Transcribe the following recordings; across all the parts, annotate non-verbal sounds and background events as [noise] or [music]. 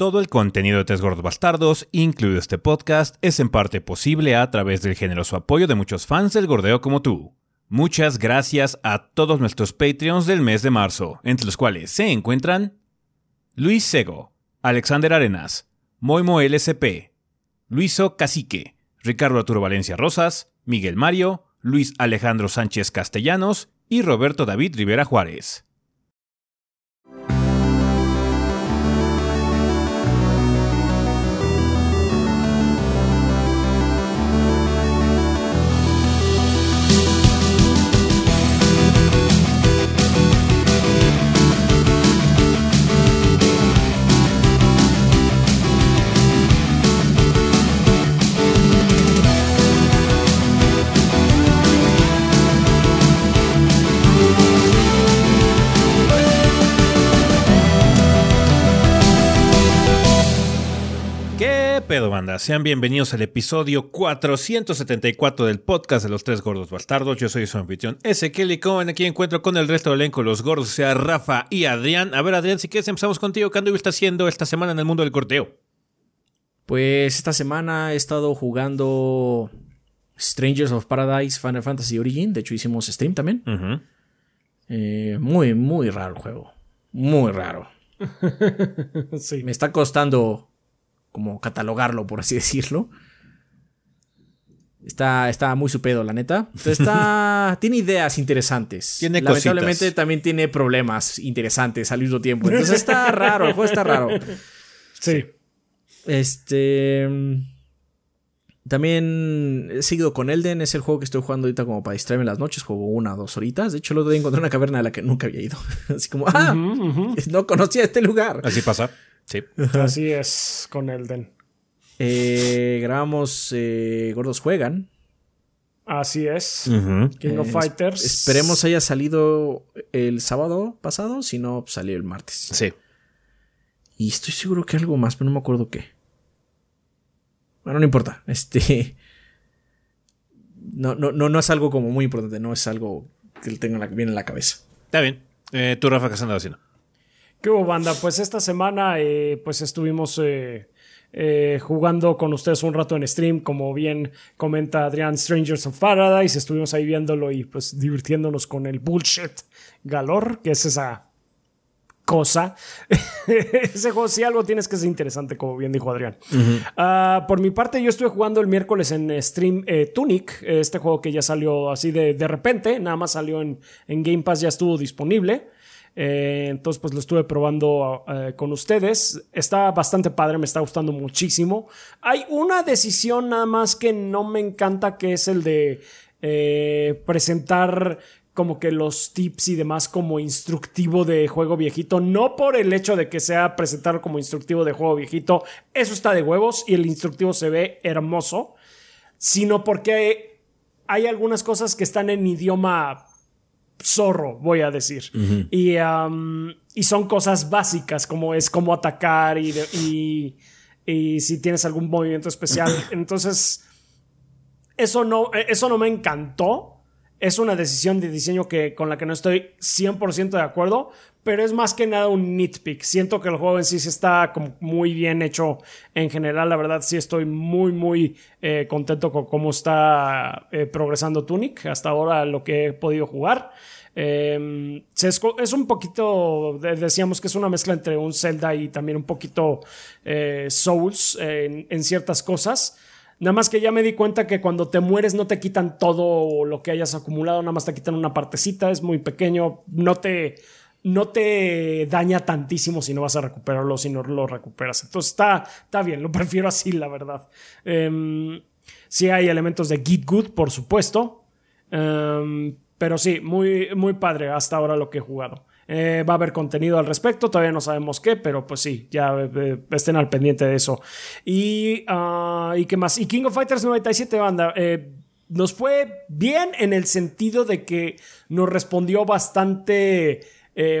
Todo el contenido de Tres Gordos Bastardos, incluido este podcast, es en parte posible a través del generoso apoyo de muchos fans del gordeo como tú. Muchas gracias a todos nuestros Patreons del mes de marzo, entre los cuales se encuentran Luis Sego, Alexander Arenas, Moimo LSP, Luiso Cacique, Ricardo Arturo Valencia Rosas, Miguel Mario, Luis Alejandro Sánchez Castellanos y Roberto David Rivera Juárez. Pedo, banda? Sean bienvenidos al episodio 474 del podcast de los tres gordos bastardos. Yo soy su anfitrión Ezequiel y como aquí encuentro con el resto del elenco, los gordos, o sea, Rafa y Adrián. A ver, Adrián, si quieres empezamos contigo. ¿Qué anduviste haciendo esta semana en el mundo del corteo? Pues esta semana he estado jugando Strangers of Paradise Final Fantasy Origin. De hecho, hicimos stream también. Eh, muy, muy raro el juego. Muy raro. [laughs] sí. Me está costando como catalogarlo, por así [laughs] decirlo. Está, está muy su pedo, la neta. está, [laughs] tiene ideas interesantes. Tiene Lamentablemente también tiene problemas interesantes al mismo tiempo. Entonces está [laughs] raro, el juego está raro. Sí. Este. También he seguido con Elden, es el juego que estoy jugando ahorita como para distraerme en las noches, juego una o dos horitas. De hecho, lo de encontrar una caverna de la que nunca había ido. Así como, ah, no conocía este lugar. Así pasa. Sí. [laughs] Así es con Elden. Eh, grabamos eh, Gordos Juegan. Así es. King of eh, Fighters. esperemos haya salido el sábado pasado, si no, pues, salió el martes. Sí. Y estoy seguro que algo más, pero no me acuerdo qué. Bueno, no importa. [laughs] Este. No, no, no, no es algo como muy importante, no es algo que tenga bien en la cabeza. Está bien. ¿Tú, Rafa, qué has andado haciendo? ¿Qué hubo, banda? Pues esta semana eh, pues estuvimos eh, eh, jugando con ustedes un rato en stream, como bien comenta Adrián, Strangers of Paradise, estuvimos ahí viéndolo y pues divirtiéndonos con el bullshit galor, que es esa cosa. [laughs] Ese juego, si algo tienes que ser interesante, como bien dijo Adrián. Ah, por mi parte, yo estuve jugando el miércoles en stream Tunic, este juego que ya salió así de, de repente, nada más salió en, en Game Pass, ya estuvo disponible. Eh, entonces, pues lo estuve probando eh, con ustedes. Está bastante padre, me está gustando muchísimo. Hay una decisión nada más que no me encanta, que es el de eh, presentar como que los tips y demás como instructivo de juego viejito, no por el hecho de que sea presentar como instructivo de juego viejito, eso está de huevos y el instructivo se ve hermoso, sino porque hay algunas cosas que están en idioma zorro, voy a decir. y, y, son cosas básicas, como es cómo atacar y, y, si tienes algún movimiento especial. [clears throat] Entonces, eso no, eso no me encantó. Es una decisión de diseño que, con la que no estoy 100% de acuerdo, pero es más que nada un nitpick. Siento que el juego en sí está como muy bien hecho en general. La verdad, sí estoy muy, muy eh, contento con cómo está eh, progresando Tunic hasta ahora lo que he podido jugar. Em, es un poquito, decíamos que es una mezcla entre un Zelda y también un poquito eh, Souls en, ciertas cosas. Nada más que ya me di cuenta que cuando te mueres no te quitan todo lo que hayas acumulado, nada más te quitan una partecita, es muy pequeño, no te, no te daña tantísimo si no vas a recuperarlo, si no lo recuperas. Entonces está, está bien, lo [laughs] prefiero así, la verdad. Eh, sí hay elementos de Git Good, por supuesto. Em, pero sí, muy, muy padre hasta ahora lo que he jugado. Eh, va a haber contenido al respecto, todavía no sabemos qué, pero pues sí, ya eh, eh, estén al pendiente de eso. Y, uh, ¿y qué más? Y King of Fighters 97, banda, nos fue bien en el sentido de que nos respondió bastante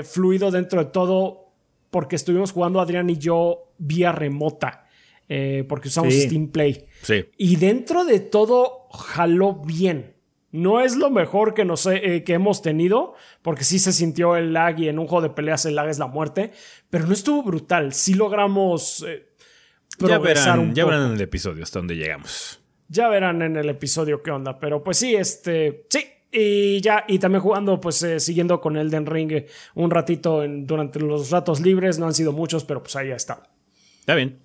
fluido dentro de todo, porque estuvimos jugando Adrián y yo vía remota, porque usamos Steam Play. Sí. Y dentro de todo jaló bien No es lo mejor que, nos, eh, que hemos tenido, porque sí se sintió el lag y en un juego de peleas el lag es la muerte, pero no estuvo brutal. Sí logramos eh, ya verán, ya verán en el episodio hasta donde llegamos. Ya verán en el episodio qué onda, pero pues sí, este, sí, y ya, y también jugando, pues eh, siguiendo con Elden Ring un ratito durante los ratos libres, no han sido muchos, pero pues ahí ya está. Está bien.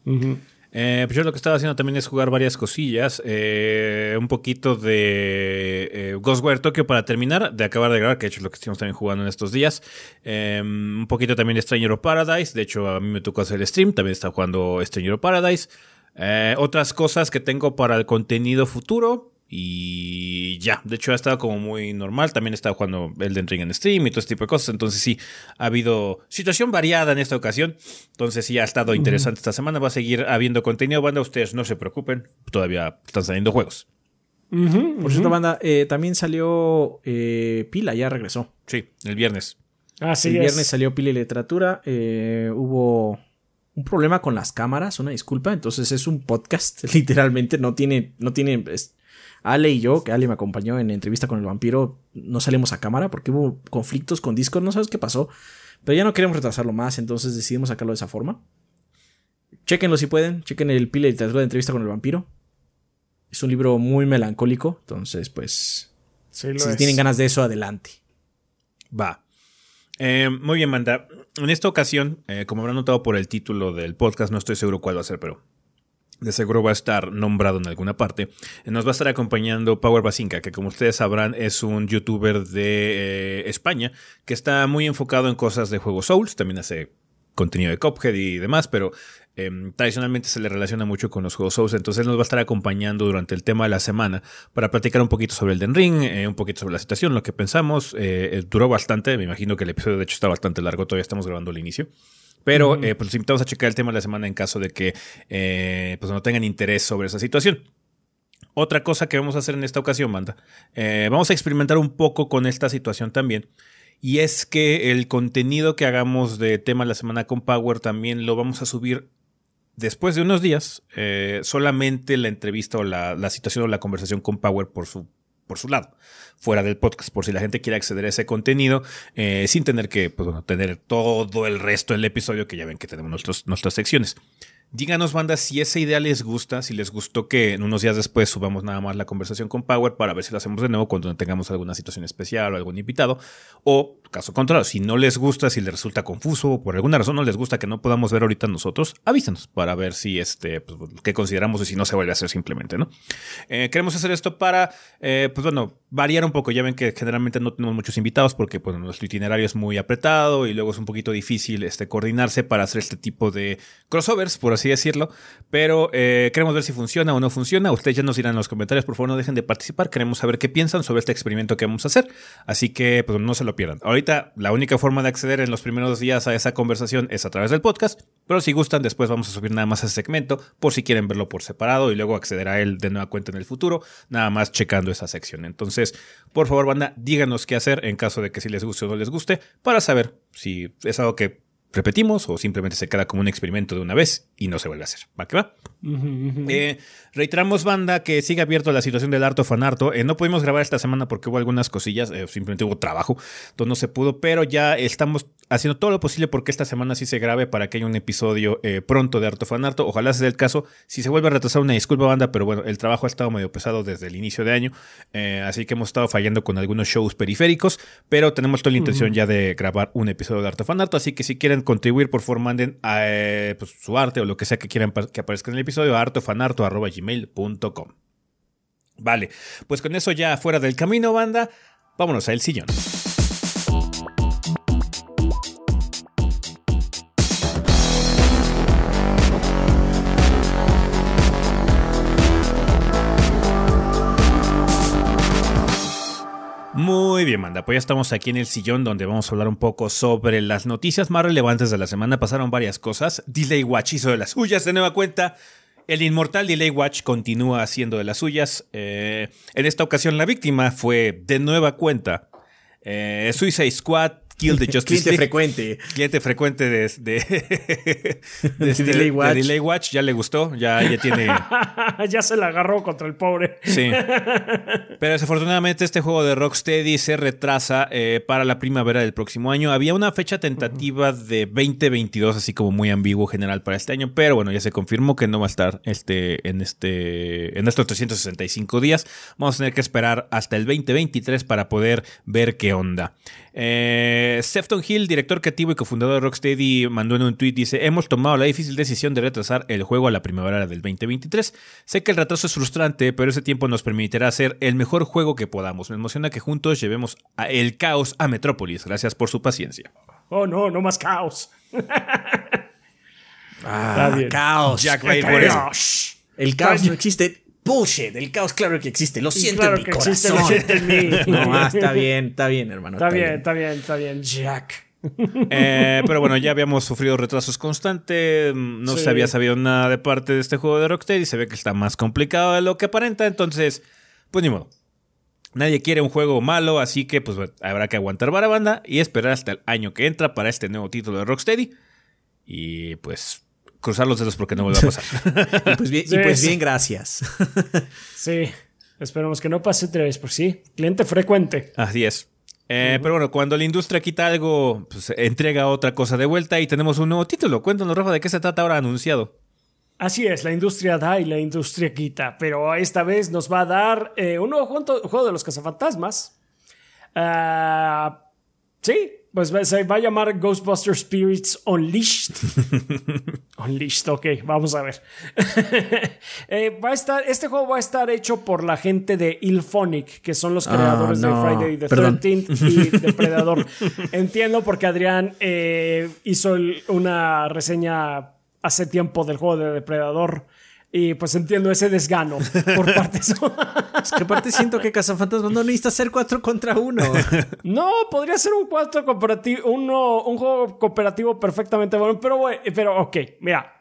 Eh, pues yo lo que estaba haciendo también es jugar varias cosillas. Eh, un poquito de eh, Ghostwire Tokyo para terminar, de acabar de grabar, que de hecho es lo que estamos también jugando en estos días. Em, un poquito también de Stranger of Paradise. De hecho, a mí me tocó hacer el stream, también está jugando Stranger of Paradise. otras cosas que tengo para el contenido futuro. Y ya, de hecho ha estado como muy normal. También he estado jugando Elden Ring en stream y todo este tipo de cosas. Entonces sí, ha habido situación variada en esta ocasión. Entonces sí, ha estado interesante esta semana. Va a seguir habiendo contenido, banda. Ustedes no se preocupen. Todavía están saliendo juegos. Por cierto, banda, eh, también salió eh, Pila, ya regresó. Sí, el viernes. Así el viernes salió Pila y Literatura. Eh, hubo un problema con las cámaras, una disculpa. Entonces es un podcast, [laughs] literalmente. No tiene, no tiene Ale y yo, que Ale me acompañó en entrevista con el vampiro, no salimos a cámara porque hubo conflictos con Discord, no sabes qué pasó. Pero ya no queremos retrasarlo más, entonces decidimos sacarlo de esa forma. Chequenlo si pueden, chequen el pile de de entrevista con el vampiro. Es un libro muy melancólico, entonces pues... si tienen ganas de eso, adelante. Va. Eh, muy bien, Manda. En esta ocasión, eh, como habrán notado por el título del podcast, no estoy seguro cuál va a ser, pero de seguro va a estar nombrado en alguna parte. Nos va a estar acompañando Power Basinka, que como ustedes sabrán es un youtuber de eh, España que está muy enfocado en cosas de juegos Souls, también hace contenido de Cophead y demás, pero em, tradicionalmente se le relaciona mucho con los juegos Souls, entonces nos va a estar acompañando durante el tema de la semana para platicar un poquito sobre el Den Ring, eh, un poquito sobre la situación, lo que pensamos. Eh, duró bastante, me imagino que el episodio de hecho está bastante largo, todavía estamos grabando el inicio. Pero eh, pues los invitamos a checar el tema de la semana en caso de que eh, pues no tengan interés sobre esa situación. Otra cosa que vamos a hacer en esta ocasión, Manda, eh, vamos a experimentar un poco con esta situación también. Y es que el contenido que hagamos de tema de la semana con Power también lo vamos a subir después de unos días. solamente la entrevista o la, la situación o la conversación con Power por su por su lado, fuera del podcast, por si la gente quiere acceder a ese contenido eh, sin tener que pues, bueno, tener todo el resto del episodio, que ya ven que tenemos nuestras secciones. Díganos, banda, si esa idea les gusta, si les gustó que en unos días después subamos nada más la conversación con Power para ver si lo hacemos de nuevo cuando tengamos alguna situación especial o algún invitado. O, caso contrario, si no les gusta, si les resulta confuso o por alguna razón no les gusta que no podamos ver ahorita nosotros, avísanos para ver si este, pues, qué consideramos y si no se vuelve a hacer simplemente, ¿no? Eh, queremos hacer esto para, eh, pues bueno, variar un poco. Ya ven que generalmente no tenemos muchos invitados porque pues, nuestro itinerario es muy apretado y luego es un poquito difícil este, coordinarse para hacer este tipo de crossovers, por así decirlo. Pero eh, queremos ver si funciona o no funciona. Ustedes ya nos dirán en los comentarios, por favor no dejen de participar. Queremos saber qué piensan sobre este experimento que vamos a hacer. Así que pues, no se lo pierdan. Ahorita la única forma de acceder en los primeros días a esa conversación es a través del podcast. Pero si gustan, después vamos a subir nada más ese segmento por si quieren verlo por separado y luego acceder a él de nueva cuenta en el futuro, nada más checando esa sección. Entonces, por favor, banda, díganos qué hacer en caso de que si les guste o no les guste, para saber si es algo que repetimos o simplemente se queda como un experimento de una vez y no se vuelve a hacer. ¿Va que va? Eh, reiteramos, banda, que sigue abierto la situación del Arto Fanarto. Eh, no pudimos grabar esta semana porque hubo algunas cosillas, eh, simplemente hubo trabajo, entonces no se pudo, pero ya estamos haciendo todo lo posible porque esta semana sí se grabe para que haya un episodio pronto de Arto Fanarto. Ojalá sea el caso. Si se vuelve a retrasar, una disculpa, banda, pero bueno, el trabajo ha estado medio pesado desde el inicio de año, así que hemos estado fallando con algunos shows periféricos, pero tenemos toda la intención ya de grabar un episodio de Arto Fanarto, así que si quieren contribuir, por favor, manden pues, su arte o lo que sea que quieran que aparezca en el episodio a artofanarto.gmail.com. Vale, pues con eso ya fuera del camino, banda, vámonos a el sillón. Bien, manda. Pues ya estamos aquí en el sillón donde vamos a hablar un poco sobre las noticias más relevantes de la semana. Pasaron varias cosas. Delay Watch hizo de las suyas de nueva cuenta. El inmortal Delay Watch continúa haciendo de las suyas. Eh, en esta ocasión la víctima fue de nueva cuenta eh, Suicide Squad Kill the [laughs] Justice Cliente frecuente. Cliente frecuente de, de, [laughs] este, Delay Watch. Delay Watch. Ya le gustó, ya, ya tiene... [laughs] ya se la agarró contra el pobre. Sí. Pero desafortunadamente este juego de Rocksteady se retrasa eh, para la primavera del próximo año. Había una fecha tentativa de 2022, así como muy ambiguo general para este año, pero bueno, ya se confirmó que no va a estar este, en, este, en estos 365 días. Vamos a tener que esperar hasta el 2023 para poder ver qué onda. Eh, Sefton Hill, director creativo y cofundador de Rocksteady, mandó en un tweet, dice, hemos tomado la difícil decisión de retrasar el juego a la primavera del 2023. Sé que el retraso es frustrante, pero ese tiempo nos permitirá hacer el mejor juego que podamos. Me emociona que juntos llevemos el caos a Metrópolis. Gracias por su paciencia. Oh, no, no más caos. ah, caos. Jack por eso. El caos no existe bullshit. El caos, claro que existe. Lo siento en mi que corazón. Existe, en mí. [laughs] no, ah, está bien, está bien, hermano. Está, bien, está bien, está bien, Jack. Eh, pero bueno, ya habíamos sufrido retrasos constantes. No se había sabido nada de parte de este juego de Rocksteady. Y se ve que está más complicado de lo que aparenta. Entonces, pues ni modo. Nadie quiere un juego malo, así que pues habrá que aguantar para banda y esperar hasta el año que entra para este nuevo título de Rocksteady. Y pues cruzar los dedos porque no vuelva a pasar. [laughs] y pues, bien, pues bien, gracias. [laughs] sí, esperemos que no pase otra vez por sí. Cliente frecuente. Así es. Eh, pero bueno, cuando la industria quita algo, pues entrega otra cosa de vuelta y tenemos un nuevo título. Cuéntanos, Rafa, de qué se trata ahora anunciado. Así es, la industria da y la industria quita, pero esta vez nos va a dar eh, un nuevo juego de los cazafantasmas. Uh, sí, pues se va a llamar Ghostbuster Spirits Unleashed. [laughs] Unleashed, ok, vamos a ver. [laughs] Eh, va a estar, este juego va a estar hecho por la gente de Ilphonic, que son los creadores de Friday the 13th y [laughs] Depredador. Entiendo porque Adrián eh, hizo una reseña hace tiempo del juego de Depredador y pues entiendo ese desgano por [laughs] parte de Es que aparte siento que Cazafantasmas no necesita ser 4 contra 1. [laughs] No, podría ser un 4 cooperativo, uno, un juego cooperativo perfectamente bueno, pero, pero ok, mira.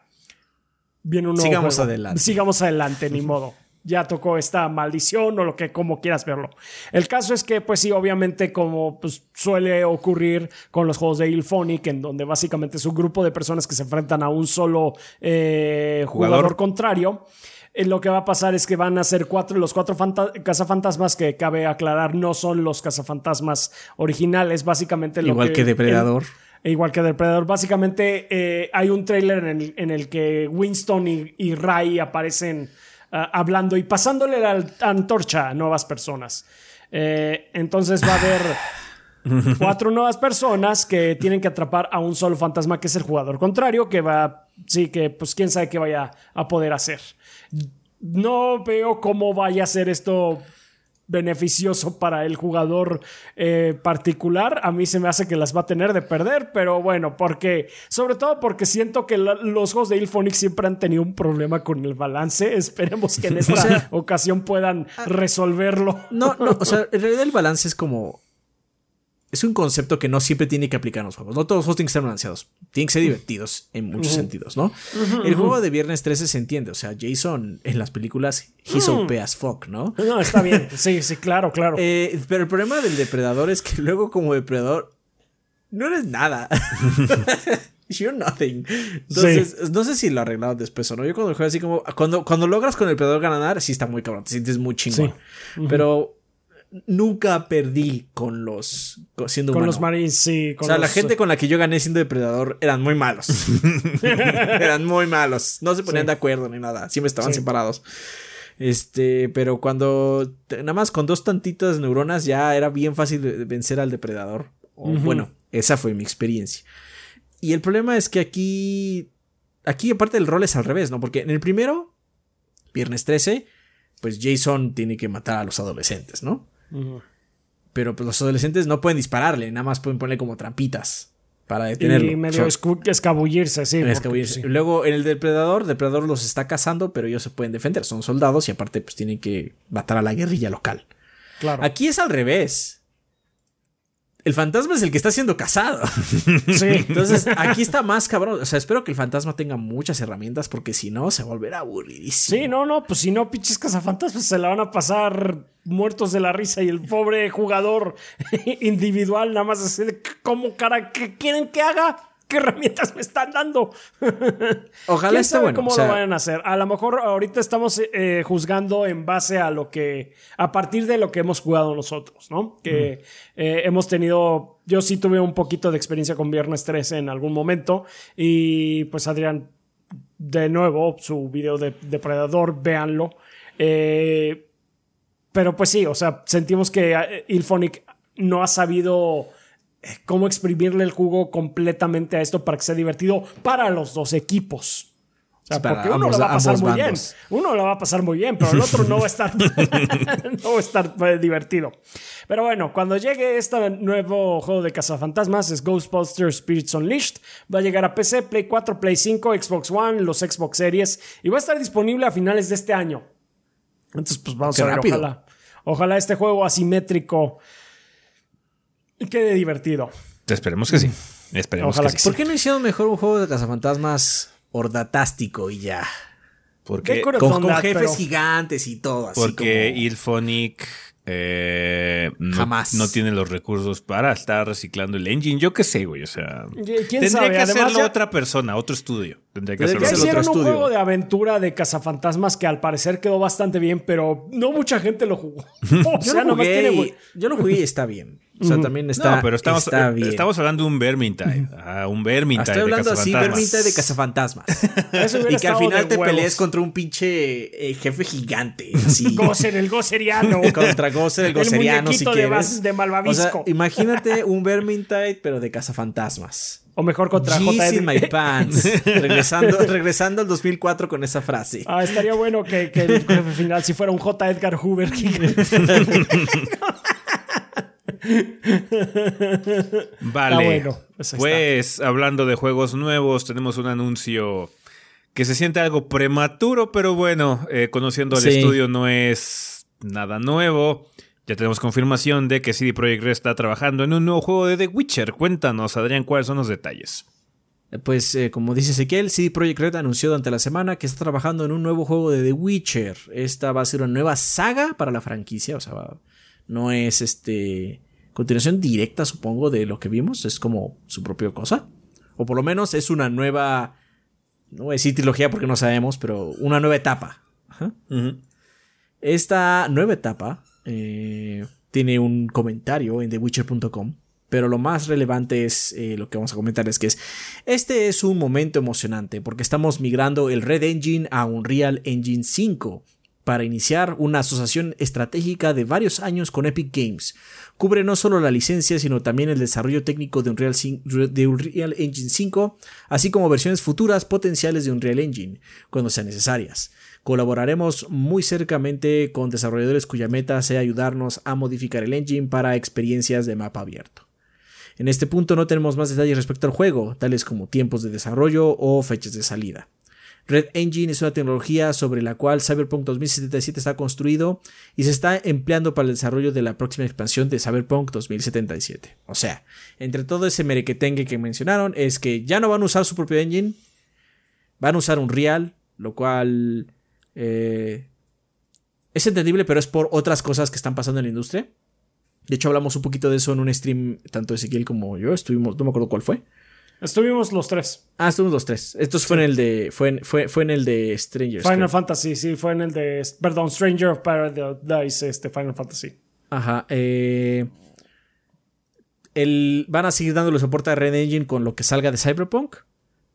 Viene un Sigamos adelante. Sigamos adelante, ni modo ya tocó esta maldición o lo que como quieras verlo. El caso es que, pues sí, obviamente, como pues, suele ocurrir con los juegos de Ilphonic, en donde básicamente es un grupo de personas que se enfrentan a un solo eh, jugador. contrario. Eh, lo que va a pasar es que van a ser cuatro, los cuatro cazafantasmas que cabe aclarar no son los cazafantasmas originales, básicamente lo Igual que, Depredador. igual que Depredador. Básicamente eh, hay un trailer en el, que Winston y, y Ray aparecen hablando y pasándole la antorcha a nuevas personas. Eh, entonces va a haber [laughs] cuatro nuevas personas que tienen que atrapar a un solo fantasma que es el jugador contrario, que va, sí, que pues quién sabe qué vaya a poder hacer. No veo cómo vaya a ser esto beneficioso para el jugador eh, particular. A mí se me hace que las va a tener de perder, pero bueno, porque, sobre todo porque siento que los juegos de Ilphonic siempre han tenido un problema con el balance. [laughs] Esperemos que en [laughs] esta ocasión puedan ah, resolverlo. No, no, o sea, [laughs] en realidad el balance es como es un concepto que no siempre tiene que aplicar en los juegos. No todos los juegos tienen que ser balanceados. Tienen que ser divertidos en muchos sentidos, ¿no? el juego de Viernes 13 se entiende. O sea, Jason en las películas, he's OP as fuck, ¿no? No, está bien. [laughs] Sí, sí, claro, claro. Eh, pero el problema del depredador es que [laughs] luego, como depredador, no eres nada. [laughs] You're nothing. Entonces, no sé si lo arreglado después o no. Yo cuando juego así como. Cuando, cuando logras con el depredador ganar, sí está muy cabrón. Te sientes muy chingón. Pero nunca perdí con los siendo con los marines sí o sea la gente con la que yo gané siendo depredador eran muy malos. [laughs] [laughs] Eran muy malos. No se ponían de acuerdo ni nada siempre estaban separados. Este pero cuando nada más con dos tantitas neuronas ya era bien fácil vencer al depredador. Bueno esa fue mi experiencia. Y el problema es que aquí aquí aparte el rol es al revés no porque en el primero viernes 13 pues Jason tiene que matar a los adolescentes no pero pues, los adolescentes no pueden dispararle, nada más pueden ponerle como trampitas para detenerlo. Y medio escabullirse, sí. Luego en el depredador, el depredador los está cazando, pero ellos se pueden defender, son soldados y aparte pues tienen que matar a la guerrilla local. Claro. Aquí es al revés. El fantasma es el que está siendo casado. [laughs] Sí. Entonces, aquí está más cabrón. O sea, espero que el fantasma tenga muchas herramientas porque si no, se volverá aburridísimo. Sí, no, no, pues si no, pinches cazafantasmas se la van a pasar muertos de la risa y el pobre jugador [laughs] individual nada más así de cómo cara, ¿qué quieren que haga? ¿Qué herramientas me están dando? [laughs] Ojalá esté bueno. ¿Cómo lo vayan a hacer? A lo mejor ahorita estamos eh, juzgando en base a lo que. a partir de lo que hemos jugado nosotros, ¿no? Que eh, hemos tenido. Yo sí tuve un poquito de experiencia con Viernes 13 en algún momento. Y pues Adrián, de nuevo, su video de Depredador, véanlo. Eh, pero pues sí, o sea, sentimos que Ilphonic no ha sabido cómo exprimirle el jugo completamente a esto para que sea divertido para los dos equipos. O sea, porque uno lo va a pasar muy bien. Uno lo va a pasar muy bien, pero el otro no va a estar, [laughs] [laughs] no va a estar eh, divertido. Pero bueno, cuando llegue este nuevo juego de cazafantasmas, es Ghostbusters Spirits Unleashed. Va a llegar a PC, Play 4, Play 5, Xbox One, los Xbox Series y va a estar disponible a finales de este año. Entonces, pues vamos a ver, ojalá. Ojalá este juego asimétrico quede divertido. Esperemos que sí. Esperemos que, sí. ¿Por qué no hicieron mejor un juego de cazafantasmas ordatástico y ya? Porque con, jefes gigantes y todo. Así porque Ilphonic eh, no, Jamás. No tiene los recursos para estar reciclando el engine. Yo qué sé, güey. O sea, tendría que hacerlo otra persona, otro estudio. Tendría que hacerlo ya hicieron un juego de aventura de cazafantasmas que al parecer quedó bastante bien, pero no mucha gente lo jugó. [laughs] yo, lo jugué, yo lo jugué y está bien. O sea, también está. No, pero estamos, eh, estamos hablando de un Vermintide. Ah, un Vermintide. Estoy hablando así, Vermintide de cazafantasmas. [laughs] y que al final te pelees contra un pinche eh, jefe gigante. [laughs] Así. Gozer, el goceriano. [laughs] contra Gozer, el goceriano, si quieres. De, de malvavisco. O sea, imagínate un Vermintide, pero de cazafantasmas. O mejor contra J. in my pants. regresando, regresando al 2004 con esa frase. Ah, estaría bueno que, que el jefe final si fuera un J. Edgar Hoover. [laughs] vale. Pues, pues hablando de juegos nuevos, tenemos un anuncio que se siente algo prematuro, pero bueno, eh, conociendo al estudio no es nada nuevo. Ya tenemos confirmación de que CD Projekt Red está trabajando en un nuevo juego de The Witcher. Cuéntanos, Adrián, cuáles son los detalles. Eh, pues eh, como dice Ezequiel, CD Projekt Red anunció durante la semana que está trabajando en un nuevo juego de The Witcher. Esta va a ser una nueva saga para la franquicia, o sea, no es este continuación directa, supongo, de lo que vimos. Es como su propia cosa. O por lo menos es una nueva. No voy a decir trilogía porque no sabemos, pero una nueva etapa. Esta nueva etapa eh, tiene un comentario en TheWitcher.com. Pero lo más relevante es eh, lo que vamos a comentar es que es este es un momento emocionante porque estamos migrando el Red Engine a Unreal Engine 5 para iniciar una asociación estratégica de varios años con Epic Games. Cubre no solo la licencia, sino también el desarrollo técnico de Unreal, Engine 5, así como versiones futuras potenciales de Unreal Engine, cuando sean necesarias. Colaboraremos muy cercamente con desarrolladores cuya meta sea ayudarnos a modificar el engine para experiencias de mapa abierto. En este punto no tenemos más detalles respecto al juego, tales como tiempos de desarrollo o fechas de salida. Red Engine es una tecnología sobre la cual Cyberpunk 2077 está construido y se está empleando para el desarrollo de la próxima expansión de Cyberpunk 2077. O sea, entre todo ese merequetengue que mencionaron es que ya no van a usar su propio engine, van a usar un Real, lo cual eh, es entendible, pero es por otras cosas que están pasando en la industria. De hecho, hablamos un poquito de eso en un stream, tanto Ezequiel como yo, estuvimos, no me acuerdo cuál fue. Estuvimos los tres. Ah, estuvimos los tres. Esto fue en el de. Fue en, fue, fue en el de Strangers. Final Fantasy, sí, fue en el de. Perdón, Stranger of Paradise, este Final Fantasy. Ajá. Eh, el, van a seguir dándole soporte a Red Engine con lo que salga de Cyberpunk.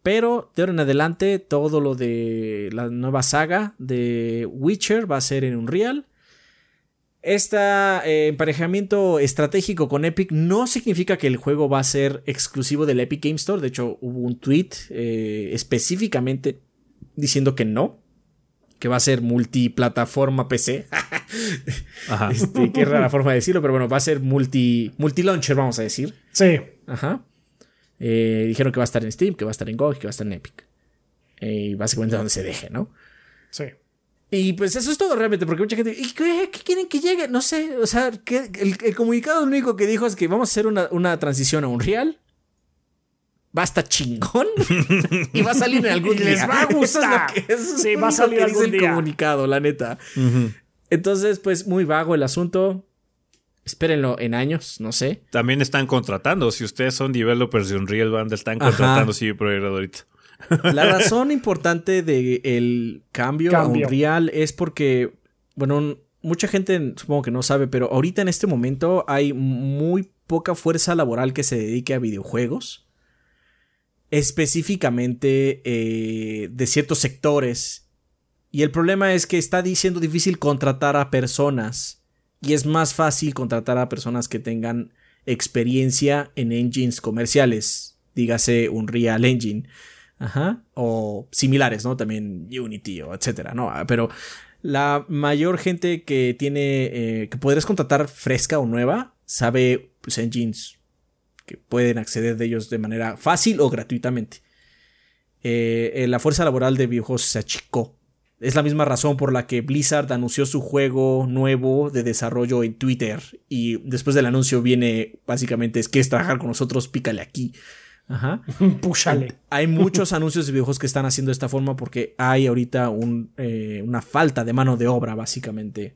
Pero de ahora en adelante, todo lo de la nueva saga de Witcher va a ser en Unreal. Este emparejamiento estratégico con Epic no significa que el juego va a ser exclusivo del Epic Game Store. De hecho, hubo un tweet eh, específicamente diciendo que no, que va a ser multiplataforma PC. [laughs] Ajá. Este, qué rara [laughs] forma de decirlo, pero bueno, va a ser multi, multi-launcher, vamos a decir. Sí. Ajá. Eh, dijeron que va a estar en Steam, que va a estar en GOG, que va a estar en Epic. Y básicamente donde se deje, ¿no? Sí. Y pues eso es todo realmente, porque mucha gente, ¿y qué, quieren que llegue? No sé, o sea, que el, comunicado lo único que dijo es que vamos a hacer una, una transición a un real. Va a estar chingón [laughs] y va a salir en algún día. Les va a [laughs] gustar. sí, va a salir algún el comunicado, la neta. Entonces, pues muy vago el asunto. Espérenlo en años, no sé. También están contratando. Si ustedes son developers de Unreal Band, están contratando sí, proveedor ahorita. La razón importante del el cambio, a Unreal es porque, bueno, mucha gente supongo que no sabe, pero ahorita en este momento hay muy poca fuerza laboral que se dedique a videojuegos. Específicamente eh, de ciertos sectores. Y el problema es que está siendo difícil contratar a personas. Y es más fácil contratar a personas que tengan experiencia en engines comerciales. Dígase Unreal Engine. Ajá. O similares, ¿no? También Unity o etcétera, ¿no? Pero la mayor gente que tiene, eh, que podrías contratar fresca o nueva, sabe pues, engines que pueden acceder de ellos de manera fácil o gratuitamente. Eh, eh, la fuerza laboral de videojuegos se achicó. Es la misma razón por la que Blizzard anunció su juego nuevo de desarrollo en Twitter. Y después del anuncio viene básicamente es que trabajar con nosotros, pícale aquí. Ajá. [laughs] Púchale. Hay muchos anuncios de videojuegos que están haciendo de esta forma porque hay ahorita eh, una falta de mano de obra, básicamente,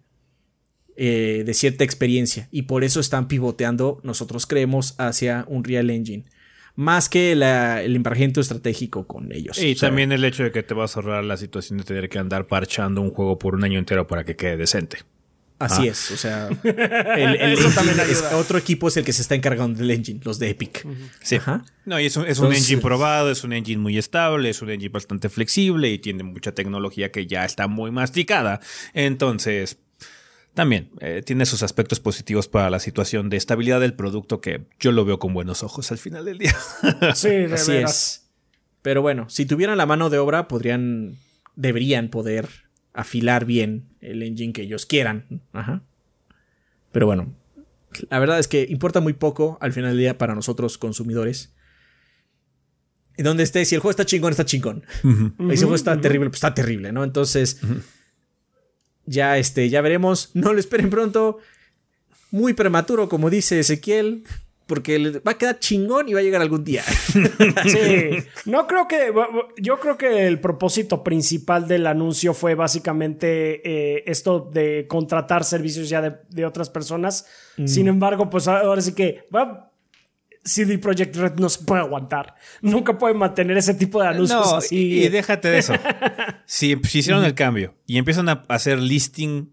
eh, de cierta experiencia. Y por eso están pivoteando, nosotros creemos, hacia un Real Engine. Más que el emparejamiento estratégico con ellos. Y también el hecho de que te vas a ahorrar la situación de tener que andar parchando un juego por un año entero para que quede decente. Así ah. es, o sea, [laughs] el, también otro equipo es el que se está encargando del engine, los de Epic. Sí. No, y es, un, engine probado, es un engine muy estable, es un engine bastante flexible y tiene mucha tecnología que ya está muy masticada. Entonces, también eh, tiene sus aspectos positivos para la situación de estabilidad del producto que yo lo veo con buenos ojos al final del día. [laughs] Sí, de Así es. Pero bueno, si tuvieran la mano de obra, podrían, deberían poder afilar bien el engine que ellos quieran. Ajá. Pero bueno, la verdad es que importa muy poco al final del día para nosotros consumidores. En donde esté, si el juego está chingón, está chingón. Si el juego está terrible, pues está terrible, ¿no? Entonces, ya este, ya veremos. No lo esperen pronto. Muy prematuro, como dice Ezequiel porque va a quedar chingón y va a llegar algún día. [laughs] sí, [laughs] no creo que, yo creo que el propósito principal del anuncio fue básicamente eh, esto de contratar servicios ya de, otras personas. Mm. Sin embargo, pues ahora sí que CD Projekt Red no se puede aguantar. Nunca puede mantener ese tipo de anuncios así. Y, déjate de eso. [laughs] si, si hicieron el cambio y empiezan a hacer listing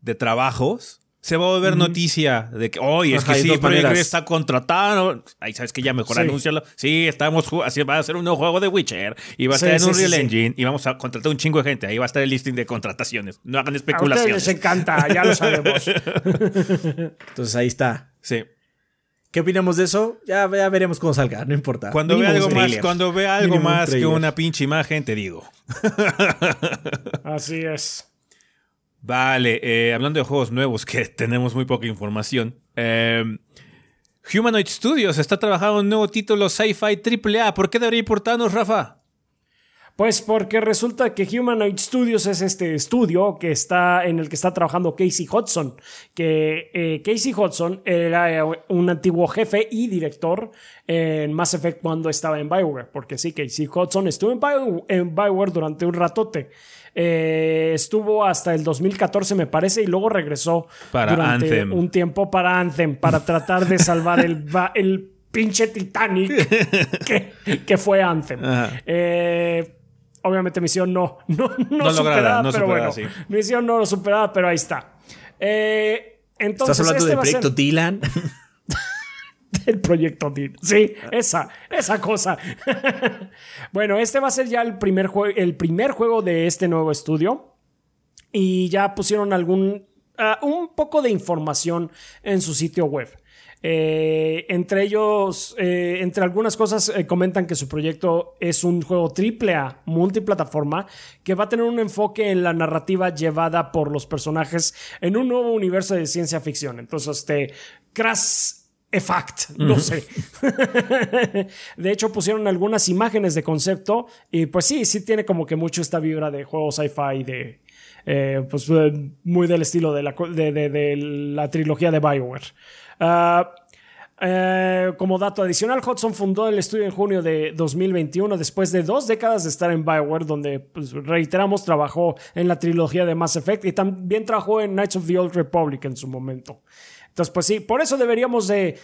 de trabajos se va a volver noticia de que, oye, es que sí, pero está contratado. Ahí sabes que ya mejor sí. anúncialo. Sí, estamos así va a ser un nuevo juego de Witcher y va a estar en un Real Engine y vamos a contratar un chingo de gente. Ahí va a estar el listing de contrataciones. No hagan especulaciones. A ustedes les encanta, ya lo sabemos. [laughs] Entonces ahí está. Sí. ¿Qué opinamos de eso? Ya, veremos cómo salga, no importa. Cuando vea algo más, cuando vea algo más que una pinche imagen, te digo. [laughs] Así es. Vale, eh, hablando de juegos nuevos que [laughs] tenemos muy poca información. Eh, Humanoid Studios está trabajando en un nuevo título sci-fi AAA. ¿Por qué debería importarnos, Rafa? Pues porque resulta que Humanoid Studios es este estudio que está, en el que está trabajando Casey Hudson. Que eh, Casey Hudson era un antiguo jefe y director en Mass Effect cuando estaba en Bioware. Porque sí, Casey Hudson estuvo en, en Bioware durante un ratote. Eh, estuvo hasta el 2014, me parece, y luego regresó para durante un tiempo para Anthem, para tratar de salvar el, el pinche Titanic [laughs] que, fue Anthem. Eh, obviamente misión no, no, no, superada, pero bueno, misión no superada, pero ahí está. Eh, entonces, ¿Estás hablando este del proyecto Dylan? [laughs] del proyecto Dylan. Sí, esa, esa cosa. [laughs] bueno, este va a ser ya el primer, el primer juego de este nuevo estudio. Y ya pusieron algún. Ah, un poco de información en su sitio web. Eh, entre ellos, eh, entre algunas cosas, eh, comentan que su proyecto es un juego triple A, multiplataforma, que va a tener un enfoque en la narrativa llevada por los personajes en un nuevo universo de ciencia ficción. Entonces, este, Crash fact, no sé. [laughs] de hecho, pusieron algunas imágenes de concepto y pues sí, sí tiene como que mucho esta vibra de juego sci-fi, de eh, pues eh, muy del estilo de la, de, la trilogía de Bioware. Ah, eh, como dato adicional, Hudson fundó el estudio en junio de 2021, después de dos décadas de estar en Bioware, donde, pues, reiteramos, trabajó en la trilogía de Mass Effect y también trabajó en Knights of the Old Republic en su momento. Entonces, pues sí, por eso deberíamos de,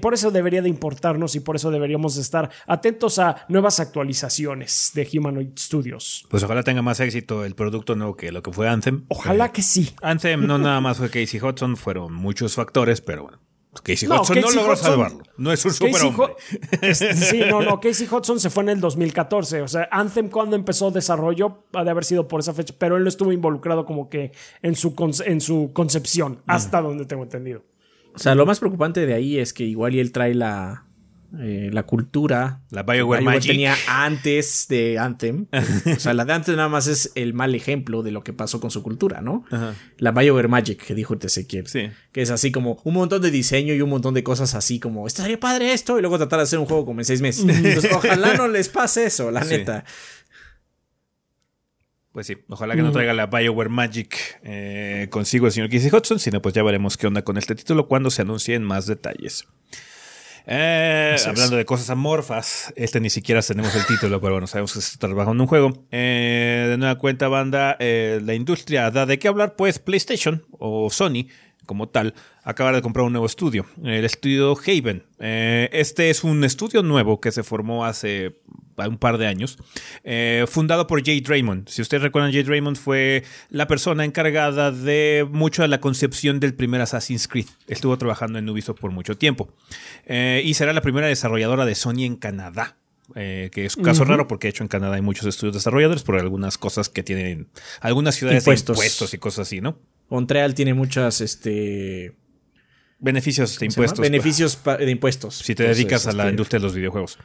por eso debería de importarnos y por eso deberíamos de estar atentos a nuevas actualizaciones de Humanoid Studios. Pues ojalá tenga más éxito el producto nuevo que lo que fue Anthem. Ojalá que sí. Anthem no nada más fue Casey Hudson, fueron muchos factores, pero bueno. Casey Hudson no, logró salvarlo. No es un superhombre. sí, no, no. [laughs] Casey Hudson se fue en el 2014. O sea, Anthem cuando empezó desarrollo ha de haber sido por esa fecha, pero él no estuvo involucrado como que en su, en su concepción, hasta donde tengo entendido. O sea, lo más preocupante de ahí es que igual y él trae la, eh, la cultura. La BioWare, Magic. tenía antes de Anthem. [laughs] o sea, la de antes nada más es el mal ejemplo de lo que pasó con su cultura, ¿no? La BioWare Magic que dijo Ezequiel. Sí. Que es así como un montón de diseño y un montón de cosas así como, estaría padre esto, y luego tratar de hacer un juego como en seis meses. [laughs] Entonces, ojalá no les pase eso, la neta. Pues sí, ojalá que no traiga la BioWare Magic eh, consigo el señor Casey Hudson, sino pues ya veremos qué onda con este título cuando se anuncien más detalles. Eh, hablando de cosas amorfas, este ni siquiera tenemos el título, pero bueno, sabemos que se está trabajando en un juego. Eh, de nueva cuenta, banda, eh, la industria da de qué hablar, pues PlayStation o Sony como tal, acaba de comprar un nuevo estudio, el estudio Haven. este es un estudio nuevo que se formó hace un par de años, eh, fundado por Jay Draymond. Si ustedes recuerdan, Jay Draymond fue la persona encargada de mucho de la concepción del primer Assassin's Creed. Estuvo trabajando en Ubisoft por mucho tiempo. Eh, y será la primera desarrolladora de Sony en Canadá. Eh, que es un caso raro porque de hecho en Canadá hay muchos estudios desarrolladores por algunas cosas que tienen algunas ciudades impuestos, impuestos y cosas así, ¿no? Montreal tiene muchas este Beneficios de impuestos. Beneficios de impuestos. Si te dedicas a la este, industria de los videojuegos.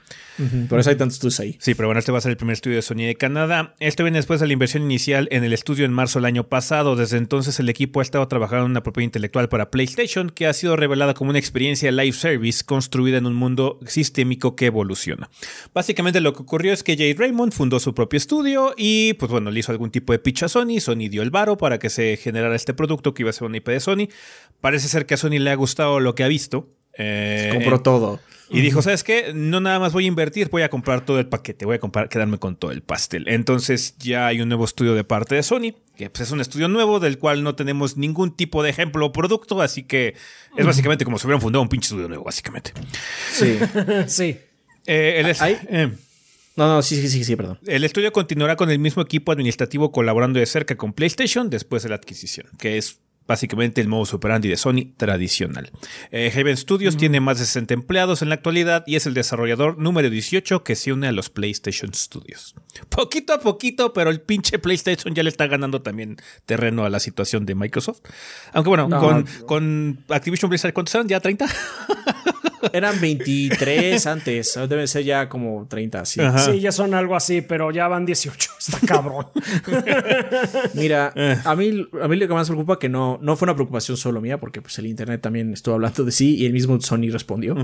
Por eso hay tantos estudios ahí. Sí, pero bueno, este va a ser el primer estudio de Sony de Canadá. Esto viene después de la inversión inicial en el estudio en marzo del año pasado. Desde entonces el equipo ha estado trabajando en una propiedad intelectual para PlayStation que ha sido revelada como una experiencia live service construida en un mundo sistémico que evoluciona. Básicamente lo que ocurrió es que Jay Raymond fundó su propio estudio y pues bueno, le hizo algún tipo de pitch a Sony. Sony dio el varo para que se generara este producto que iba a ser una IP de Sony. Parece ser que a Sony le ha gustado lo que ha visto. Eh, Compró todo. Y dijo, ¿sabes qué? No nada más voy a invertir, voy a comprar todo el paquete, voy a comprar, quedarme con todo el pastel. Entonces ya hay un nuevo estudio de parte de Sony, que pues, es un estudio nuevo del cual no tenemos ningún tipo de ejemplo o producto, así que es básicamente como si hubieran fundado un pinche estudio nuevo, básicamente. Sí. [laughs] sí. Eh, eh, no, no, sí, sí, sí, sí, perdón. El estudio continuará con el mismo equipo administrativo colaborando de cerca con PlayStation después de la adquisición, que es básicamente el modo operandi de Sony tradicional. Eh, Haven Studios tiene más de 60 empleados en la actualidad y es el desarrollador número 18 que se une a los PlayStation Studios. Poquito a poquito, pero el pinche PlayStation ya le está ganando también terreno a la situación de Microsoft. Aunque bueno, con, con, Activision Blizzard, ¿cuántos eran? ¿Ya 30? [laughs] Eran 23 antes, deben ser ya como 30, sí. Sí, ya son algo así, pero ya van 18, [laughs] está cabrón. [laughs] Mira, eh. a mí, a mí lo que más me preocupa que no, no fue una preocupación solo mía, porque pues el internet también estuvo hablando de sí y el mismo Sony respondió.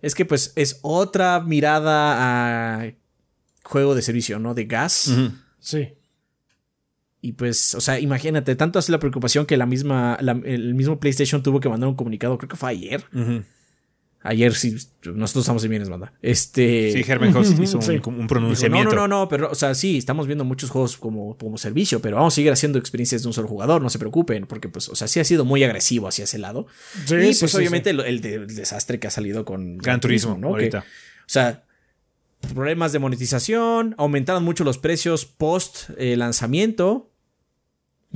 Es que pues es otra mirada a juego de servicio, ¿no? De gas. Sí. Y pues, o sea, imagínate, tanto así la preocupación que la misma, el mismo PlayStation tuvo que mandar un comunicado, creo que fue ayer, Ayer sí, nosotros estamos en bienes, banda. Este. Sí, Herman hizo un, pronunciamiento. no, no, no, pero, o sea, sí, estamos viendo muchos juegos como, como servicio, pero vamos a seguir haciendo experiencias de un solo jugador, no se preocupen, porque, pues, o sea, sí ha sido muy agresivo hacia ese lado. Sí, y, pues, obviamente, el, desastre que ha salido con Gran Turismo, ¿no? Ahorita. o sea, problemas de monetización, aumentaron mucho los precios post eh, lanzamiento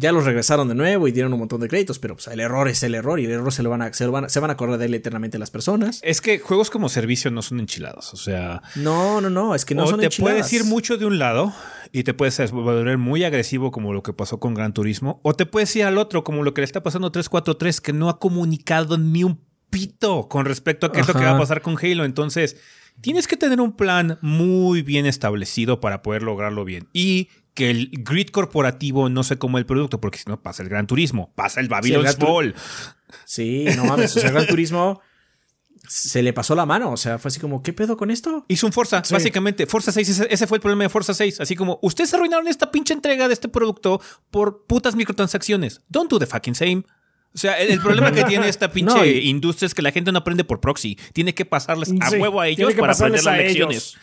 ya los regresaron de nuevo y dieron un montón de créditos, pero pues, el error es el error y el error se, lo van a, se, van, a acordar de él eternamente las personas. Es que juegos como servicio no son enchilados, o sea... No, no, no, es que no son te puedes ir mucho de un lado y te puedes volver muy agresivo como lo que pasó con Gran Turismo, o te puedes ir al otro como lo que le está pasando a 343 que no ha comunicado ni un pito con respecto a qué es lo que va a pasar con Halo, entonces... Tienes que tener un plan muy bien establecido para poder lograrlo bien. Y que el grid corporativo no se como el producto, porque si no pasa el Gran Turismo, pasa el Babylon's Fall. Sí, no mames, o sea, el Gran Turismo se le pasó la mano. O sea, fue así como, ¿qué pedo con esto? Hizo un Forza, básicamente. Forza 6, ese, ese, fue el problema de Forza 6. Así como, ustedes arruinaron esta pinche entrega de este producto por putas microtransacciones. Don't do the fucking same. O sea, el, problema que tiene esta [laughs] pinche industria es que la gente no aprende por proxy. Tiene que pasarles a huevo a ellos para aprender las lecciones.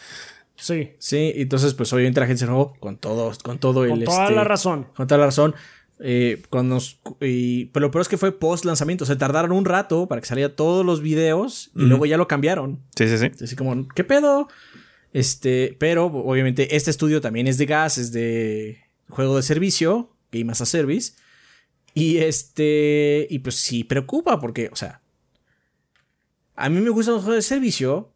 Sí. Sí, entonces, pues obviamente la gente se enojó con todo, con todo el. Con toda este, la razón. Con toda la razón. Eh, cuando pero lo peor es que fue post lanzamiento. Se tardaron un rato para que salieran todos los videos y luego ya lo cambiaron. Sí, sí, sí. Así como, ¿qué pedo? Este, pero obviamente este estudio también es de gas, es de juego de servicio, Game as a Service. Y este, y pues sí preocupa porque, o sea, a mí me gustan los juegos de servicio,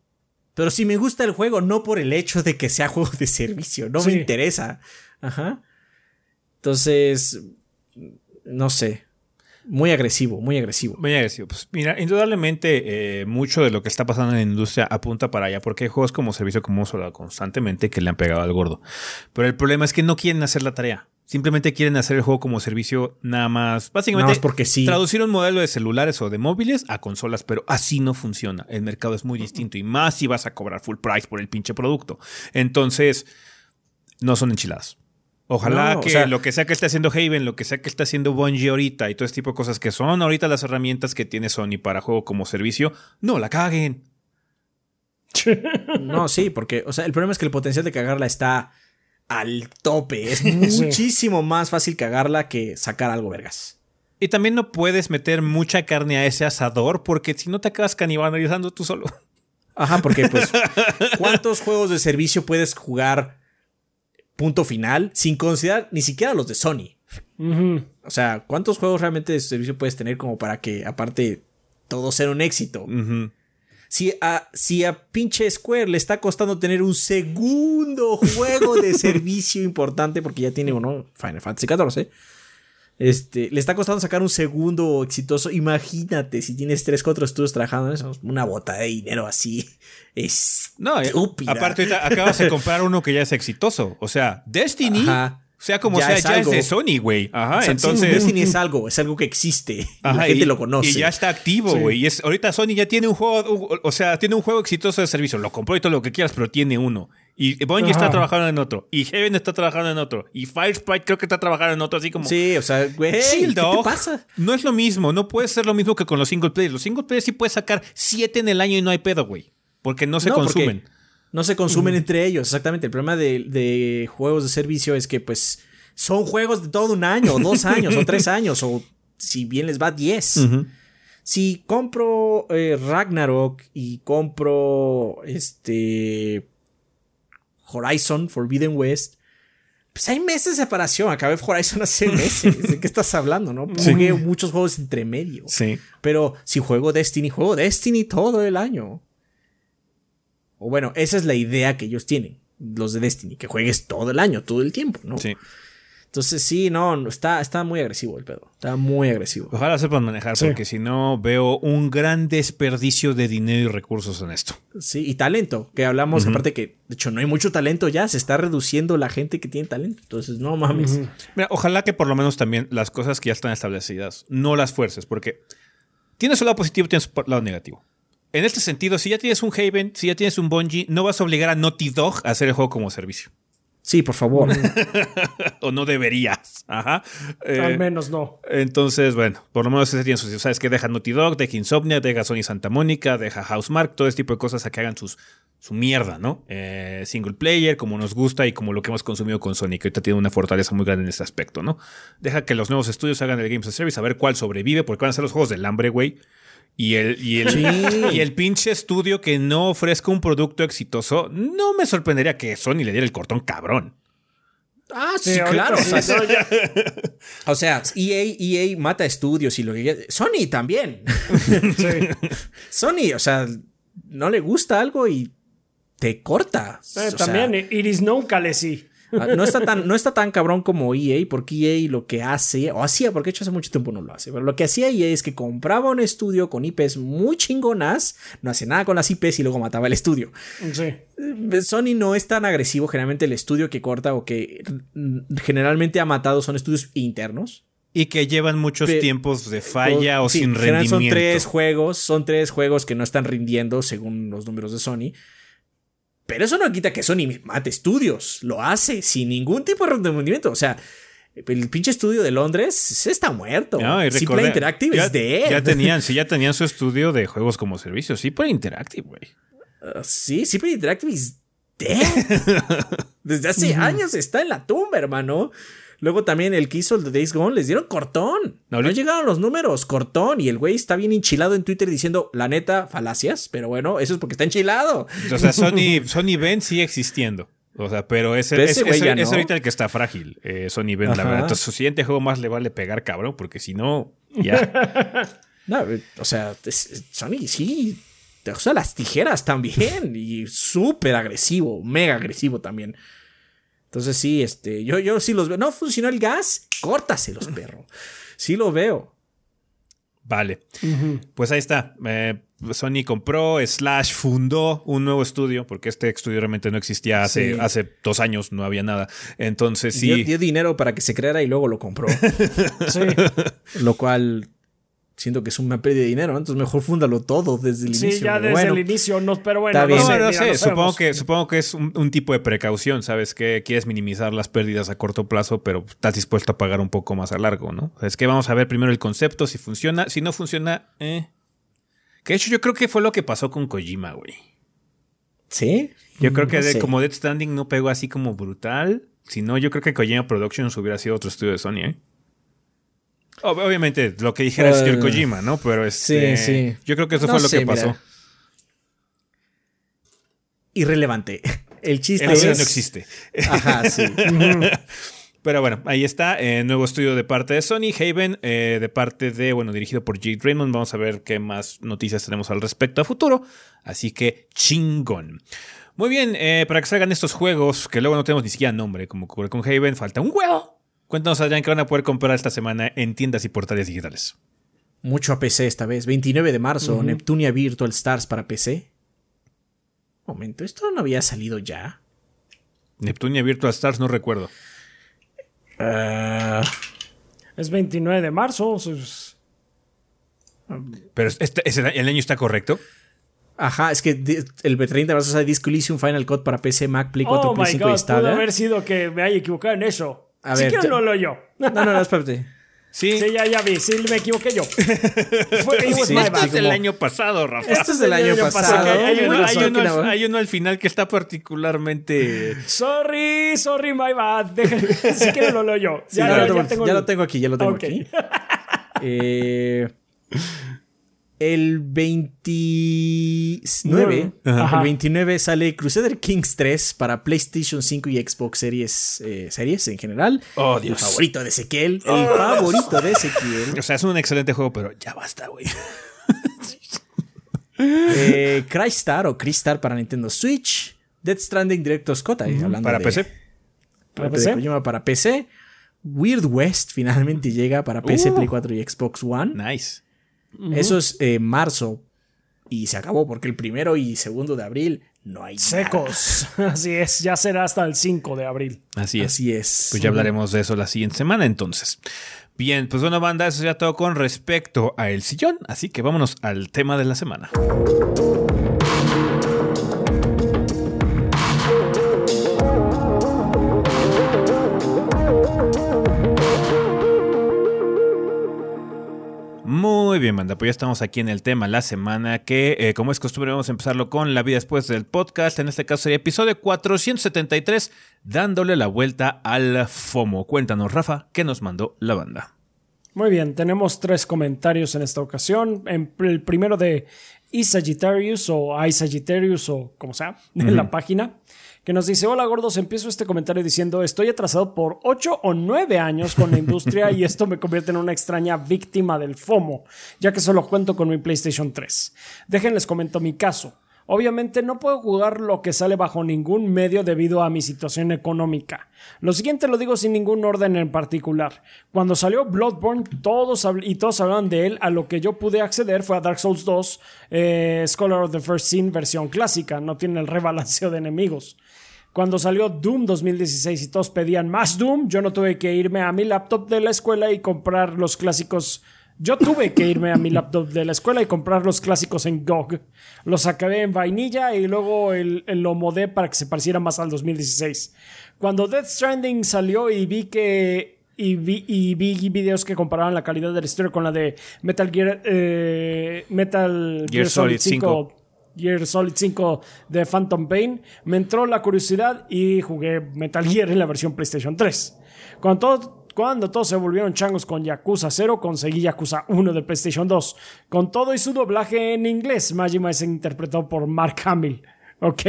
pero sí me gusta el juego, no por el hecho de que sea [laughs] juego de servicio, no me interesa. Ajá. Entonces, no sé. Muy agresivo, muy agresivo. Muy agresivo. Pues mira, indudablemente eh, mucho de lo que está pasando en la industria apunta para allá, porque hay juegos como servicio como hablado constantemente que le han pegado al gordo. Pero el problema es que no quieren hacer la tarea. Simplemente quieren hacer el juego como servicio nada más. Básicamente, porque sí. traducir un modelo de celulares o de móviles a consolas, pero así no funciona. El mercado es muy distinto y más si vas a cobrar full price por el pinche producto. Entonces, no son enchiladas. Ojalá que lo que sea que esté haciendo Haven, lo que sea que esté haciendo Bungie ahorita y todo este tipo de cosas que son ahorita las herramientas que tiene Sony para juego como servicio, no la caguen. [laughs] No, sí, porque, o sea, el problema es que el potencial de cagarla está al tope. Es [laughs] muchísimo más fácil cagarla que sacar algo vergas. Y también no puedes meter mucha carne a ese asador porque si no te acabas canibalizando tú solo. Ajá, porque pues, [laughs] ¿cuántos juegos de servicio puedes jugar punto final, sin considerar ni siquiera los de Sony. O sea, ¿cuántos juegos realmente de servicio puedes tener como para que, aparte, todo sea un éxito? Si, a, si a pinche Square le está costando tener un segundo juego de [laughs] servicio importante, porque ya tiene uno, Final Fantasy XIV, este, le está costando sacar un segundo exitoso. Imagínate si tienes tres, cuatro estudios trabajando en eso. Una bota de dinero así. Es no, aparte, acabas de comprar uno que ya es exitoso. O sea, Destiny. Sea como sea, ya es de Sony, güey. Ajá, entonces. Destiny es algo, es algo que existe. la gente lo conoce. Y ya está activo, güey. Y es, ahorita Sony ya tiene un juego, o sea, tiene un juego exitoso de servicio. Lo compró y todo lo que quieras, pero tiene uno. Y Bungie está trabajando en otro. Y Heaven está trabajando en otro. Y Firesprite creo que está trabajando en otro, así como. Sí, o sea, güey. ¿Qué te pasa? No es lo mismo. No puede ser lo mismo que con los single players. Los single players sí puedes sacar siete en el año y no hay pedo, güey. Porque no se consumen. No se consumen entre ellos, exactamente. El problema de, juegos de servicio es que, pues, son juegos de todo un año, o dos años, o tres [laughs] años, o si bien les va, diez. Si compro eh, Ragnarok y compro este Horizon Forbidden West, pues hay meses de separación. Acabé Horizon hace [laughs] meses. ¿De qué estás hablando, no? Jugué muchos juegos entre medio. Sí. Pero si juego Destiny, juego Destiny todo el año. O bueno, esa es la idea que ellos tienen, los de Destiny, que juegues todo el año, todo el tiempo, ¿no? Sí. Entonces sí, no, está, está muy agresivo el pedo. Está muy agresivo. Ojalá sepan manejar, porque si no veo un gran desperdicio de dinero y recursos en esto. Sí, y talento, que hablamos, aparte que, de hecho, no hay mucho talento ya, se está reduciendo la gente que tiene talento. Entonces, no mames. Mira, ojalá que por lo menos también las cosas que ya están establecidas, no las fuerces, porque tienes su lado positivo y tienes su lado negativo. En este sentido, si ya tienes un Haven, si ya tienes un Bungie, no vas a obligar a Naughty Dog a hacer el juego como servicio. Sí, por favor. [laughs] o no deberías. Ajá. Al eh, menos no. Entonces, bueno, por lo menos ese tiene sus. ¿Sabes que Deja Naughty Dog, deja Insomnia, deja Sony Santa Mónica, deja Housemark, todo este tipo de cosas a que hagan sus, su mierda, ¿no? Eh, single player, como nos gusta y como lo que hemos consumido con Sony, que ahorita tiene una fortaleza muy grande en ese aspecto, ¿no? Deja que los nuevos estudios hagan el Games of Service, a ver cuál sobrevive, porque van a ser los juegos del hambre, güey. Y el, y, el, y el pinche estudio que no ofrezca un producto exitoso, no me sorprendería que Sony le diera el cortón cabrón. Ah, sí, claro. o, sea, [laughs] EA, EA mata estudios y lo que Sony también. [laughs] Sony, o sea, no le gusta algo y te corta. Eh, también, Iris nunca le sí. Ah, no está, tan, no está tan cabrón como EA, porque EA lo que hace, o hacía, porque de hecho hace mucho tiempo no lo hace, pero lo que hacía EA es que compraba un estudio con IPs muy chingonas, no hacía nada con las IPs y luego mataba el estudio. Sí. Eh, Sony no es tan agresivo, generalmente el estudio que corta o que generalmente ha matado son estudios internos. Y que llevan muchos tiempos de falla o sin rendimiento. Son tres juegos, son tres juegos que no están rindiendo según los números de Sony. Pero eso no quita que Sony mate estudios. Lo hace sin ningún tipo de rendimiento. O sea, el pinche estudio de Londres está muerto. No, Interactive ya, es de Ya tenían, sí, ya tenían su estudio de juegos como servicio. Sí, Interactive, güey. Uh, sí, sí, Interactive es dead. [laughs] Desde hace años está en la tumba, hermano. Luego también el que hizo el de Days Gone les dieron cortón. No, llegaron los números, cortón. Y el güey está bien enchilado en Twitter diciendo, la neta, falacias. Pero bueno, eso es porque está enchilado. O sea, Sony, Sony Ben sigue existiendo. O sea, pero ese, es, ahorita el que está frágil, eh, Sony Ben, la verdad. Entonces, su siguiente juego más le vale pegar, cabrón, porque si no, ya. [laughs] no, o sea, Sony sí te usa las tijeras también. y súper agresivo, mega agresivo también. Entonces sí, este, yo, yo sí los veo. No funcionó el gas, córtaselos, perro. Sí lo veo. Vale. Pues ahí está. Eh, Sony compró, slash fundó un nuevo estudio, porque este estudio realmente no existía hace, hace dos años, no había nada. Entonces sí. Dio, dio dinero para que se creara y luego lo compró. [laughs] sí. Lo cual siento que es una pérdida de dinero, entonces mejor fúndalo todo desde el inicio. Sí, ya desde el inicio, no, pero bueno, no, sé, supongo, que, supongo que es un, tipo de precaución, ¿sabes? Que quieres minimizar las pérdidas a corto plazo, pero estás dispuesto a pagar un poco más a largo, ¿no? Es que vamos a ver primero el concepto, si funciona, si no funciona, eh. Que de hecho yo creo que fue lo que pasó con Kojima, güey. ¿Sí? Yo creo que como Dead Standing no pegó así como brutal. Si no, yo creo que Kojima Productions hubiera sido otro estudio de Sony, ¿eh? Obviamente, lo que dijera el señor Kojima, ¿no? Pero este, sí, sí. yo creo que eso fue lo que pasó. Irrelevante. [laughs] El chiste es... no existe. [laughs] Ajá, sí. [laughs] Pero bueno, ahí está. Eh, nuevo estudio de parte de Sony. Haven, eh, de parte de, bueno, dirigido por Jade Raymond. Vamos a ver qué más noticias tenemos al respecto a futuro. Así que chingón. Muy bien, eh, para que salgan estos juegos, que luego no tenemos ni siquiera nombre, como ocurre con Haven, falta un juego Cuéntanos, Adrián, qué van a poder comprar esta semana en tiendas y portales digitales. Mucho a PC esta vez. 29 de marzo, Neptunia Virtual Stars para PC. Momento, ¿esto no había salido ya? Neptunia Virtual Stars, no recuerdo. Ah. es 29 de marzo. Pero este, el año está correcto. Ajá, es que el 30 de marzo sale Disco Elysium Final Cut para PC, Mac, Play 4, oh Play 5 y Puede haber sido que me haya equivocado en eso. A ver, si lo leo yo. No, no, no, espérate. [laughs] Sí. sí, ya, ya vi, sí me equivoqué yo. Fue, sí, esto es del año pasado, Rafa. Esto es del año, pasado. Hay, uno, hay, uno, al, final que está particularmente. Sorry, sorry, my bad. si quieres lo leo yo. Ya, ya, ya, tengo ya, lo tengo aquí, ya lo tengo aquí. [laughs] eh, el 29, el 29 sale Crusader Kings 3 para PlayStation 5 y Xbox Series, eh, series en general. Oh, Dios. El favorito de Ezequiel. El oh. favorito de Ezequiel. O sea, es un excelente juego, pero ya basta, güey. eh, Crystar o Crystar para Nintendo Switch. Dead Stranding Director Scott, hablando para PC. Para PC. para PC. Weird West finalmente llega para PC, uh. Play 4 y Xbox One. Nice. Eso es eh, marzo. Y se acabó porque el primero y segundo de abril no hay Secos. [laughs] Así es, ya será hasta el 5 de abril. Así es. Así es. Pues ya hablaremos de eso la siguiente semana entonces. Bien, pues bueno, banda, eso ya todo con respecto a El Sillón. Así que vámonos al tema de la semana. Muy bien, banda, pues ya estamos aquí en el tema la semana que, eh, como es costumbre, vamos a empezarlo con la vida después del podcast. En este caso sería episodio 473, dándole la vuelta al FOMO. Cuéntanos, Rafa, ¿qué nos mandó la banda? Muy bien, tenemos tres comentarios en esta ocasión. el primero de Isagittarius o iSagittarius o como sea, en la página que nos dice, hola gordos, empiezo este comentario diciendo, estoy atrasado por 8 o 9 años con la industria y esto me convierte en una extraña víctima del FOMO, ya que solo cuento con mi PlayStation 3. Déjenles comento mi caso. Obviamente no puedo jugar lo que sale bajo ningún medio debido a mi situación económica. Lo siguiente lo digo sin ningún orden en particular. Cuando salió Bloodborne todos y todos hablaban de él, a lo que yo pude acceder fue a Dark Souls 2, eh, Scholar of the First Sin versión clásica, no tiene el rebalanceo de enemigos. Cuando salió Doom 2016 y todos pedían más Doom, yo no tuve que irme a mi laptop de la escuela y comprar los clásicos. Yo tuve que irme a mi laptop de la escuela y comprar los clásicos en GOG. Los acabé en vainilla y luego el, lo modé para que se pareciera más al 2016. Cuando Death Stranding salió y vi que y vi, y vi videos que comparaban la calidad del historia con la de Metal Gear, eh, Metal Gear, Solid 5. Gear Solid 5 de Phantom Pain, me entró la curiosidad y jugué Metal Gear en la versión PlayStation 3. Cuando, cuando todos se volvieron changos con Yakuza 0, conseguí Yakuza 1 de PlayStation 2. Con todo y su doblaje en inglés, Majima es interpretado por Mark Hamill. Ok,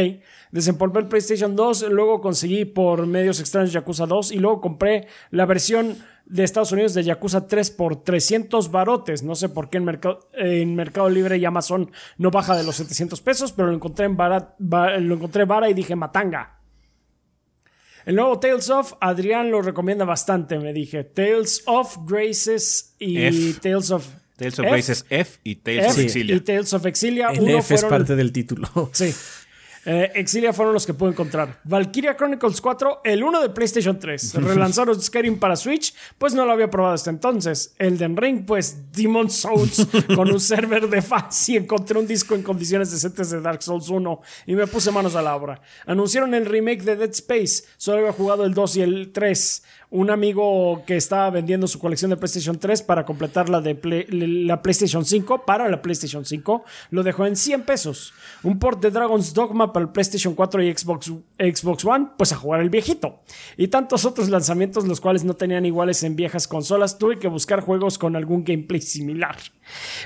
desempolvé el PlayStation 2, luego conseguí por medios extraños Yakuza 2 y luego compré la versión de Estados Unidos de Yakuza 3 por 300 barotes. No sé por qué en Mercado, en Mercado Libre y Amazon no baja de los 700 pesos, pero lo encontré en vara, lo encontré vara y dije matanga. El nuevo Tales of, Adrián lo recomienda bastante, me dije. Tales of Graces y Tales of... Tales of Graces F y Tales of Exilia. Y Tales of Exilia. El F es parte del título. Sí. [laughs] Eh, Exilia fueron los que pude encontrar. Valkyria Chronicles 4, el 1 de PlayStation 3. [laughs] Relanzaron Skyrim para Switch, pues no lo había probado hasta entonces. Elden Ring, pues Demon Souls [laughs] con un server de fans y encontré un disco en condiciones decentes de Dark Souls 1 y me puse manos a la obra. Anunciaron el remake de Dead Space, solo había jugado el 2 y el 3 un amigo que estaba vendiendo su colección de PlayStation 3 para completar la de la PlayStation 5 para la PlayStation 5 lo dejó en 100 pesos. Un port de Dragon's Dogma para el PlayStation 4 y Xbox, Xbox One, pues a jugar el viejito. Y tantos otros lanzamientos los cuales no tenían iguales en viejas consolas, tuve que buscar juegos con algún gameplay similar.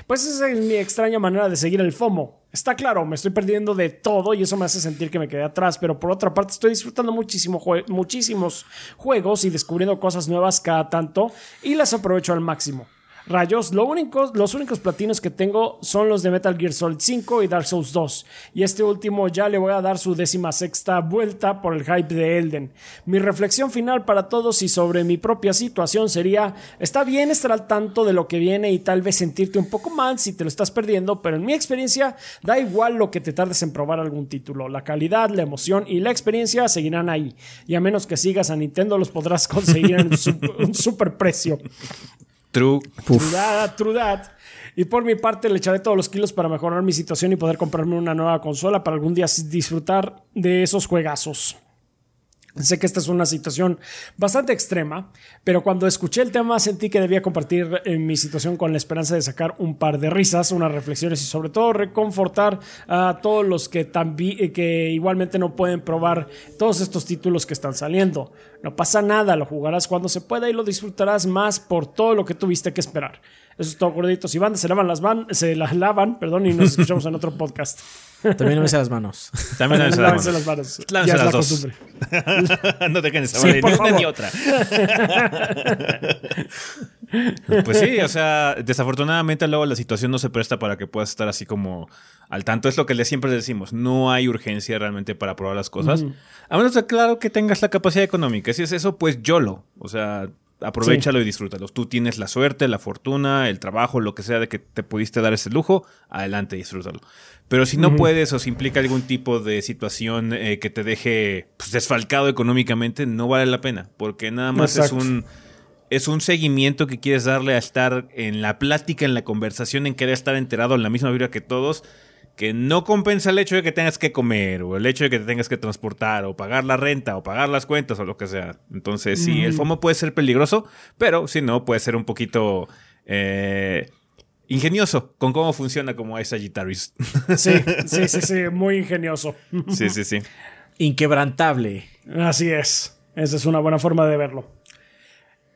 Pues esa es mi extraña manera de seguir el FOMO. Está claro, me estoy perdiendo de todo y eso me hace sentir que me quedé atrás, pero por otra parte estoy disfrutando muchísimo muchísimos juegos y descubriendo cosas nuevas cada tanto y las aprovecho al máximo. Rayos, lo único, los únicos platinos que tengo son los de Metal Gear Solid 5 y Dark Souls 2. Y este último ya le voy a dar su décima sexta vuelta por el hype de Elden. Mi reflexión final para todos y sobre mi propia situación sería, está bien estar al tanto de lo que viene y tal vez sentirte un poco mal si te lo estás perdiendo, pero en mi experiencia da igual lo que te tardes en probar algún título. La calidad, la emoción y la experiencia seguirán ahí. Y a menos que sigas a Nintendo los podrás conseguir en un super precio. True. True that, Y por mi parte le echaré todos los kilos para mejorar mi situación y poder comprarme una nueva consola para algún día disfrutar de esos juegazos. Sé que esta es una situación bastante extrema, pero cuando escuché el tema sentí que debía compartir eh, mi situación con la esperanza de sacar un par de risas, unas reflexiones y sobre todo reconfortar a todos los que, eh, que igualmente no pueden probar todos estos títulos que están saliendo. No pasa nada, lo jugarás cuando se pueda y lo disfrutarás más por todo lo que tuviste que esperar. Eso es todo, gorditos y bandas. Se lavan las manos, se las lavan, perdón, y nos escuchamos en otro podcast. También lávense las manos. También lávense las, las manos. Lávense las dos. [laughs] no te quedes sí, ni una ni otra. [laughs] [laughs] pues sí, o sea, desafortunadamente luego la situación no se presta para que puedas estar así como al tanto. Es lo que le siempre decimos. No hay urgencia realmente para probar las cosas. A menos de claro que tengas la capacidad económica. Si es eso, pues YOLO. O sea, aprovechalo y disfrútalo. Tú tienes la suerte, la fortuna, el trabajo, lo que sea de que te pudiste dar ese lujo, adelante, disfrútalo. Pero si no puedes o si implica algún tipo de situación eh, que te deje pues, desfalcado económicamente, no vale la pena, porque nada más es un es un seguimiento que quieres darle a estar en la plática, en la conversación, en querer estar enterado en la misma vibra que todos que no compensa el hecho de que tengas que comer o el hecho de que te tengas que transportar o pagar la renta o pagar las cuentas o lo que sea. Entonces, sí, el FOMO puede ser peligroso, pero si no, puede ser un poquito eh, ingenioso con cómo funciona como esa Sagittarius. [laughs] Sí, sí, sí, sí, [laughs] muy ingenioso. Sí, sí, sí. Inquebrantable. Así es. Esa es una buena forma de verlo.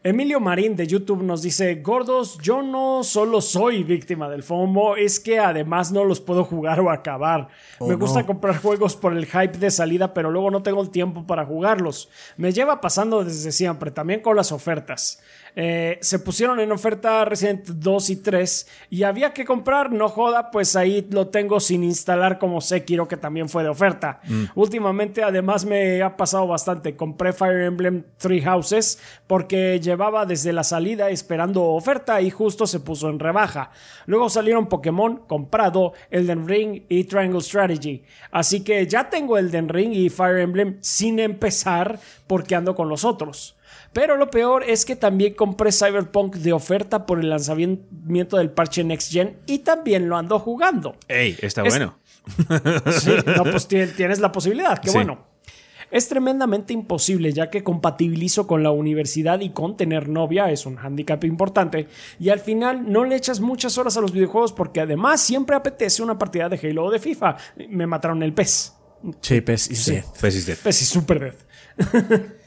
Emilio Marín de YouTube nos dice, gordos, yo no solo soy víctima del FOMO, es que además no los puedo jugar o acabar. Oh, Me gusta comprar juegos por el hype de salida, pero luego no tengo el tiempo para jugarlos. Me lleva pasando desde siempre, también con las ofertas. Eh, se pusieron en oferta Resident 2 y 3 y había que comprar, no joda, pues ahí lo tengo sin instalar como Sekiro que también fue de oferta. Mm. Últimamente además me ha pasado bastante, compré Fire Emblem Three Houses porque llevaba desde la salida esperando oferta y justo se puso en rebaja. Luego salieron Pokémon, comprado, Elden Ring y Triangle Strategy. Así que ya tengo Elden Ring y Fire Emblem sin empezar porque ando con los otros. Pero lo peor es que también compré Cyberpunk de oferta por el lanzamiento del parche Next Gen y también lo ando jugando. ¡Ey! Está bueno. Sí, no, pues tienes la posibilidad, qué bueno. Es tremendamente imposible ya que compatibilizo con la universidad y con tener novia es un hándicap importante y al final no le echas muchas horas a los videojuegos porque además siempre apetece una partida de Halo o de FIFA. Me mataron el pez. Sí, pez y sí. Pez is dead. Pez y super dead. [laughs]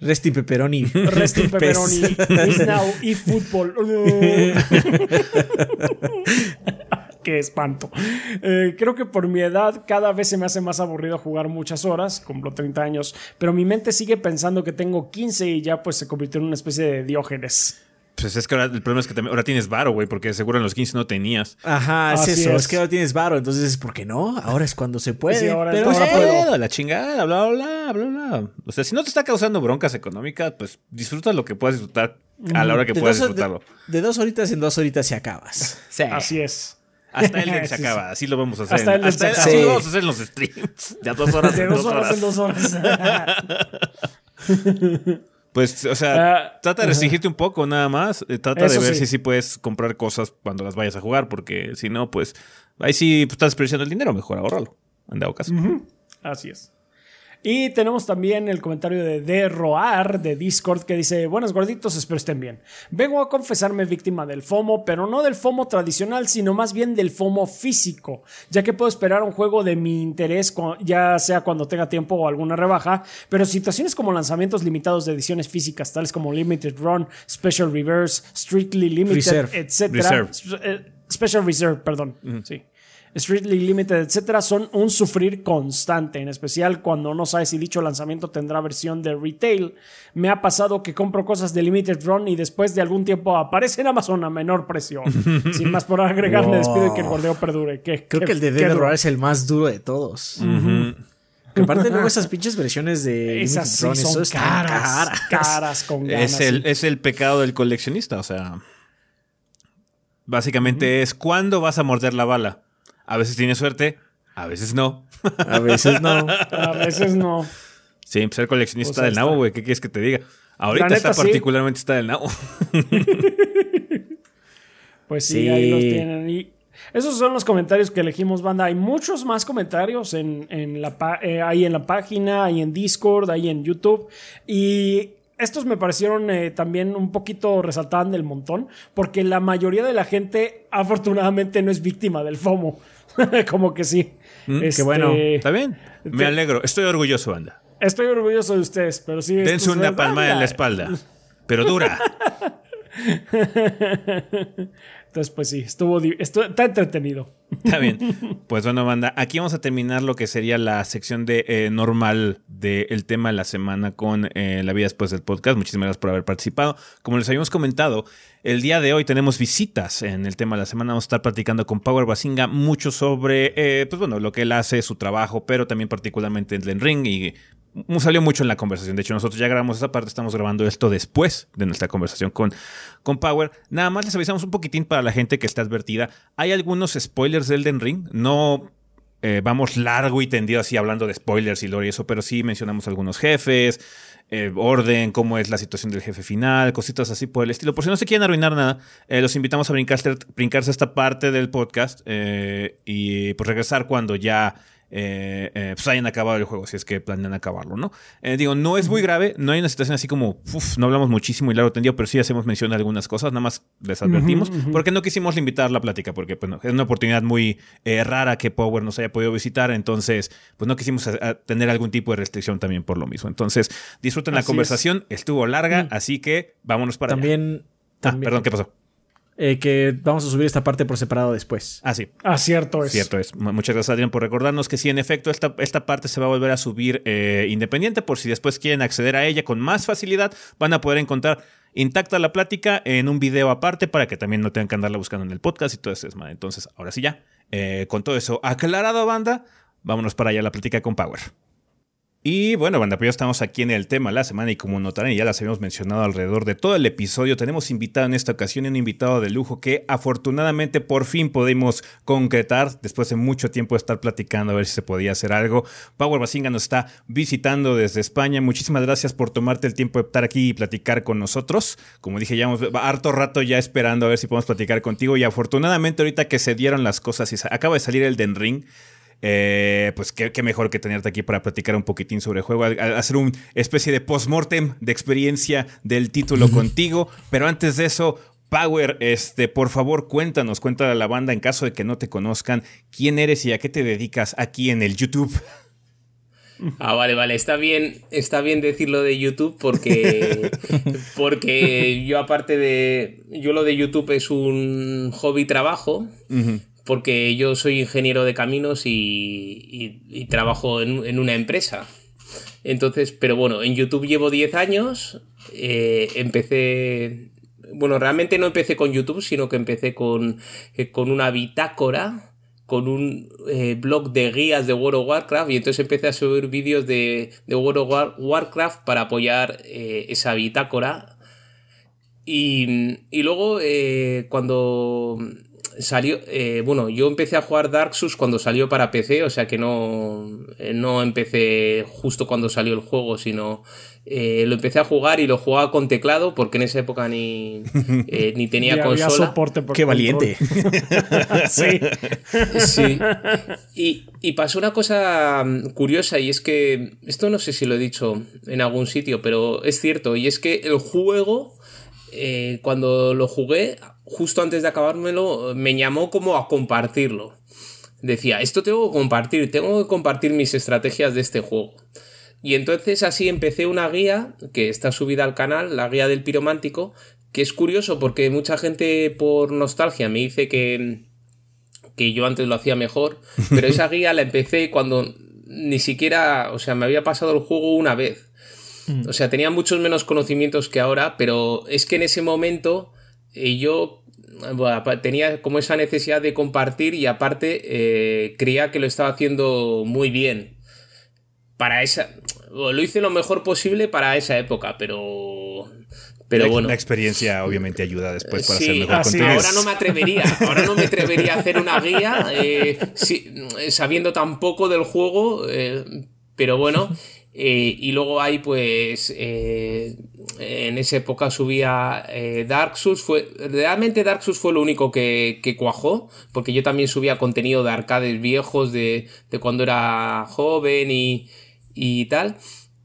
Resti pepperoni. [laughs] Resti pepperoni. is now eFootball. [laughs] Qué espanto. Eh, creo que por mi edad cada vez se me hace más aburrido jugar muchas horas, cumplo 30 años, pero mi mente sigue pensando que tengo 15 y ya pues se convirtió en una especie de diógenes. Pues es que ahora el problema es que también, ahora tienes varo, güey, porque seguro en los 15 no tenías. Ajá, es Así eso. Es. es. que ahora tienes varo. Entonces, ¿por qué no? Ahora es cuando se puede. Sí, ahora- pero ahora sí. puedo. la chingada, bla, bla, bla, bla, bla. O sea, si no te está causando broncas económicas, pues disfruta lo que puedas disfrutar a la hora que De puedas dos, disfrutarlo. de, de dos horitas en dos horitas y acabas. [laughs] Sí. Así es. Hasta el [laughs] se Sí, sí. acaba, así lo vamos a hacer. Hasta el Hasta se el- acaba. así Sí. lo vamos a hacer en los streams. De a dos horas [laughs] De en dos horas en dos horas. Pues, o sea, Ah, trata de restringirte un poco nada más. Eh, Trata Eso de ver sí. si sí puedes comprar cosas cuando las vayas a jugar, porque si no, pues ahí sí pues, estás desperdiciando el dinero, mejor ahorralo. Han dado caso. Así es. Y tenemos también el comentario de Derroar de Discord que dice: Buenas gorditos, espero estén bien. Vengo a confesarme víctima del FOMO, pero no del FOMO tradicional, sino más bien del FOMO físico, ya que puedo esperar un juego de mi interés, ya sea cuando tenga tiempo o alguna rebaja, pero situaciones como lanzamientos limitados de ediciones físicas, tales como Limited Run, Special Reverse, Strictly Limited, etc. Eh, Special Reserve, perdón. Sí. Strictly Limited, etcétera, son un sufrir constante, en especial cuando no sabes si dicho lanzamiento tendrá versión de retail. Me ha pasado que compro cosas de Limited Run y después de algún tiempo aparece en Amazon a menor precio. [laughs] Sin más por agregar, me despido y que el gordeo perdure. ¿Qué- Creo qué- que el de Dead es el más duro de todos. Que aparte luego esas pinches versiones de Esas sí Run, son están caras, caras con ganas. Es el, es el pecado del coleccionista, o sea. Básicamente es cuándo vas a morder la bala. A veces tienes suerte, a veces no. A veces no. [laughs] A veces no. Sí, ser coleccionista Pues del nabo, está. güey. ¿Qué quieres que te diga? Ahorita está neta, sí. particularmente está del nabo. [laughs] Pues sí, Sí. ahí los tienen. Y esos son los comentarios que elegimos, banda. Hay muchos más comentarios en, en la, eh, ahí en la página, ahí en Discord, ahí en YouTube. Y estos me parecieron eh, también un poquito resaltaban del montón, porque la mayoría de la gente, afortunadamente, no es víctima del FOMO. [laughs] Como que sí. qué Este, bueno. ¿Está bien? Me alegro. Estoy orgulloso, banda. Estoy orgulloso de ustedes, pero sí. Dense una palmada en la espalda. Pero dura. [laughs] Entonces, pues sí, estuvo, di- estu- está entretenido. Está bien. Pues bueno, banda, aquí vamos a terminar lo que sería la sección de eh, normal del tema de la semana con eh, la vida después del podcast. Muchísimas gracias por haber participado. Como les habíamos comentado, el día de hoy tenemos visitas en el tema de la semana. Vamos a estar platicando con Power Basinga mucho sobre, eh, pues bueno, lo que él hace, su trabajo, pero también particularmente en Elden Ring y salió mucho en la conversación. De hecho, nosotros ya grabamos esa parte, estamos grabando esto después de nuestra conversación con, con Power. Nada más les avisamos un poquitín para la gente que está advertida. Hay algunos spoilers de Elden Ring. No eh, vamos largo y tendido así hablando de spoilers y lore y eso, pero sí mencionamos algunos jefes, eh, orden, cómo es la situación del jefe final, cositas así por el estilo. Por si no se quieren arruinar nada, eh, los invitamos a brincarse, brincarse esta parte del podcast y pues regresar cuando ya eh, eh, pues hayan acabado el juego, si es que planean acabarlo, ¿no? Eh, digo, no es muy grave, no hay una situación así como, uf, no hablamos muchísimo y largo tendido, pero sí hacemos mención de algunas cosas, nada más les advertimos, porque no quisimos limitar la plática, porque pues, no, es una oportunidad muy eh, rara que Power nos haya podido visitar, entonces, pues no quisimos a- a tener algún tipo de restricción también por lo mismo. Entonces, disfruten la conversación, estuvo larga, así que vámonos para allá. También, Ah, también perdón, ¿qué pasó? Eh, que vamos a subir esta parte por separado después. Ah, sí. Ah, cierto es. Cierto es. Muchas gracias, Adrián, por recordarnos que sí, en efecto, esta, esta parte se va a volver a subir eh, independiente por si después quieren acceder a ella con más facilidad, van a poder encontrar intacta la plática en un video aparte para que también no tengan que andarla buscando en el podcast y todo eso. Entonces, ahora sí ya, eh, con todo eso aclarado, banda, vámonos para allá a la plática con Power. Y bueno, banda, pues ya estamos aquí en el tema la semana y como notarán, ya las habíamos mencionado alrededor de todo el episodio, tenemos invitado en esta ocasión un invitado de lujo que afortunadamente por fin pudimos concretar después de mucho tiempo de estar platicando a ver si se podía hacer algo. Power Basinga nos está visitando desde España. Muchísimas gracias por tomarte el tiempo de estar aquí y platicar con nosotros. Como dije, ya harto rato ya esperando a ver si podemos platicar contigo y afortunadamente ahorita que se dieron las cosas y acaba de salir el Den Ring. Eh, pues qué, mejor que tenerte aquí para platicar un poquitín sobre el juego, hacer una especie de post-mortem de experiencia del título contigo. Pero antes de eso, Power, este, por favor, cuéntanos, cuéntale a la banda en caso de que no te conozcan, quién eres y a qué te dedicas aquí en el YouTube. [laughs] Ah, vale, vale, está bien, está bien decirlo de YouTube porque, [laughs] porque yo aparte de, yo lo de YouTube es un hobby trabajo, porque yo soy ingeniero de caminos y, trabajo en, una empresa. Entonces, pero bueno, en YouTube llevo 10 años, eh, empecé, bueno, realmente no empecé con YouTube, sino que empecé con, eh, con una bitácora, con un eh, blog de guías de World of Warcraft y entonces empecé a subir vídeos de, World of Warcraft para apoyar esa bitácora. Y, y luego, cuando salió, eh, bueno, yo empecé a jugar Dark Souls cuando salió para PC, o sea que no, eh, no empecé justo cuando salió el juego, sino eh, lo empecé a jugar y lo jugaba con teclado porque en esa época ni, [laughs] ni tenía consola. Qué valiente. [laughs] [laughs] sí. sí. Y, y, pasó una cosa mm, curiosa y es que, esto no sé si lo he dicho en algún sitio, pero es cierto, y es que el juego, cuando lo jugué, justo antes de acabármelo, me llamó como a compartirlo. Decía, esto tengo que compartir, tengo que compartir mis estrategias de este juego. Y entonces así empecé una guía que está subida al canal, la guía del piromántico, que es curioso porque mucha gente por nostalgia me dice que, que yo antes lo hacía mejor, pero [laughs] esa guía la empecé cuando ni siquiera, o sea, me había pasado el juego una vez. Mm. O sea, tenía muchos menos conocimientos que ahora, pero es que en ese momento y yo tenía como esa necesidad de compartir y aparte eh, creía que lo estaba haciendo muy bien. Para esa. Lo hice lo mejor posible para esa época, pero. Pero bueno. La experiencia obviamente ayuda después para hacer mejor Ahora no me atrevería. Ahora no me atrevería a hacer una guía eh, sabiendo tan poco del juego. Eh, pero bueno. Y luego hay pues en esa época subía eh, Dark Souls. Fue, realmente Dark Souls fue lo único que, cuajó, porque yo también subía contenido de arcades viejos de, cuando era joven y, tal.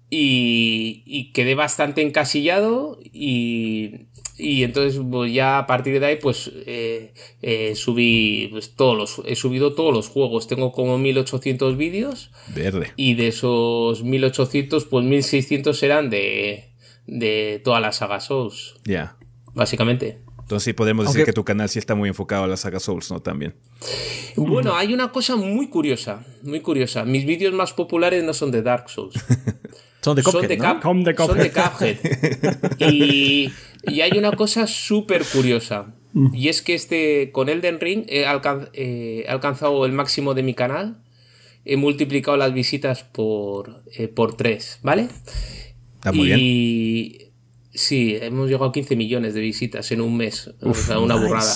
Y, quedé bastante encasillado y, y entonces pues, ya a partir de ahí pues eh, eh, subí pues, todos los he subido todos los juegos tengo como 1800 vídeos verde y de esos 1800 pues 1600 serán de de toda la saga Souls. Ya. Básicamente. Entonces sí podemos decir que tu canal sí está muy enfocado a la saga Souls, ¿no? También. Bueno, hay una cosa muy curiosa, muy curiosa. Mis vídeos más populares no son de Dark Souls. [laughs] son de Cuphead, son de, Son de Cuphead. [laughs] y, y, hay una cosa súper curiosa. Y es que este, con Elden Ring he, eh, alcanzado el máximo de mi canal. He multiplicado las visitas por, eh, por 3, ¿vale? y sí, hemos llegado a 15 millones de visitas en un mes. o sea, una burrada.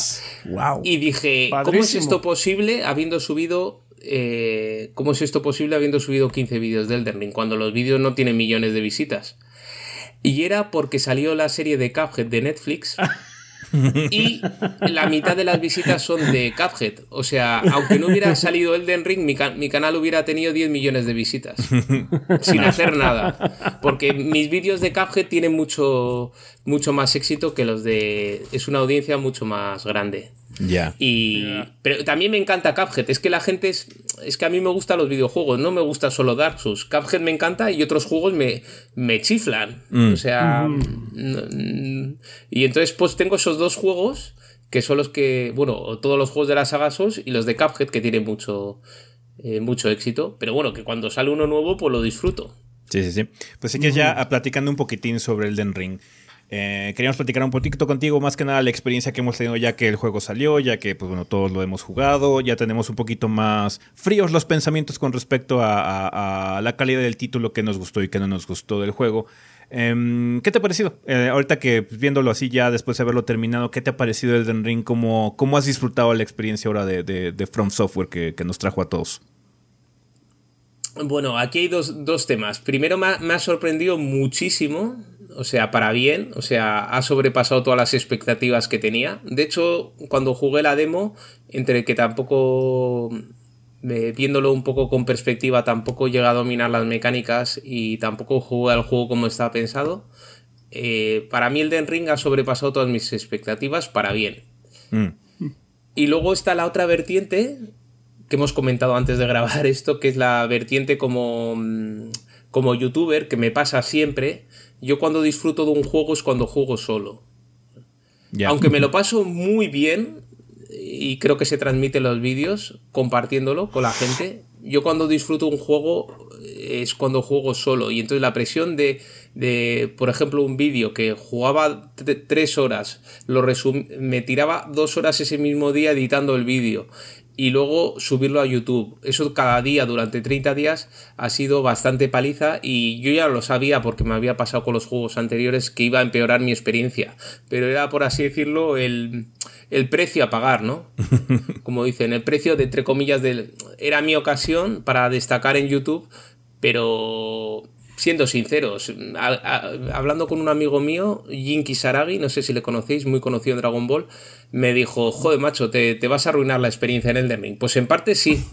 Y dije, ¿cómo es esto posible habiendo subido eh, ¿cómo es esto posible habiendo subido 15 vídeos de Elden Ring cuando los vídeos no tienen millones de visitas? Y era porque salió la serie de Cuphead de Netflix [laughs] Y la mitad de las visitas son de Cuphead. O sea, aunque no hubiera salido Elden Ring, mi, mi canal hubiera tenido 10 millones de visitas. [laughs] sin hacer nada. Porque mis vídeos de Cuphead tienen mucho, mucho más éxito que los de. Es una audiencia mucho más grande. Ya. Y. Pero también me encanta Cuphead. Es que la gente es. Es que a mí me gustan los videojuegos, no me gusta solo Dark Souls. Cuphead me encanta y otros juegos me, me chiflan. Mm. O sea. Y entonces, pues tengo esos dos juegos que son los que. Bueno, todos los juegos de la saga Souls y los de Cuphead que tienen mucho. Eh, mucho éxito. Pero bueno, que cuando sale uno nuevo, pues lo disfruto. Sí, sí, sí. Pues sí que ya platicando un poquitín sobre Elden Ring. Eh, queríamos platicar un poquito contigo, más que nada la experiencia que hemos tenido ya que el juego salió, ya que pues bueno, todos lo hemos jugado, ya tenemos un poquito más fríos los pensamientos con respecto a, la calidad del título que nos gustó y que no nos gustó del juego. Em, ¿Qué te ha parecido? Eh, ahorita que pues, viéndolo así ya después de haberlo terminado, ¿qué te ha parecido el Ring? ¿Cómo, ¿Cómo has disfrutado la experiencia ahora de, From Software que, nos trajo a todos? Bueno, aquí hay dos, temas. Primero me ha sorprendido muchísimo o sea, para bien, o sea, ha sobrepasado todas las expectativas que tenía. De hecho, cuando jugué la demo, entre que tampoco, eh, viéndolo un poco con perspectiva, tampoco llega a dominar las mecánicas y tampoco jugué al juego como estaba pensado, eh, para mí el Den Ring ha sobrepasado todas mis expectativas para bien. Mm. Y luego está la otra vertiente que hemos comentado antes de grabar [laughs] esto, que es la vertiente como, mm, como youtuber, que me pasa siempre, yo cuando disfruto de un juego es cuando juego solo. Aunque me lo paso muy bien, y creo que se transmite en los vídeos, compartiéndolo con la gente, yo cuando disfruto un juego es cuando juego solo. Y entonces la presión de, de por ejemplo, un vídeo que jugaba tres horas, lo me tiraba dos horas ese mismo día editando el vídeo y luego subirlo a YouTube. Eso cada día durante 30 días ha sido bastante paliza y yo ya lo sabía porque me había pasado con los juegos anteriores que iba a empeorar mi experiencia. Pero era, por así decirlo, el, el precio a pagar, ¿no? [laughs] Como dicen, el precio de, entre comillas, del, era mi ocasión para destacar en YouTube, pero siendo sinceros, hablando con un amigo mío, Jin Kisaragi, no sé si le conocéis, muy conocido en Dragon Ball, me dijo, joder, macho, te, vas a arruinar la experiencia en Elden Ring. Pues en parte sí,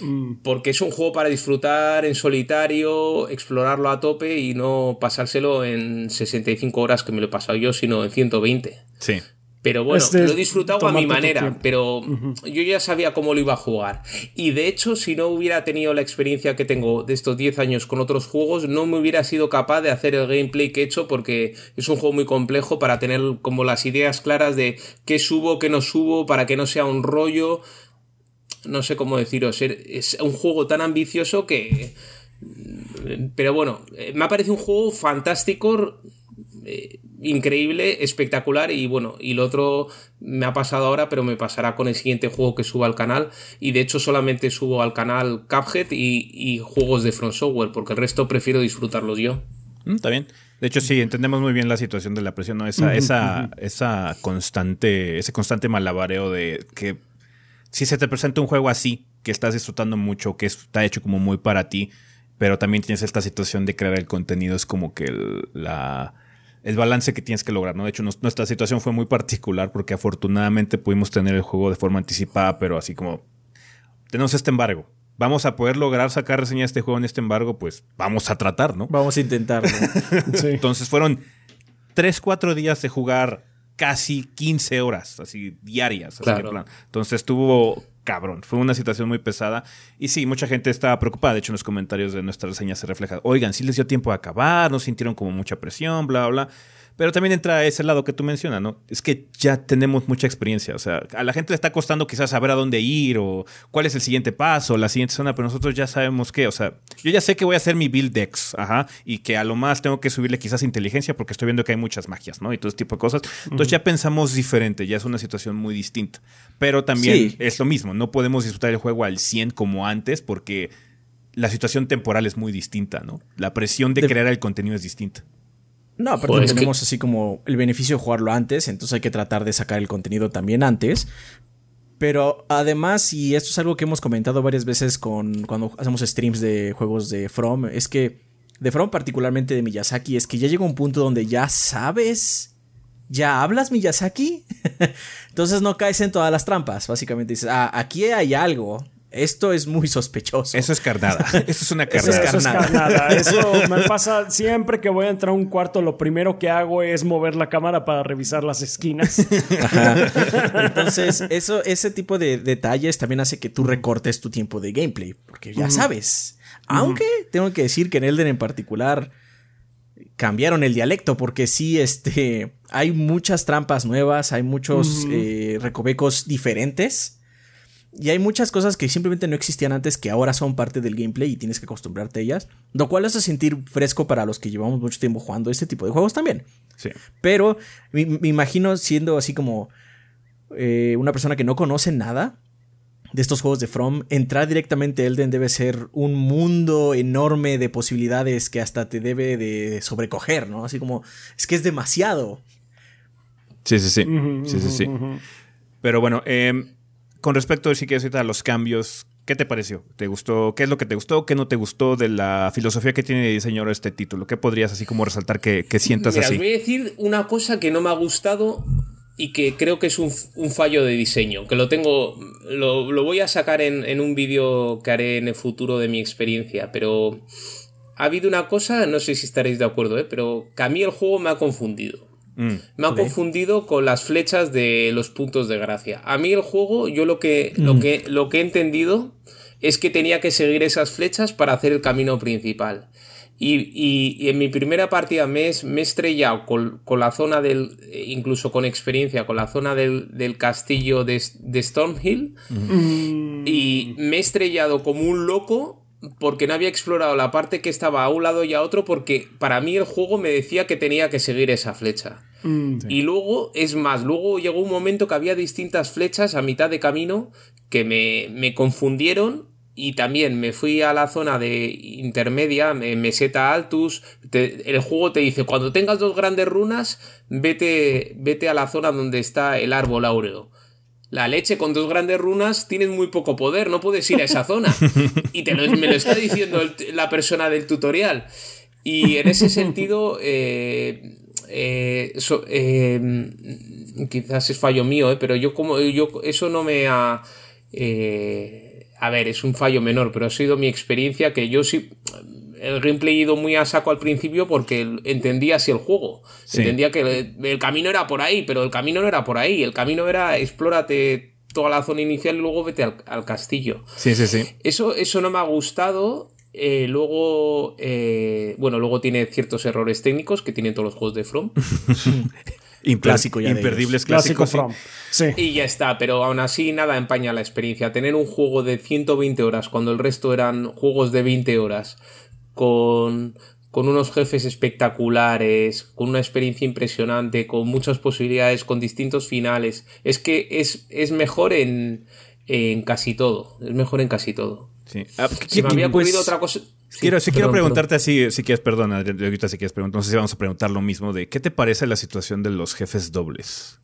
mm. porque es un juego para disfrutar en solitario, explorarlo a tope y no pasárselo en 65 horas que me lo he pasado yo, sino en 120. Sí. Pero bueno, lo he disfrutado a mi manera, pero yo ya sabía cómo lo iba a jugar. Y de hecho, si no hubiera tenido la experiencia que tengo de estos 10 años con otros juegos, no me hubiera sido capaz de hacer el gameplay que he hecho porque es un juego muy complejo para tener como las ideas claras de qué subo, qué no subo, para que no sea un rollo. No sé cómo deciros, es un juego tan ambicioso que... Pero bueno, eh, me ha parecido un juego fantástico eh, increíble, espectacular y bueno, y lo otro me ha pasado ahora, pero me pasará con el siguiente juego que suba al canal y de hecho solamente subo al canal Cuphead y, juegos de Front Software, porque el resto prefiero disfrutarlos yo. Mm, está bien. De hecho, sí, entendemos muy bien la situación de la presión, ¿no? Esa, esa, esa constante, ese constante malabareo de que si se te presenta un juego así, que estás disfrutando mucho, que está hecho como muy para ti, pero también tienes esta situación de crear el contenido, es como que la el balance que tienes que lograr, ¿no? De hecho, nuestra situación fue muy particular porque afortunadamente pudimos tener el juego de forma anticipada, pero así como tenemos este embargo. Vamos a poder lograr sacar reseña de este juego en este embargo, pues vamos a tratar, ¿no? Vamos a intentar. [laughs] Entonces fueron 3, 4 días de jugar casi 15 horas, así diarias. Entonces estuvo cabrón. Fue una situación muy pesada. Y sí, mucha gente estaba preocupada. De hecho, en los comentarios de nuestra reseña se refleja, oigan, sí les dio tiempo a acabar, no sintieron como mucha presión, bla, bla. Pero también entra ese lado que tú mencionas, ¿no? Es que ya tenemos mucha experiencia. O sea, a la gente le está costando quizás saber a dónde ir o cuál es el siguiente paso, la siguiente zona, pero nosotros ya sabemos qué. O sea, yo ya sé que voy a hacer mi build decks, ajá, y que a lo más tengo que subirle quizás inteligencia porque estoy viendo que hay muchas magias, ¿no? Y todo ese tipo de cosas. Entonces ya pensamos diferente, ya es una situación muy distinta. Pero también es lo mismo, no podemos disfrutar el juego al 100 como antes porque la situación temporal es muy distinta, ¿no? La presión de, crear el contenido es distinta. No, pero tenemos así como el beneficio de jugarlo antes, entonces hay que tratar de sacar el contenido también antes. Pero además, y esto es algo que hemos comentado varias veces con cuando hacemos streams de juegos de From, es que de From particularmente de Miyazaki, es que ya llega un punto donde ya sabes, ya hablas Miyazaki, [laughs] entonces no caes en todas las trampas, básicamente dices, ah, aquí hay algo, esto es muy sospechoso. Eso es carnada. [laughs] Eso es una carnada. Eso es carnada. Eso me pasa siempre que voy a entrar a un cuarto. Lo primero que hago es mover la cámara para revisar las esquinas. Entonces, eso, ese tipo de detalles también hace que tú recortes tu tiempo de gameplay. Porque ya sabes. Aunque tengo que decir que en Elden en particular cambiaron el dialecto. Porque sí, este. Hay muchas trampas nuevas. Hay muchos eh, recovecos diferentes Y hay muchas cosas que simplemente no existían antes que ahora son parte del gameplay y tienes que acostumbrarte a ellas. Lo cual hace sentir fresco para los que llevamos mucho tiempo jugando este tipo de juegos también. Sí. Pero me, me imagino siendo así como eh, una persona que no conoce nada de estos juegos de From, entrar directamente a Elden debe ser un mundo enorme de posibilidades que hasta te debe de sobrecoger, ¿no? Así como, es que es demasiado. Sí, sí, sí. sí, sí, sí. Pero bueno, eh, con respecto, si quieres, a los cambios, ¿qué te pareció? ¿Te gustó? ¿Qué es lo que te gustó? ¿Qué no te gustó de la filosofía que tiene de diseño este título? ¿Qué podrías así como resaltar que, que sientas Mira, así? Os voy a decir una cosa que no me ha gustado y que creo que es un, un fallo de diseño, que lo tengo, lo, lo voy a sacar en, en un vídeo que haré en el futuro de mi experiencia, pero ha habido una cosa, no sé si estaréis de acuerdo, ¿eh? pero que a mí el juego me ha confundido. Mm. Me ha confundido con las flechas de los puntos de gracia. A mí el juego, yo lo que, lo que, lo que he entendido es que tenía que seguir esas flechas para hacer el camino principal. Y, y- y en mi primera partida me, es- me he estrellado con, con la zona del, eh, incluso con experiencia, con la zona del, del castillo de, de Stormhill. Y me he estrellado como un loco porque no había explorado la parte que estaba a un lado y a otro porque para mí el juego me decía que tenía que seguir esa flecha. Y luego, es más, luego llegó un momento que había distintas flechas a mitad de camino que me, me confundieron y también me fui a la zona de intermedia, me- meseta altus. te- el juego te dice, cuando tengas dos grandes runas, vete, vete a la zona donde está el árbol áureo. La leche con dos grandes runas tienes muy poco poder, no puedes ir a esa zona. [laughs] Y te lo- me lo está diciendo el- la persona del tutorial. Y en ese sentido, eh, eh, so- eh, quizás es fallo mío, eh, pero yo como yo eso no me ha... eh, a ver, es un fallo menor, pero ha sido mi experiencia que yo sí... El gameplay ido muy a saco al principio porque entendía así el juego. Sí. Entendía que el, el camino era por ahí, pero el camino no era por ahí. El camino era explórate toda la zona inicial y luego vete al, al castillo. Sí, sí, sí. Eso, eso no me ha gustado. Eh, luego, eh, bueno, luego tiene ciertos errores técnicos que tienen todos los juegos de From. [laughs] Clásico ya Imperdibles Clásico clásicos. sí. From. Sí. Y ya está, pero aún así nada empaña la experiencia. Tener un juego de 120 horas cuando el resto eran juegos de 20 horas con, con unos jefes espectaculares, con una experiencia impresionante, con muchas posibilidades, con distintos finales. Es que es, es mejor en, en casi todo. Es mejor en casi todo. Sí. Ah, Se me había pues, ocurrido otra cosa. Sí, quiero, sí quiero preguntarte así, si quieres, perdona, ahorita si quieres preguntar, no sé si vamos a preguntar lo mismo de ¿qué te parece la situación de los jefes dobles?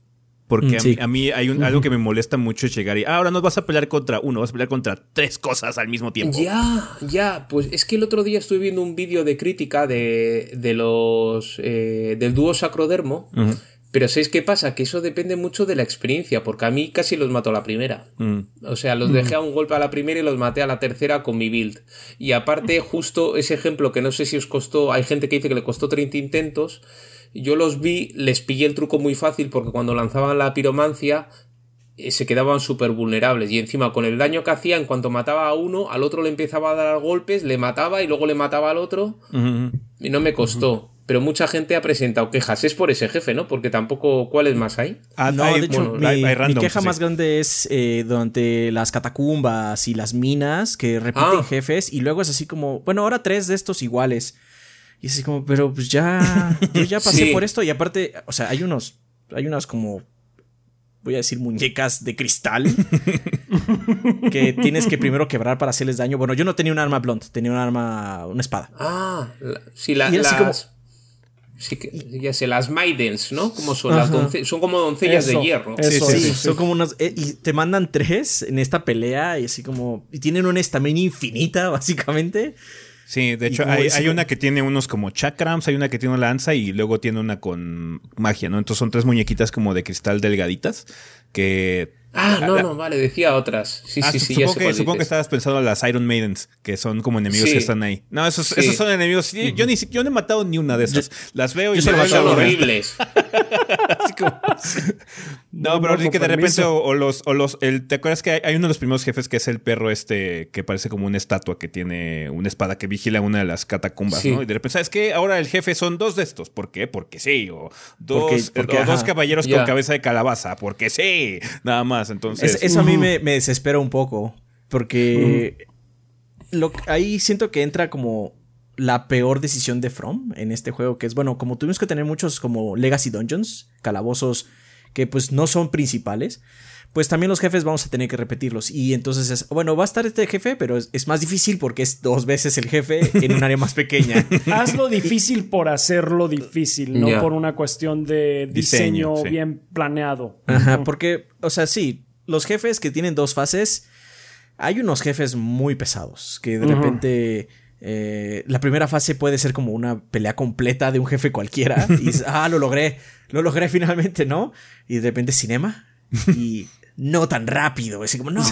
Porque Mm, a, mí, a mí hay un- algo que me molesta mucho es llegar y ah, ahora no vas a pelear contra uno, vas a pelear contra tres cosas al mismo tiempo. Ya, ya, pues es que el otro día estuve viendo un vídeo de crítica de, de los eh, del dúo Sacrodermo, pero ¿sabéis qué pasa? Que eso depende mucho de la experiencia, porque a mí casi los mató a la primera. Mm. O sea, los dejé a un golpe a la primera y los maté a la tercera con mi build. Y aparte, justo ese ejemplo que no sé si os costó, hay gente que dice que le costó 30 intentos. Yo los vi, les pillé el truco muy fácil porque cuando lanzaban la piromancia eh, se quedaban súper vulnerables. Y encima, con el daño que hacía, en cuanto mataba a uno, al otro le empezaba a dar golpes, le mataba y luego le mataba al otro. Y no me costó. Pero mucha gente ha presentado quejas. Es por ese jefe, ¿no? Porque tampoco. ¿Cuáles más hay? Ah, No, hay- de hecho, bueno, mi, hay- hay mi queja sí. más grande es eh, durante las catacumbas y las minas que repiten Ah. jefes y luego es así como, bueno, ahora tres de estos iguales. Y es así como, pero pues ya, [laughs] yo ya pasé Sí. por esto y aparte, o sea, hay unos, hay unas como, voy a decir muñecas de cristal [laughs] que tienes que primero quebrar para hacerles daño. Bueno, yo no tenía un arma blunt, tenía un arma, una espada. Ah, la- sí, la- las. como- Sí, que, ya sé, las Maidens, ¿no? Como son las donce- son como doncellas Eso, de hierro. eso, Sí, son como unos. eh, y te mandan tres en esta pelea y así como. Y tienen una estamina infinita, básicamente. Sí, de hecho, hay, hay una que tiene unos como chakrams, hay una que tiene una lanza y luego tiene una con magia, ¿no? Entonces son tres muñequitas como de cristal delgaditas que... Ah, no, la- no, vale, decía otras. Sí, Ah, sí, sí, supongo que, supongo estabas pensando en las Iron Maidens, que son como enemigos Sí. que están ahí. No, esos, Sí. esos son enemigos. Yo, ni, yo no he matado ni una de esas. las veo y yo he Son horribles. [laughs] Así como- No, pero que de repente o, los, o los, ¿te acuerdas que hay, uno de los primeros jefes que es el perro este que parece como una estatua que tiene una espada que vigila una de las catacumbas, ¿no? Y de repente, ¿sabes qué? Ahora el jefe son dos de estos. ¿Por qué? Porque sí. O dos, dos caballeros con cabeza de calabaza. Porque sí. Nada más. Entonces. eso a mí me, desespera un poco. Porque lo, ahí siento que entra como la peor decisión de From en este juego, que es, bueno, como tuvimos que tener muchos como Legacy Dungeons, calabozos que pues no son principales, pues también los jefes vamos a tener que repetirlos. Y entonces es, bueno, va a estar este jefe, pero es, más difícil porque es dos veces el jefe en un área más pequeña. [laughs] Hazlo difícil por hacerlo difícil, no por una cuestión de diseño, bien planeado. Ajá, porque, o sea, sí, los jefes que tienen dos fases, hay unos jefes muy pesados que de repente... Eh, la primera fase puede ser como una pelea completa de un jefe cualquiera. Y dices, ah, lo logré, lo logré finalmente, ¿no? Y de repente cinema. Y no tan rápido. Así como, no. [laughs]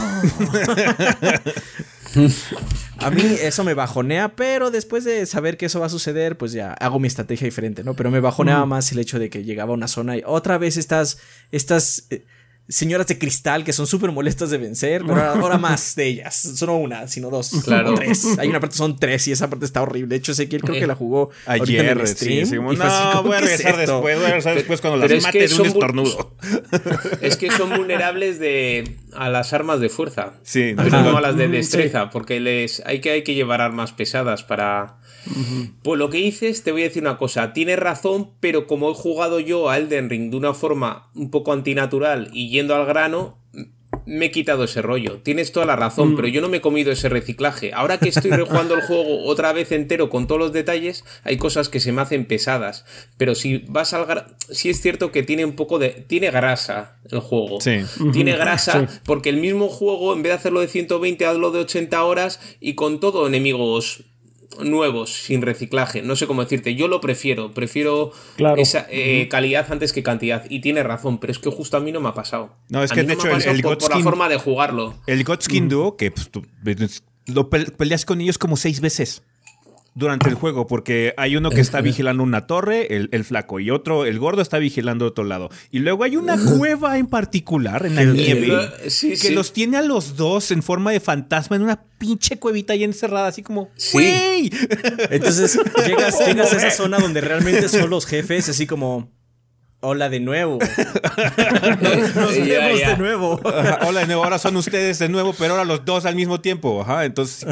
a mí eso me bajonea, pero después de saber que eso va a suceder, pues ya hago mi estrategia diferente, ¿no? Pero me bajoneaba más el hecho de que llegaba a una zona y otra vez estas, estas eh, señoras de cristal que son súper molestas de vencer, pero ahora, más de ellas. Son no una, sino dos. Claro. tres. Hay una parte, son tres y esa parte está horrible. De hecho, Ezequiel creo que la jugó ayer en el stream. Sí, no, voy a regresar después, voy a regresar después cuando las mate de un estornudo. [laughs] Es que son vulnerables de, a las armas de fuerza. Sí. no a las de destreza, porque les hay que, hay que llevar armas pesadas para pues lo que dices, te voy a decir una cosa, tienes razón, pero como he jugado yo a Elden Ring de una forma un poco antinatural y yendo al grano, me he quitado ese rollo. Tienes toda la razón, mm. pero yo no me he comido ese reciclaje. Ahora que estoy rejugando el [laughs] juego otra vez entero con todos los detalles, hay cosas que se me hacen pesadas. Pero si vas al grano, sí es cierto que tiene un poco de. Tiene grasa el juego. Sí. Tiene grasa porque el mismo juego, en vez de hacerlo de 120, hazlo de 80 horas y con todo enemigos nuevos, sin reciclaje. No sé cómo decirte, yo lo prefiero, prefiero esa eh, calidad antes que cantidad. Y tiene razón, pero es que justo a mí no me ha pasado. No, es que de hecho el, por, la forma de jugarlo. El Godskin Duo, que pues, lo peleas con ellos como seis veces durante el juego, porque hay uno que está vigilando una torre, el, flaco, y otro, el gordo, está vigilando otro lado. Y luego hay una cueva en particular, en la nieve, que los tiene a los dos en forma de fantasma en una pinche cuevita ahí encerrada, así como, ¡Wey! Entonces llegas, [laughs] llegas a esa zona donde realmente son los jefes, así como Hola de nuevo. [laughs] Nos, vemos de nuevo. hola de nuevo. Ahora son ustedes de nuevo, pero ahora los dos al mismo tiempo. Ajá, entonces.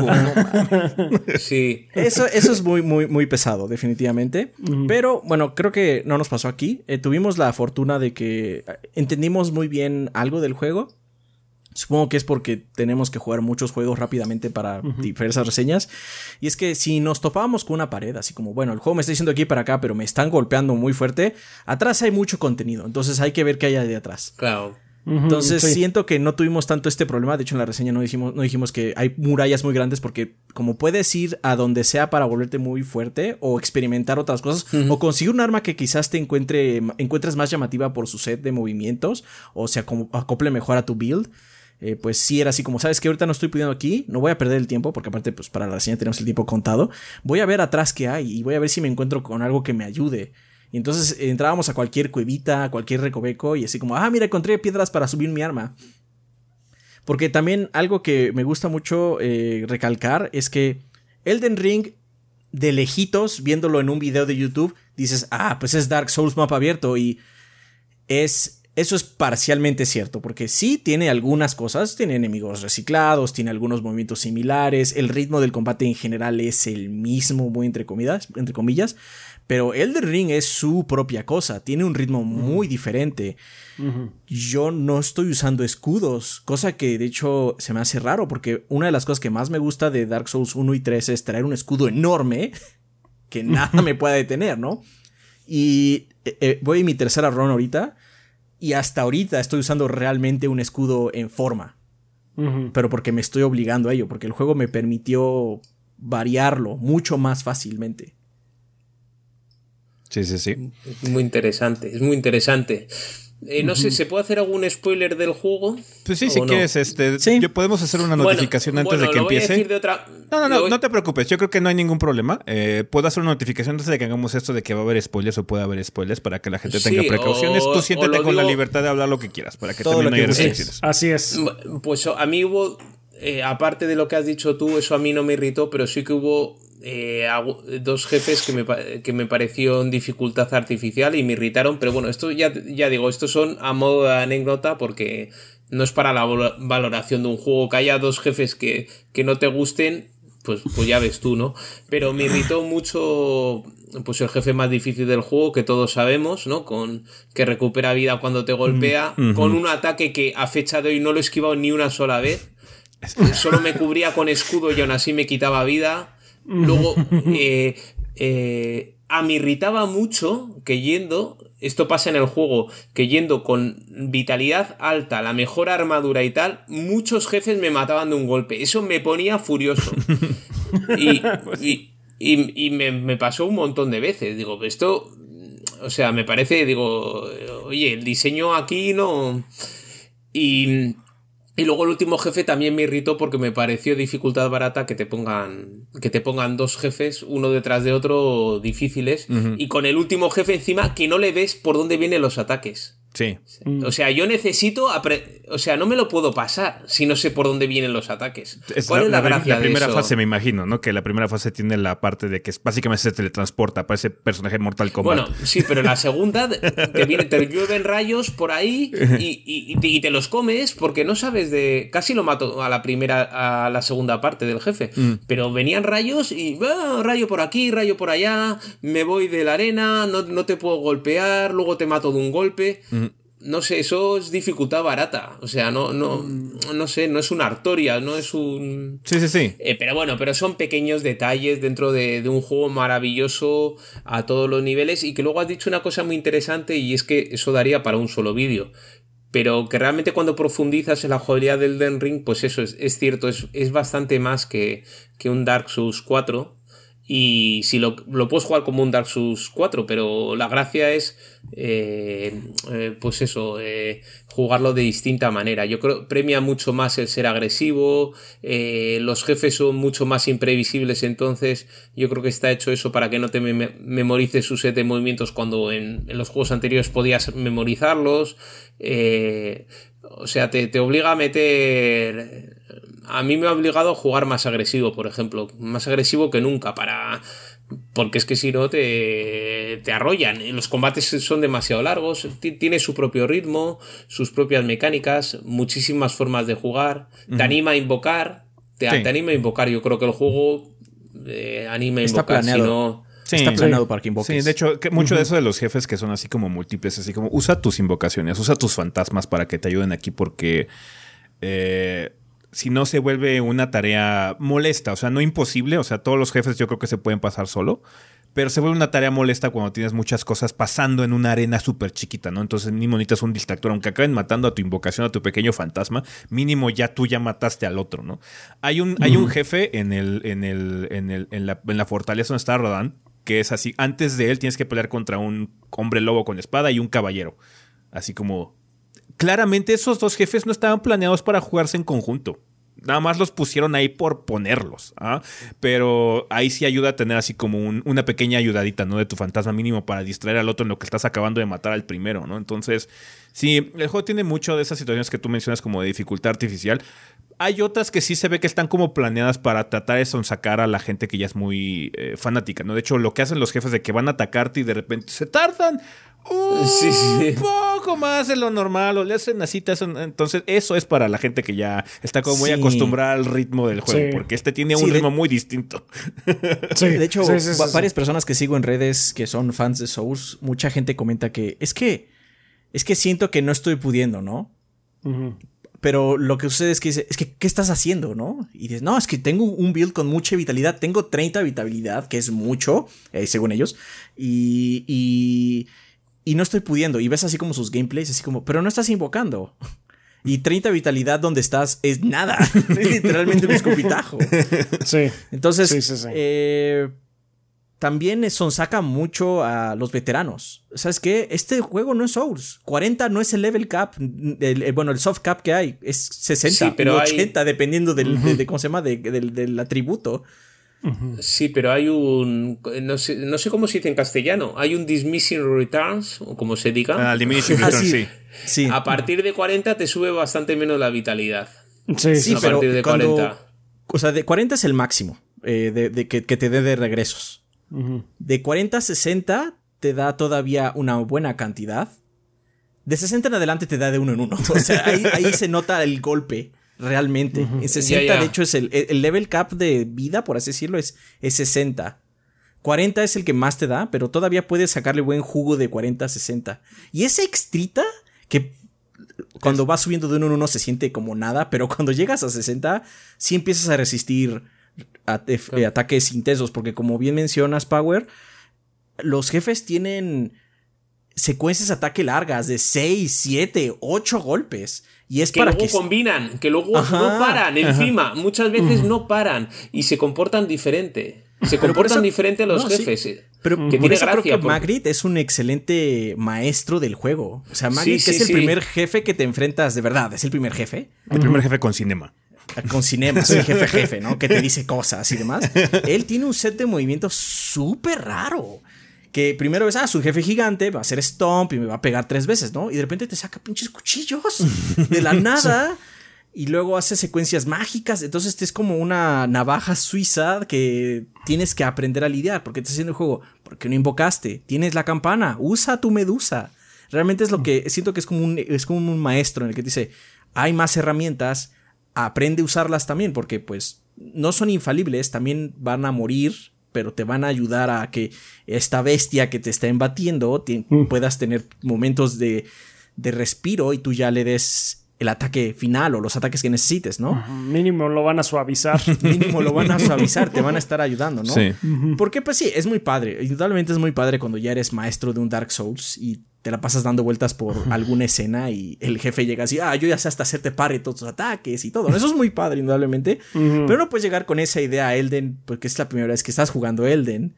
sí. Eso, eso es muy, muy, muy pesado, definitivamente. Pero bueno, creo que no nos pasó aquí. Eh, tuvimos la fortuna de que entendimos muy bien algo del juego. Supongo que es porque tenemos que jugar muchos juegos rápidamente para diversas reseñas. Y es que si nos topábamos con una pared, así como, bueno, el juego me está diciendo aquí para acá, pero me están golpeando muy fuerte, atrás hay mucho contenido. Entonces hay que ver qué hay de atrás. Claro. Entonces siento que no tuvimos tanto este problema. De hecho, en la reseña no dijimos, no dijimos que hay murallas muy grandes porque como puedes ir a donde sea para volverte muy fuerte o experimentar otras cosas o conseguir un arma que quizás te encuentre, encuentres más llamativa por su set de movimientos o se acople mejor a tu build eh, pues sí era así como, ¿sabes que Ahorita no estoy pudiendo aquí, no voy a perder el tiempo, porque aparte, pues para la reseña tenemos el tiempo contado. Voy a ver atrás qué hay y voy a ver si me encuentro con algo que me ayude. Y entonces entrábamos a cualquier cuevita, a cualquier recoveco y así como, ah, mira, encontré piedras para subir mi arma. Porque también algo que me gusta mucho eh, recalcar es que Elden Ring, de lejitos, viéndolo en un video de YouTube, dices, ah, pues es Dark Souls mapa abierto y es eso es parcialmente cierto, porque sí tiene algunas cosas, tiene enemigos reciclados, tiene algunos movimientos similares, el ritmo del combate en general es el mismo, muy entre comillas, entre comillas pero Elder Ring es su propia cosa, tiene un ritmo muy diferente. Yo no estoy usando escudos, cosa que de hecho se me hace raro, porque una de las cosas que más me gusta de Dark Souls 1 y 3 es traer un escudo enorme que nada [laughs] me pueda detener, ¿no? Y eh, eh, voy a mi tercera run ahorita y hasta ahorita estoy usando realmente un escudo en forma. Pero porque me estoy obligando a ello, porque el juego me permitió variarlo mucho más fácilmente. Sí, sí, sí. muy interesante, es muy interesante. Eh, no sé, ¿se puede hacer algún spoiler del juego? Pues sí, si quieres, este, yo podemos hacer una notificación antes de que empiece. No, no, no, no te preocupes, yo creo que no hay ningún problema. Eh, puedo hacer una notificación antes de que hagamos esto de que va a haber spoilers o puede haber spoilers para que la gente tenga precauciones. Tú siéntete con la libertad de hablar lo que quieras para que también no haya restricciones. Así es. Pues a mí hubo, eh, aparte de lo que has dicho tú, eso a mí no me irritó, pero sí que hubo eh, dos jefes que me, que me pareció dificultad artificial y me irritaron, pero bueno, esto ya, ya digo, estos son a modo de anécdota porque no es para la valoración de un juego que haya dos jefes que, que no te gusten, pues, pues ya ves tú, ¿no? Pero me irritó mucho pues el jefe más difícil del juego que todos sabemos, ¿no? Con que recupera vida cuando te golpea, mm, con un ataque que a fecha de hoy no lo he esquivado ni una sola vez. Solo me cubría con escudo y aún así me quitaba vida. Luego, [laughs] eh, eh, a mí irritaba mucho que yendo, esto pasa en el juego, que yendo con vitalidad alta, la mejor armadura y tal, muchos jefes me mataban de un golpe. Eso me ponía furioso. [laughs] y, y, me, me, pasó un montón de veces. Digo, esto, o sea, me parece, digo, oye, el diseño aquí no... Y, y luego el último jefe también me irritó porque me pareció dificultad barata que te pongan que te pongan dos jefes uno detrás de otro difíciles y con el último jefe encima que no le ves por dónde vienen los ataques. Sí. O sea, yo necesito. O sea, no me lo puedo pasar si no sé por dónde vienen los atates. ¿Cuál la, es la, gracia la primera fase, me imagino, ¿no? Que la primera fase tiene la parte de que básicamente se teletransporta para ese personaje Mortal Kombat. Bueno, sí, pero la [laughs] segunda te, viene, te llueven rayos por ahí y, te los comes porque no sabes de. Casi lo mato a la primera, a la segunda parte del jefe. Mm. Pero venían rayos y. Ah, rayo por aquí, rayo por allá. Me voy de la arena, no, no te puedo golpear, luego te mato de un golpe. Mm no sé, eso es dificultad barata. O sea, no, no, no sé, no es una artoria, no es un. Sí, sí, sí. Eh, pero bueno, pero son pequeños detalles dentro de, un juego maravilloso a todos los niveles. Y que luego has dicho una cosa muy interesante y es que eso daría para un solo vídeo. Pero que realmente cuando profundizas en la jugabilidad del Den Ring, pues eso es, es cierto, es, es, bastante más que, que un Dark Souls 4. Y si lo, lo, puedes jugar como un Dark Souls 4, pero la gracia es, eh, eh, pues eso, eh, jugarlo de distinta manera. Yo creo premia mucho más el ser agresivo, los jefes son mucho más imprevisibles, entonces yo creo que está hecho eso para que no te memorices su set de movimientos cuando en, en los juegos anteriores podías memorizarlos. o sea, te, te obliga a meter a mí me ha obligado a jugar más agresivo, por ejemplo, más agresivo que nunca para porque es que si no te, te arrollan. Los combates son demasiado largos, tiene su propio ritmo, sus propias mecánicas, muchísimas formas de jugar, te anima a invocar, te, anima a invocar. Yo creo que el juego eh, anima a invocar, si no... está planeado para que invoques. Sí, de hecho, mucho de eso de los jefes que son así como múltiples, así como usa tus invocaciones, usa tus fantasmas para que te ayuden aquí porque eh, si no se vuelve una tarea molesta, o sea, no imposible, o sea, todos los jefes yo creo que se pueden pasar solo, pero se vuelve una tarea molesta cuando tienes muchas cosas pasando en una arena súper chiquita, ¿no? Entonces mínimo necesitas un distractor, aunque acaben matando a tu invocación, a tu pequeño fantasma, mínimo ya tú ya mataste al otro, ¿no? Hay un, hay un jefe en, el, en, el, en, el, en, la, en la fortaleza donde está Rodan, que es así, antes de él tienes que pelear contra un hombre lobo con espada y un caballero, así como claramente esos dos jefes no estaban planeados para jugarse en conjunto. Nada más los pusieron ahí por ponerlos. ¿ah? Pero ahí sí ayuda a tener así como una pequeña ayudadita, ¿no? De tu fantasma mínimo para distraer al otro en lo que estás acabando de matar al primero, ¿no? Entonces, sí, el juego tiene mucho de esas situaciones que tú mencionas como de dificultad artificial. Hay otras que sí se ve que están como planeadas para tratar de sonsacar a la gente que ya es muy eh, fanática, ¿no? De hecho, lo que hacen los jefes de que van a atacarte y de repente se tardan un poco más de lo normal o le hacen así, entonces eso es para la gente que ya está como muy acostumbrada al ritmo del juego, porque este tiene un ritmo muy distinto. [laughs] de hecho, varias personas que sigo en redes que son fans de Souls, mucha gente comenta que es que es que siento que no estoy pudiendo, ¿no? Pero lo que sucede es que dice, es que, ¿qué estás haciendo, no? Y dices, no, es que tengo un build con mucha vitalidad, tengo 30 vitalidad, que es mucho, eh, según ellos, y y no estoy pudiendo. Y ves así como sus gameplays, así como, pero no estás invocando. Y 30 vitalidad donde estás es nada. [laughs] es literalmente un escupitajo. Sí. Entonces, Eh, también saca mucho a los veteranos. ¿Sabes qué? Este juego no es Souls. 40 no es el level cap, bueno, el soft cap que hay. Es 60 pero 80, dependiendo del, de, ¿cómo se llama? del, atributo. Sí, pero hay un. No sé, no sé, cómo se dice en castellano. Hay un Dismissing Returns, o como se diga. Ah, Diminishing [laughs] ah, Returns, sí. A partir de 40 te sube bastante menos la vitalidad. Sí, sí, a partir de 40. O sea, de 40 es el máximo eh, de, que, te dé de regresos. De 40 a 60 te da todavía una buena cantidad. De 60 en adelante te da de uno en uno. [laughs] O sea, ahí, se nota el golpe realmente. En 60, de hecho, es el, level cap de vida, por así decirlo, es, es 60. 40 es el que más te da, pero todavía puedes sacarle buen jugo de 40 a 60. Y esa extrita, que cuando vas subiendo de uno en uno se siente como nada, pero cuando llegas a 60, sí empiezas a resistir eh, ataques intensos, porque como bien mencionas, Power, los jefes tienen secuencias de ataque largas de 6, 7, 8 golpes. Y es que para luego combinan, que luego no paran encima, muchas veces no paran y se comportan diferente. Se comportan diferente los jefes. Eh, pero que tiene creo que Magritte es un excelente maestro del juego. O sea, Magritte es el primer jefe que te enfrentas de verdad, es el primer jefe. El primer jefe con cinema con cinemas, [laughs] el jefe jefe, ¿no? Que te dice cosas y demás. Él tiene un set de movimientos súper raro. Que primero es, ah, su jefe gigante va a hacer stomp y me va a pegar tres veces, ¿no? Y de repente te saca pinches cuchillos de la [laughs] nada. Y luego hace secuencias mágicas. Entonces este es como una navaja suiza que tienes que aprender a lidiar. Porque te haciendo el juego. porque no invocaste? Tienes la campana. Usa tu medusa. Realmente es lo que siento que es como un, es como un maestro en el que te dice, hay más herramientas aprende a usarlas también, porque pues no son infalibles, también van a morir, pero te van a ayudar a que esta bestia que te está embatiendo mm. puedas tener momentos de, de respiro y tú ya le des el ataque final o los ataques que necesites, ¿no? Mínimo lo van a suavizar. [laughs] Mínimo lo van a suavizar, te van a estar ayudando, ¿no? Sí. Porque pues sí, es muy padre. Indudablemente es muy padre cuando ya eres maestro de un Dark Souls y te la pasas dando vueltas por alguna escena y el jefe llega así, ah, yo ya sé hasta hacerte parry todos tus ataques y todo. Eso es muy padre, indudablemente. Pero no puedes llegar con esa idea a Elden, porque es la primera vez que estás jugando Elden.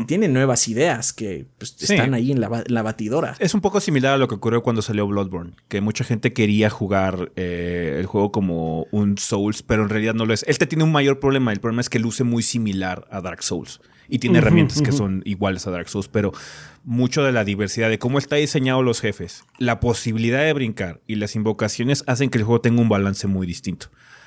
Y tiene nuevas ideas que pues, están ahí en la, batidora. Es un poco similar a lo que ocurrió cuando salió Bloodborne, que mucha gente quería jugar eh, el juego como un Souls, pero en realidad no lo es. Este tiene un mayor problema, el problema es que luce muy similar a Dark Souls y tiene herramientas que son iguales a Dark Souls, pero mucho de la diversidad de cómo está diseñado los jefes, la posibilidad de brincar y las invocaciones hacen que el juego tenga un balance muy distinto.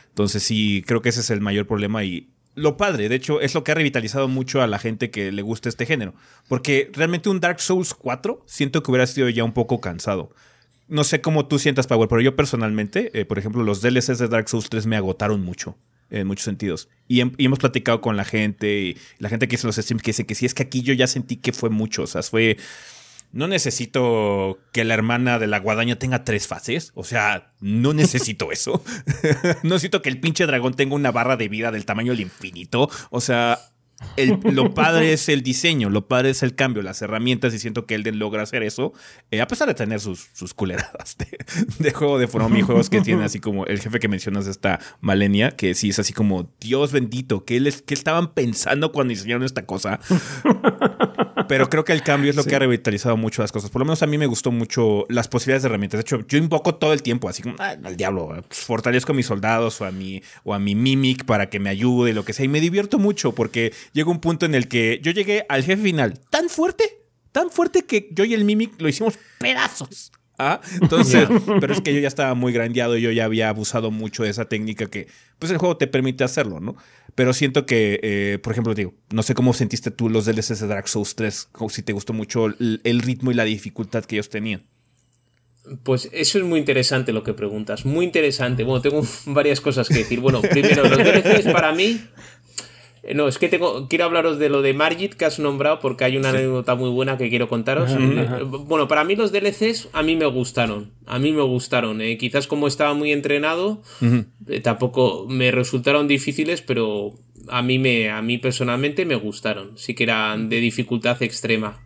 Entonces sí, creo que ese es el mayor problema y lo padre, de hecho, es lo que ha revitalizado mucho a la gente que le gusta este género. Porque realmente un Dark Souls 4 siento que hubiera sido ya un poco cansado. No sé cómo tú sientas, Power, pero yo personalmente, eh, por ejemplo, los DLCs de Dark Souls 3 me agotaron mucho en muchos sentidos. Y, hemos platicado con la gente y la gente que hizo los streams que dice que sí, es que aquí yo ya sentí que fue mucho. O sea, fue. No necesito que la hermana de la guadaña tenga tres fases. O sea, no [laughs] necesito eso. [laughs] no necesito que el pinche dragón tenga una barra de vida del tamaño del infinito. O sea, lo [laughs] padre es el diseño, lo padre es el cambio, las herramientas, y siento que Elden logra hacer eso, eh, a pesar de tener sus, sus culeradas de, juego de forma y juegos que tiene así como el jefe que mencionas, esta Malenia, que sí es así como, Dios bendito, ¿qué, les, qué estaban pensando cuando diseñaron esta cosa? Pero creo que el cambio es lo [laughs] que ha revitalizado mucho las cosas. Por lo menos a mí me gustó mucho las posibilidades de herramientas. De hecho, yo invoco todo el tiempo, así como, al diablo, fortalezco a mis soldados o a mi, o a mi mimic para que me ayude, lo que sea. Y me divierto mucho porque llega un punto en el que yo llegué al jefe final tan fuerte, tan fuerte que yo y el Mimic lo hicimos pedazos. ¿Ah? Entonces, pero es que yo ya estaba muy grandeado y yo ya había abusado mucho de esa técnica que, pues el juego te permite hacerlo, ¿no? Pero siento que, eh, por ejemplo, digo, no sé cómo sentiste tú los DLCs de Dark Souls 3, si te gustó mucho el, ritmo y la dificultad que ellos tenían. Pues eso es muy interesante lo que preguntas, muy interesante. Bueno, tengo [laughs] varias cosas que decir. Bueno, primero, los DLCs para mí no, es que tengo, quiero hablaros de lo de Margit que has nombrado porque hay una anécdota muy buena que quiero contaros. Eh, bueno, para mí los DLCs a mí me gustaron, a mí me gustaron. Eh. Quizás como estaba muy entrenado, tampoco me resultaron difíciles, pero a mí, me, a mí personalmente me gustaron. Sí que eran de dificultad extrema.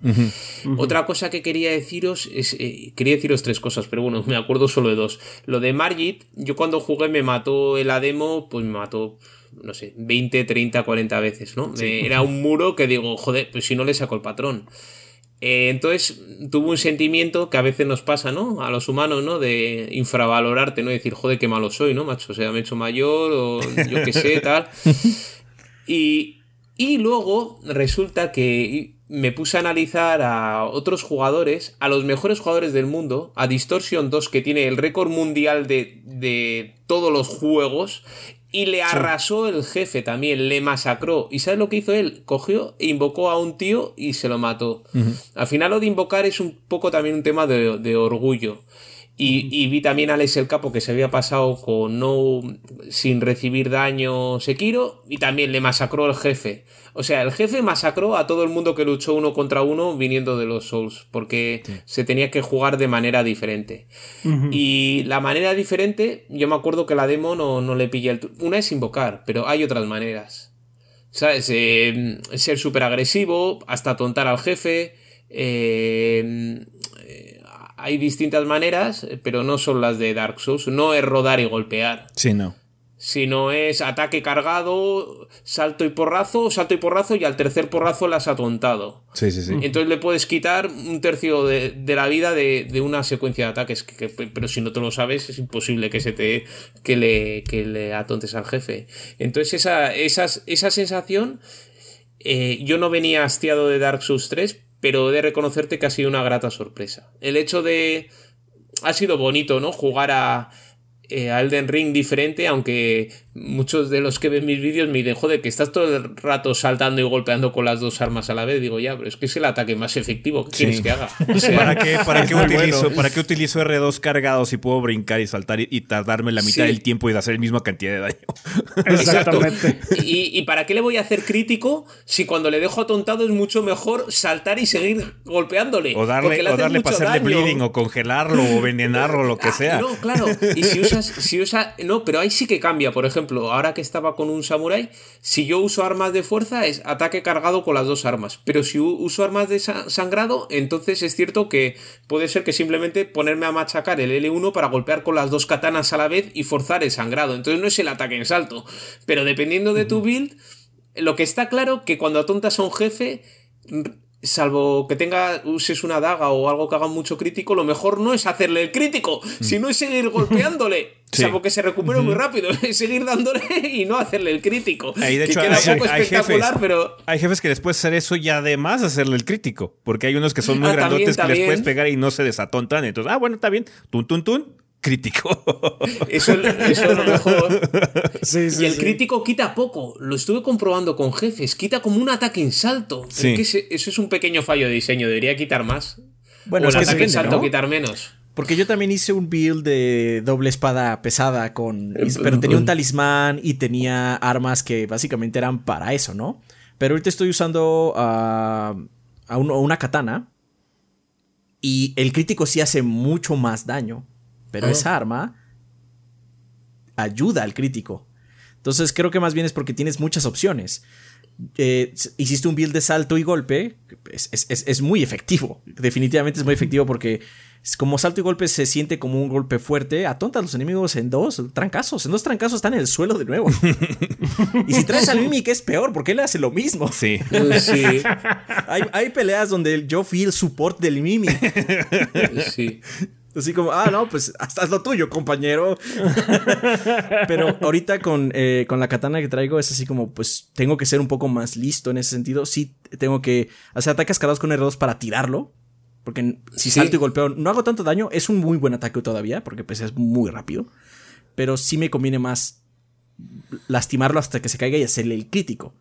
Otra cosa que quería deciros es, quería deciros tres cosas, pero bueno, me acuerdo solo de dos. Lo de Margit, yo cuando jugué me mató en la demo, pues me mató no sé, 20, 30, 40 veces, ¿no? Era un muro que digo, joder, pues si no le saco el patrón. Eh, entonces tuvo un sentimiento que a veces nos pasa, ¿no? A los humanos, ¿no? De infravalorarte, ¿no? Decir, joder, qué malo soy, ¿no, macho? O sea, me he hecho mayor o yo qué sé, [laughs] tal. Y, y luego resulta que me puse a analizar a otros jugadores, a los mejores jugadores del mundo, a Distortion 2, que tiene el récord mundial de, de todos los juegos, y le arrasó el jefe también, le masacró. ¿Y sabes lo que hizo él? Cogió e invocó a un tío y se lo mató. Al final lo de invocar es un poco también un tema de, de orgullo. Y, vi también a Alex el Capo que se había pasado con no sin recibir daño Sekiro y también le masacró el jefe. O sea, el jefe masacró a todo el mundo que luchó uno contra uno viniendo de los Souls, porque se tenía que jugar de manera diferente. Y la manera diferente, yo me acuerdo que la demo no, no le pillé el... Una es invocar, pero hay otras maneras. ¿Sabes? Eh, ser súper agresivo, hasta tontar al jefe. Eh, hay distintas maneras, pero no son las de Dark Souls. No es rodar y golpear. Sí, no. Sino es ataque cargado, salto y porrazo, salto y porrazo, y al tercer porrazo las ha atontado. Sí, sí, sí. Entonces le puedes quitar un tercio de, la vida de, una secuencia de ataques. pero si no te lo sabes, es imposible que se te. que le, que le atontes al jefe. Entonces, esa, esa sensación. Eh, yo no venía hastiado de Dark Souls 3, pero he de reconocerte que ha sido una grata sorpresa. El hecho de... Ha sido bonito, ¿no? Jugar a eh, a Elden Ring diferente, aunque muchos de los que ven mis vídeos me dicen, joder, que estás todo el rato saltando y golpeando con las dos armas a la vez. Digo, ya, pero es que es el ataque más efectivo. ¿Qué quieres que haga? [laughs] ¿Para, qué, para, qué utilizo, ¿Para qué utilizo R2 cargados si puedo brincar y saltar y, tardarme la mitad del tiempo y hacer la misma cantidad de daño? [laughs] Exactamente. [laughs] ¿Y, para qué le voy a hacer crítico si cuando le dejo atontado es mucho mejor saltar y seguir golpeándole? O darle, o darle para hacerle bleeding, o congelarlo, o envenenarlo, lo que ah, sea. No, claro. Y si usa si usa. No, pero ahí sí que cambia. Por ejemplo, ahora que estaba con un samurai, si yo uso armas de fuerza, es ataque cargado con las dos armas. Pero si uso armas de sangrado, entonces es cierto que puede ser que simplemente ponerme a machacar el L1 para golpear con las dos katanas a la vez y forzar el sangrado. Entonces no es el ataque en salto. Pero dependiendo de tu build, lo que está claro que cuando atontas a un jefe salvo que tenga uses una daga o algo que haga mucho crítico, lo mejor no es hacerle el crítico, mm. sino es seguir [laughs] golpeándole. Salvo que se recupere muy rápido, [laughs] es seguir dándole y no hacerle el crítico. de hecho, hay, espectacular, jefes, pero. Hay jefes que después hacer eso y además hacerle el crítico. Porque hay unos que son muy ah, grandotes que les puedes pegar y no se desatontan. Entonces, ah, bueno, está bien. Tun, tun, tun crítico. Eso, es lo mejor. [laughs] y el crítico quita poco. Lo estuve comprobando con jefes. Quita como un ataque en salto. eso es un pequeño fallo de diseño. Debería quitar más. Bueno, o el ataque en salto quitar menos. Porque yo también hice un build de doble espada pesada con. Pero tenía un [laughs] talismán y tenía armas que básicamente eran para eso, ¿no? Pero ahorita estoy usando a, a una katana. Y el crítico sí hace mucho más daño. Pero esa arma ayuda al crítico. Entonces creo que más bien es porque tienes muchas opciones. Eh, hiciste un build de salto y golpe, es, muy efectivo. Definitivamente es muy efectivo porque como salto y golpe se siente como un golpe fuerte, atonta a los enemigos en dos trancazos. En dos trancazos están en el suelo de nuevo. [laughs] y si traes al Mimic es peor porque él hace lo mismo. Sí. sí. [laughs] Hay, hay, peleas donde yo fui el support del Mimic. Sí. Así como, ah, no, pues hasta es lo tuyo, compañero. [laughs] Pero ahorita con, eh, con la katana que traigo es así como, pues tengo que ser un poco más listo en ese sentido. Sí, tengo que hacer ataques cargados con R2 para tirarlo. Porque si salto y golpeo, no hago tanto daño. Es un muy buen ataque todavía, porque pues es muy rápido. Pero sí me conviene más lastimarlo hasta que se caiga y hacerle el crítico.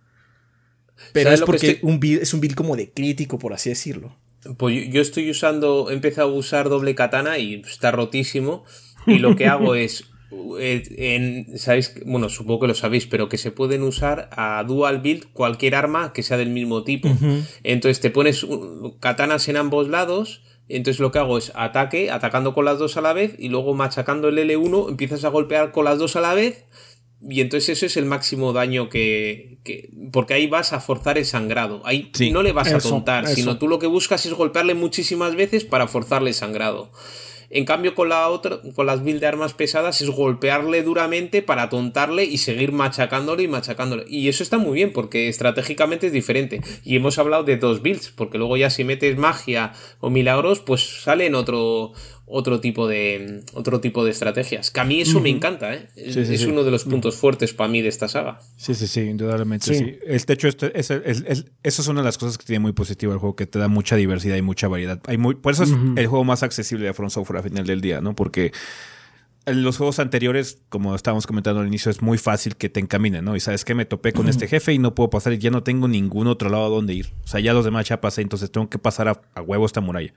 Pero es porque un es un build como de crítico, por así decirlo. Pues yo estoy usando, he empezado a usar doble katana y está rotísimo. Y lo que hago [laughs] es, eh, en, ¿sabéis? Bueno, supongo que lo sabéis, pero que se pueden usar a dual build cualquier arma que sea del mismo tipo. Entonces te pones katanas en ambos lados. Entonces lo que hago es ataque, atacando con las dos a la vez y luego machacando el L1 empiezas a golpear con las dos a la vez y entonces eso es el máximo daño que, porque ahí vas a forzar el sangrado. Ahí no le vas a tontar, sino tú lo que buscas es golpearle muchísimas veces para forzarle el sangrado. En cambio, con la otra, con las build de armas pesadas, es golpearle duramente para atontarle y seguir machacándole y machacándole. Y eso está muy bien, porque estratégicamente es diferente. Y hemos hablado de dos builds, porque luego ya si metes magia o milagros, pues sale en otro, otro tipo de otro tipo de estrategias. Que a mí eso me encanta, ¿eh? es uno de los puntos fuertes para mí de esta saga. Sí, sí, sí, indudablemente. Sí. El techo, es, es, eso es una de las cosas que tiene muy positivo el juego, que te da mucha diversidad y mucha variedad. Hay muy, por eso es el juego más accesible de Front Software a final del día, ¿no? Porque en los juegos anteriores, como estábamos comentando al inicio, es muy fácil que te encaminen, ¿no? Y sabes que me topé con este jefe y no puedo pasar y ya no tengo ningún otro lado a donde ir. O sea, ya los demás ya pasé, entonces tengo que pasar a, a huevo esta muralla.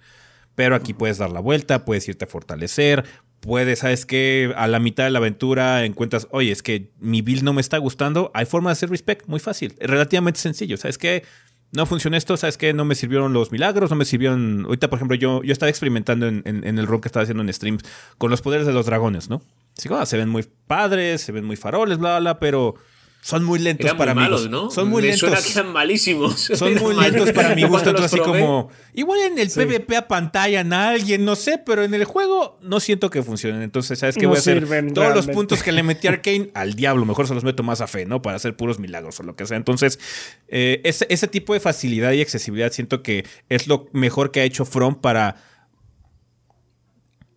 Pero aquí puedes dar la vuelta, puedes irte a fortalecer, puedes, ¿sabes que A la mitad de la aventura encuentras, oye, es que mi build no me está gustando. Hay forma de hacer respect, muy fácil, relativamente sencillo. ¿Sabes qué? No funciona esto, ¿sabes qué? No me sirvieron los milagros, no me sirvieron... Ahorita, por ejemplo, yo, yo estaba experimentando en, el rol que estaba haciendo en streams con los poderes de los dragones, ¿no? Sí, ah, se ven muy padres, se ven muy faroles, bla, bla, pero son muy lentos para mí. ¿no? Son muy lentos. Suena que eran malísimos. Son muy [laughs] lentos para mi gusto. Entonces, así como. Igual en el PvP a pantalla a alguien, no sé, pero en el juego no siento que funcionen. Entonces, ¿sabes qué? Voy a hacer todos los puntos que le metí a [laughs] Arkane al diablo. Mejor se los meto más a fe, ¿no? Para hacer puros milagros o lo que sea. Entonces, eh, ese, ese tipo de facilidad y accesibilidad siento que es lo mejor que ha hecho From para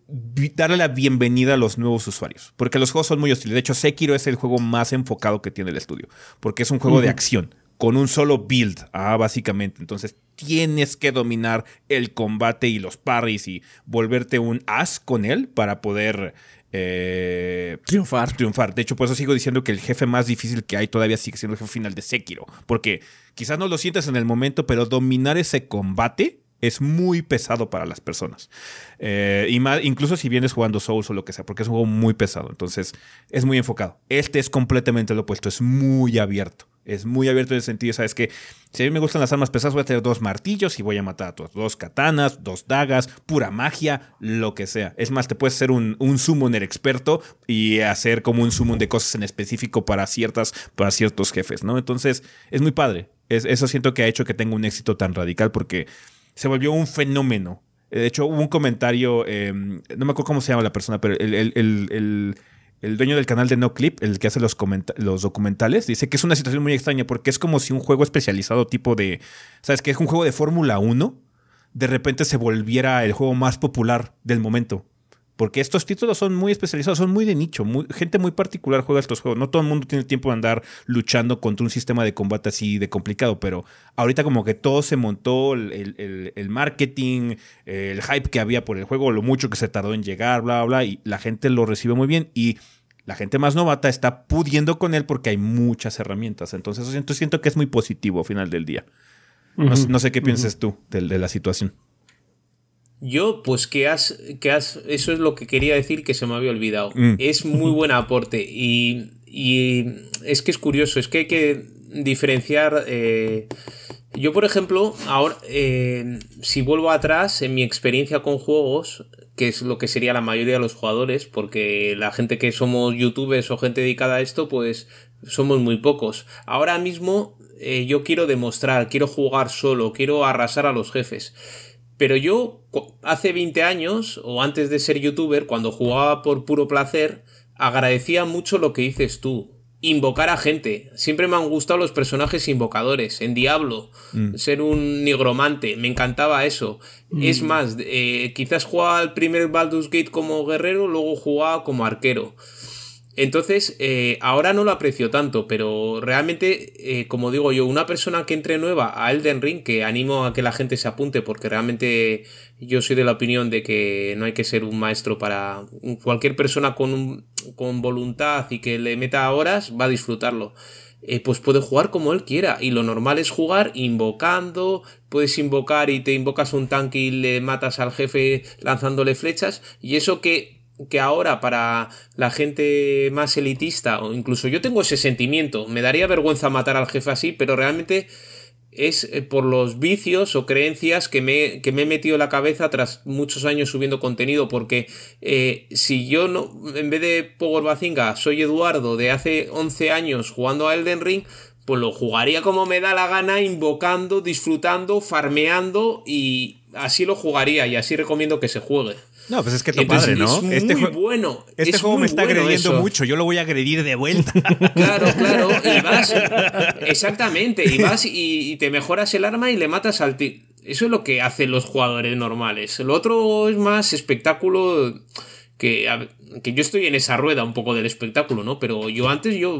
darle la bienvenida a los nuevos usuarios. Porque los juegos son muy hostiles. De hecho, Sekiro es el juego más enfocado que tiene el estudio. Porque es un juego de acción. Con un solo build, ah, básicamente. Entonces tienes que dominar el combate y los parries y volverte un as con él para poder eh, triunfar. Triunfar. De hecho, por eso sigo diciendo que el jefe más difícil que hay todavía sigue siendo el jefe final de Sekiro. Porque quizás no lo sientes en el momento, pero dominar ese combate es muy pesado para las personas. Eh, y más, incluso si vienes jugando Souls o lo que sea, porque es un juego muy pesado. Entonces, es muy enfocado. Este es completamente lo opuesto, es muy abierto. Es muy abierto en el sentido, sabes que si a mí me gustan las armas pesadas, voy a tener dos martillos y voy a matar a todos. Dos katanas, dos dagas, pura magia, lo que sea. Es más, te puedes ser un, un summoner experto y hacer como un summon de cosas en específico para, ciertas, para ciertos jefes, ¿no? Entonces, es muy padre. Es, eso siento que ha hecho que tenga un éxito tan radical porque se volvió un fenómeno. De hecho, hubo un comentario, em, no me acuerdo cómo se llama la persona, pero el, dueño del canal de No Clip, el que hace los, los documentales, dice que es una situación muy extraña porque es como si un juego especializado tipo de, ¿sabes? Que es un juego de Fórmula 1, de repente se volviera el juego más popular del momento. Porque estos títulos son muy especializados, son muy de nicho. gente muy particular juega estos juegos. No todo el mundo tiene tiempo de andar luchando contra un sistema de combate así de complicado. Pero ahorita, como que todo se montó: el, marketing, el hype que había por el juego, lo mucho que se tardó en llegar, bla, bla, bla. Y la gente lo recibe muy bien. Y la gente más novata está pudiendo con él porque hay muchas herramientas. Entonces, siento, siento que es muy positivo al final del día. no, sé qué piensas tú de la situación. Yo, pues que has, que has, eso es lo que quería decir que se me había olvidado. Mm. Es muy buen aporte y, y, es que es curioso, es que hay que diferenciar. Eh, yo, por ejemplo, ahora, eh, si vuelvo atrás en mi experiencia con juegos, que es lo que sería la mayoría de los jugadores, porque la gente que somos youtubers o gente dedicada a esto, pues somos muy pocos. Ahora mismo eh, yo quiero demostrar, quiero jugar solo, quiero arrasar a los jefes. Pero yo, hace 20 años, o antes de ser youtuber, cuando jugaba por puro placer, agradecía mucho lo que dices tú. Invocar a gente. Siempre me han gustado los personajes invocadores. En Diablo, mm. ser un nigromante. Me encantaba eso. Mm. Es más, eh, quizás jugaba el primer Baldur's Gate como guerrero, luego jugaba como arquero. Entonces, eh, ahora no lo aprecio tanto, pero realmente, eh, como digo yo, una persona que entre nueva a Elden Ring, que animo a que la gente se apunte, porque realmente yo soy de la opinión de que no hay que ser un maestro para cualquier persona con, con voluntad y que le meta horas, va a disfrutarlo. Eh, pues puede jugar como él quiera. Y lo normal es jugar invocando. Puedes invocar y te invocas un tanque y le matas al jefe lanzándole flechas. Y eso que que ahora para la gente más elitista, o incluso yo tengo ese sentimiento, me daría vergüenza matar al jefe así, pero realmente es eh, por los vicios o creencias que me, que me he metido en la cabeza tras muchos años subiendo contenido, porque eh, si yo no, en vez de Power Bazinga, soy Eduardo de hace 11 años jugando a Elden Ring, pues lo jugaría como me da la gana, invocando, disfrutando, farmeando y así lo jugaría y así recomiendo que se juegue. No, pues es que tu padre, ¿no? Es este muy bueno. Este juego me está agrediendo mucho, yo lo voy a agredir de vuelta. [laughs] Claro, claro. Y [laughs] vas. Exactamente. Y vas y, te mejoras el arma y le matas al tío. Eso es lo que hacen los jugadores normales. El otro es más espectáculo que, que yo estoy en esa rueda un poco del espectáculo, ¿no? Pero yo antes, yo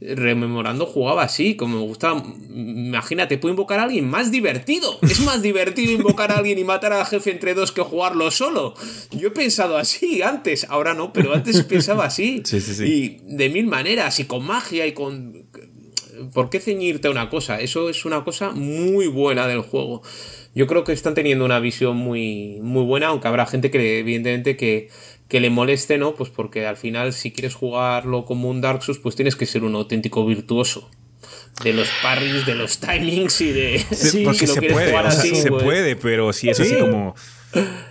rememorando, jugaba así, como me gustaba. Imagínate, puedo invocar a alguien más divertido. Es más divertido invocar a alguien y matar al jefe entre dos que jugarlo solo. Yo he pensado así antes, ahora no, pero antes pensaba así. [laughs] Sí, sí, sí. Y de mil maneras, y con magia, y con. ¿Por qué ceñirte a una cosa? Eso es una cosa muy buena del juego. Yo creo que están teniendo una visión muy, muy buena, aunque habrá gente que, evidentemente, que que le moleste, ¿no? Pues porque al final, si quieres jugarlo como un Dark Souls, pues tienes que ser un auténtico virtuoso. De los parries, de los timings y de. Sí, porque se puede, se pues puede, pero si es así como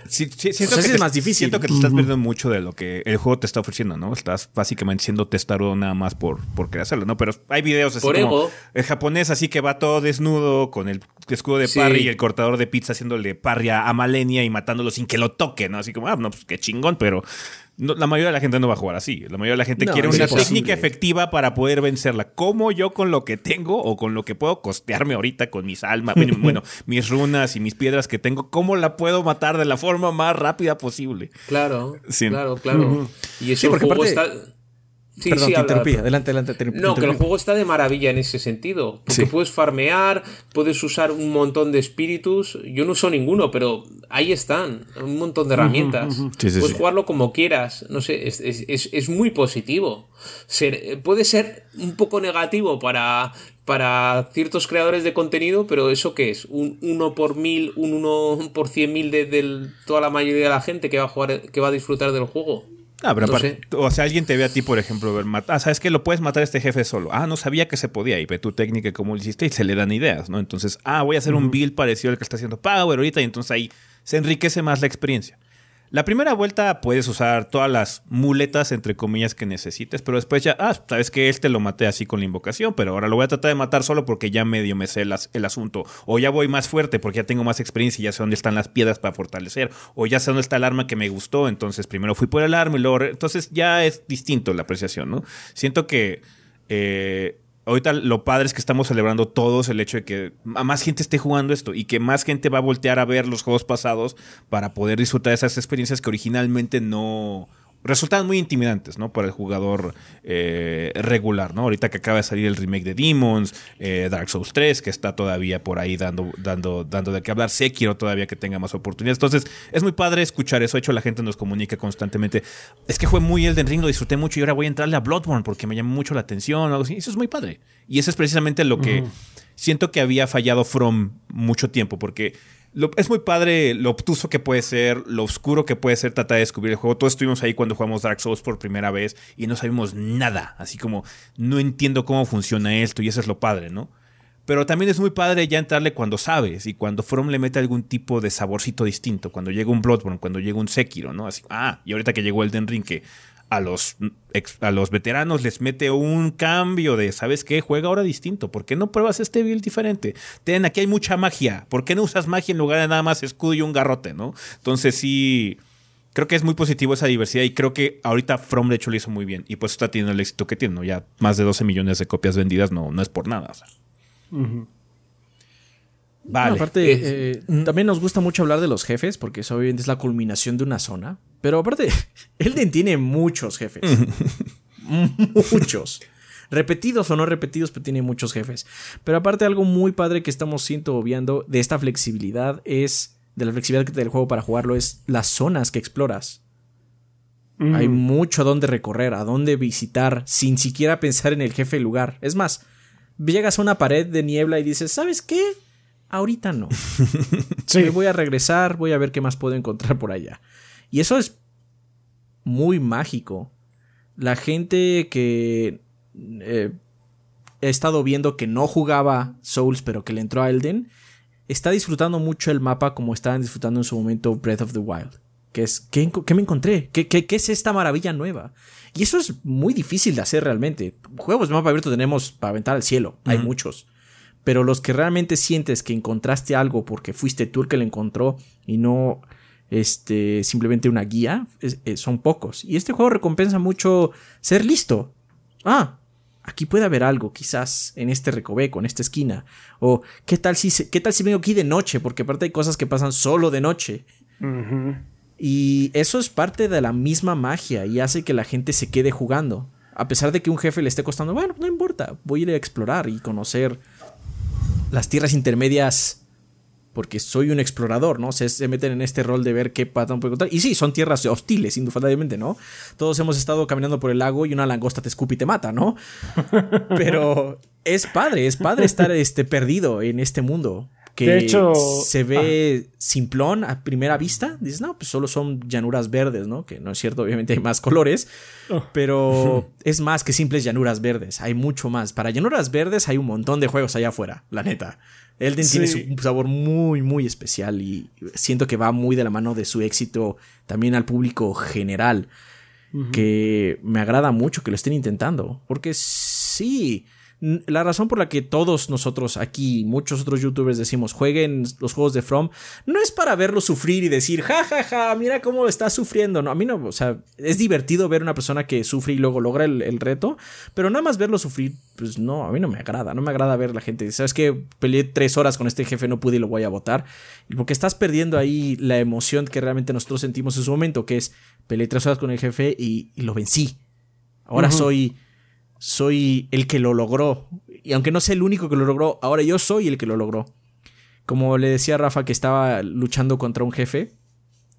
Sí, siento que es más difícil. Siento que te estás perdiendo mucho de lo que el juego te está ofreciendo, ¿no? Estás básicamente siendo testado nada más por, por querer hacerlo, ¿no? Pero hay videos así como el japonés así que va todo desnudo con el escudo de parry y el cortador de pizza haciéndole parry a Malenia y matándolo sin que lo toque, ¿no? Así como, ah, no, pues qué chingón, pero la mayoría de la gente no va a jugar así. La mayoría de la gente quiere una técnica efectiva para poder vencerla. ¿Cómo yo con lo que tengo o con lo que puedo costearme ahorita con mis almas, [laughs] bueno, mis runas y mis piedras que tengo, cómo la puedo matar de la forma más rápida posible? Claro, claro, claro. Y eso porque está Sí, Perdón, sí, te interrumpí. Adelante, adelante. no, que el juego está de maravilla en ese sentido. Porque puedes farmear, puedes usar un montón de espíritus. Yo no uso ninguno, pero ahí están. Un montón de herramientas. puedes jugarlo como quieras. No sé, es, es, es muy positivo. Ser, puede ser un poco negativo para, para ciertos creadores de contenido, pero ¿eso qué es? ¿Un 1 por mil, un 1 por cien mil de, toda la mayoría de la gente que va a jugar, que va a disfrutar del juego? Ah, pero o sea, alguien te ve a ti, por ejemplo, ver. Ah, ¿sabes que Lo puedes matar a este jefe solo. Ah, no sabía que se podía. Y ve tu técnica cómo lo hiciste y se le dan ideas, ¿no? Entonces, ah, voy a hacer un build parecido al que está haciendo Power ahorita. Y entonces ahí se enriquece más la experiencia. La primera vuelta puedes usar todas las muletas, entre comillas, que necesites, pero después ya, ah, sabes que este lo maté así con la invocación, pero ahora lo voy a tratar de matar solo porque ya medio me sé el asunto. O ya voy más fuerte porque ya tengo más experiencia y ya sé dónde están las piedras para fortalecer. O ya sé dónde está el arma que me gustó, entonces primero fui por el arma y luego... Entonces ya es distinto la apreciación, ¿no? Siento que... Eh, ahorita lo padre es que estamos celebrando todos el hecho de que más gente esté jugando esto y que más gente va a voltear a ver los juegos pasados para poder disfrutar de esas experiencias que originalmente no resultan muy intimidantes, ¿no? Para el jugador eh, regular, ¿no? Ahorita que acaba de salir el remake de Demons, eh, Dark Souls 3, que está todavía por ahí dando, dando, dando de qué hablar. Sekiro todavía que tenga más oportunidades. Entonces, es muy padre escuchar eso. De hecho, la gente nos comunica constantemente. Es que fue muy Elden Ring, lo disfruté mucho y ahora voy a entrarle a Bloodborne porque me llamó mucho la atención. Algo así. Eso es muy padre. Y eso es precisamente lo que siento que había fallado From mucho tiempo, porque es muy padre lo obtuso que puede ser, lo oscuro que puede ser tratar de descubrir el juego. Todos estuvimos ahí cuando jugamos Dark Souls por primera vez y no sabemos nada. Así como, no entiendo cómo funciona esto y eso es lo padre, ¿no? Pero también es muy padre ya entrarle cuando sabes y cuando From le mete algún tipo de saborcito distinto. Cuando llega un Bloodborne, cuando llega un Sekiro, ¿no? Así, ah, y ahorita que llegó el Den Ring, que a los, a los veteranos les mete un cambio de, ¿sabes qué? Juega ahora distinto. ¿Por qué no pruebas este build diferente? Ten, aquí hay mucha magia. ¿Por qué no usas magia en lugar de nada más escudo y un garrote, no? Entonces sí, creo que es muy positivo esa diversidad y creo que ahorita From de hecho lo hizo muy bien. Y pues está teniendo el éxito que tiene, ¿no? Ya más de 12 millones de copias vendidas no, no es por nada. Vale. aparte, eh, también nos gusta mucho hablar de los jefes, porque eso obviamente es la culminación de una zona. Pero aparte, [laughs] Elden tiene muchos jefes. [laughs] muchos. Repetidos o no repetidos, pero tiene muchos jefes. Pero aparte, algo muy padre que estamos siendo obviando de esta flexibilidad es. De la flexibilidad que del juego para jugarlo es las zonas que exploras. Hay mucho a dónde recorrer, a dónde visitar, sin siquiera pensar en el jefe lugar. Es más, llegas a una pared de niebla y dices, ¿sabes qué? ahorita no. [laughs] sí. voy a regresar, voy a ver qué más puedo encontrar por allá. Y eso es muy mágico. La gente que eh, he estado viendo que no jugaba Souls, pero que le entró a Elden, está disfrutando mucho el mapa como estaban disfrutando en su momento Breath of the Wild. Que es, ¿qué, me encontré? ¿Qué, ¿Qué, es esta maravilla nueva? Y eso es muy difícil de hacer realmente. Juegos de mapa abierto tenemos para aventar al cielo, hay muchos pero los que realmente sientes que encontraste algo porque fuiste tú el que lo encontró y no este, simplemente una guía, eh, son pocos. Y este juego recompensa mucho ser listo. Ah, aquí puede haber algo, quizás en este recoveco, en esta esquina. O qué tal si, qué tal si vengo aquí de noche, porque aparte hay cosas que pasan solo de noche. Y eso es parte de la misma magia y hace que la gente se quede jugando. A pesar de que un jefe le esté costando, bueno, no importa, voy a ir a explorar y conocer las tierras intermedias porque soy un explorador, ¿no? Se, se meten en este rol de ver qué patrón puede encontrar. Y sí, son tierras hostiles, indudablemente, ¿no? Todos hemos estado caminando por el lago y una langosta te escupe y te mata, ¿no? [laughs] Pero es padre, es padre estar este, perdido en este mundo. Que de hecho, se ve simplón a primera vista. Dices, no, pues solo son llanuras verdes, ¿no? Que no es cierto, obviamente hay más colores. Oh. Pero [laughs] es más que simples llanuras verdes. Hay mucho más. Para llanuras verdes hay un montón de juegos allá afuera, la neta. Elden tiene un sabor muy, muy especial y siento que va muy de la mano de su éxito también al público general. Que me agrada mucho que lo estén intentando. Porque sí, la razón por la que todos nosotros aquí, muchos otros youtubers decimos jueguen los juegos de From, no es para verlo sufrir y decir, ja, ja, ja, mira cómo está sufriendo. No, a mí no, o sea, es divertido ver una persona que sufre y luego logra el, reto, pero nada más verlo sufrir, pues no, a mí no me agrada, no me agrada ver la gente. Sabes que peleé tres horas con este jefe, no pude y lo voy a votar, porque estás perdiendo ahí la emoción que realmente nosotros sentimos en su momento, que es peleé tres horas con el jefe y, lo vencí. Ahora soy soy el que lo logró. Y aunque no sea el único que lo logró, ahora yo soy el que lo logró. Como le decía a Rafa que estaba luchando contra un jefe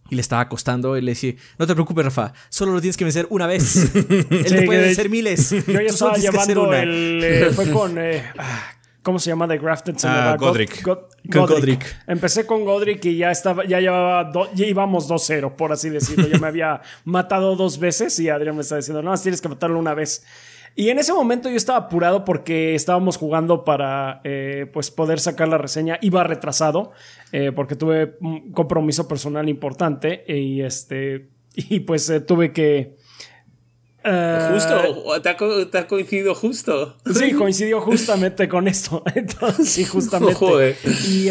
y le estaba costando, él le decía, no te preocupes Rafa, solo lo tienes que vencer una vez. [laughs] él te puede vencer miles. Yo ya estaba llamando el... Eh, fue con... Eh, ah, ¿Cómo se llama? The Grafted ah, Godric. Godric. Empecé con Godric y ya estaba, ya llevaba, ya íbamos 2-0, por así decirlo. Yo me había [laughs] matado dos veces y Adrián me está diciendo, no, tienes que matarlo una vez. Y en ese momento yo estaba apurado porque estábamos jugando para eh, pues poder sacar la reseña. Iba retrasado eh, porque tuve un compromiso personal importante y este y pues eh, tuve que justo, ¿Te ha, coincidido justo. Sí, coincidió justamente con esto. [laughs] Entonces, sí, justamente. [laughs] Y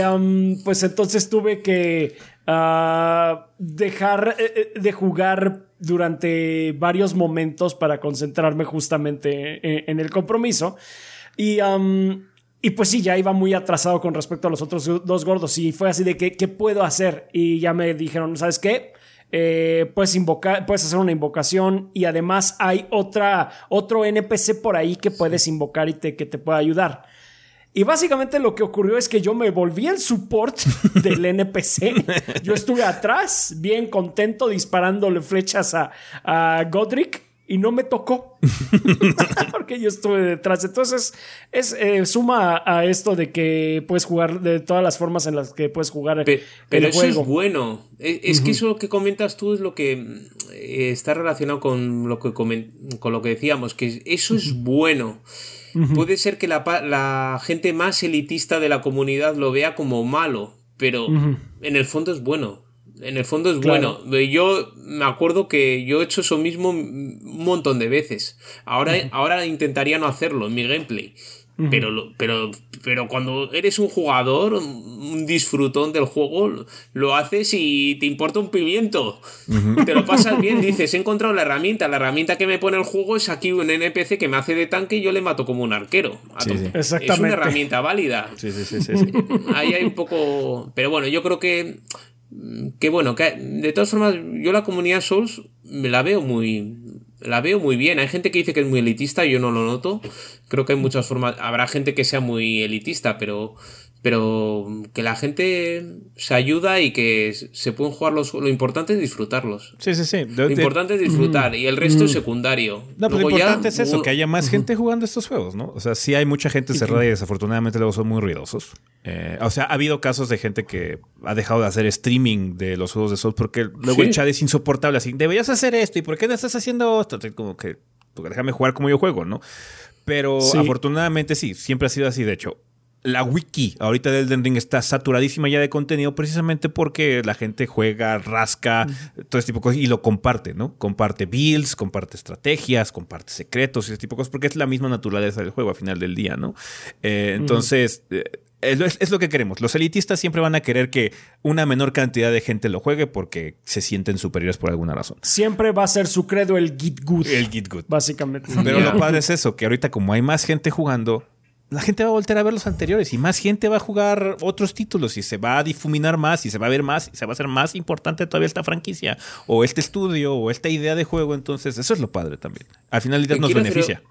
pues entonces tuve que ah, dejar de jugar durante varios momentos para concentrarme justamente en, el compromiso. Y, y pues sí, ya iba muy atrasado con respecto a los otros dos gordos. Y fue así de que, ¿qué puedo hacer? Y ya me dijeron, ¿sabes qué? Eh, puedes invocar, puedes hacer una invocación y además hay otra, otro NPC por ahí que puedes invocar y te, que te pueda ayudar. Y básicamente lo que ocurrió es que yo me volví el support [laughs] del NPC. Yo estuve atrás, bien contento, disparándole flechas a, a Godric y no me tocó. [laughs] Porque yo estuve detrás. Entonces, es eh, suma a, esto de que puedes jugar de todas las formas en las que puedes jugar pero, pero eso es bueno. E, es, que eso que comentas tú es lo que eh, está relacionado con lo que, con lo que decíamos, que eso es bueno. Puede ser que la, gente más elitista de la comunidad lo vea como malo, pero en el fondo es bueno. En el fondo es bueno. Yo me acuerdo que yo he hecho eso mismo un montón de veces. Ahora, ahora intentaría no hacerlo en mi gameplay. Pero, pero, pero cuando eres un jugador, un disfrutón del juego, lo haces y te importa un pimiento. Te lo pasas bien, dices, he encontrado la herramienta. La herramienta que me pone el juego es aquí un NPC que me hace de tanque y yo le mato como un arquero. Es una herramienta válida. Ahí hay un poco... Pero bueno, yo creo que... Que bueno, que de todas formas, yo la comunidad Souls me la veo muy, la veo muy bien. Hay gente que dice que es muy elitista, yo no lo noto. Creo que hay muchas formas. Habrá gente que sea muy elitista, pero pero que la gente se ayuda y que se pueden jugar los lo importante es disfrutarlos. Sí, sí, sí. lo importante es disfrutar y el resto es secundario. No, pero lo importante es eso, que haya más [laughs] gente jugando estos juegos, ¿no? O sea, sí hay mucha gente cerrada y desafortunadamente luego son muy ruidosos. Eh, o sea, ha habido casos de gente que ha dejado de hacer streaming de los juegos de Souls porque luego el chat es insoportable, así, deberías hacer esto y ¿por qué no estás haciendo esto? Como que, déjame jugar como yo juego, ¿no? Pero afortunadamente sí, siempre ha sido así. De hecho, la wiki ahorita de Elden Ring está saturadísima ya de contenido precisamente porque la gente juega, rasca, todo ese tipo de cosas y lo comparte, ¿no? Comparte builds, comparte estrategias, comparte secretos y ese tipo de cosas porque es la misma naturaleza del juego al final del día, ¿no? Eh, entonces, eh, es, lo que queremos. Los elitistas siempre van a querer que una menor cantidad de gente lo juegue porque se sienten superiores por alguna razón. Siempre va a ser su credo el git good. El git good. Básicamente. Pero lo [laughs] padre es eso, que ahorita como hay más gente jugando, la gente va a volver a ver los anteriores y más gente va a jugar otros títulos y se va a difuminar más y se va a ver más y se va a hacer más importante todavía esta franquicia o este estudio o esta idea de juego. Entonces, eso es lo padre también. Al final, nos beneficia.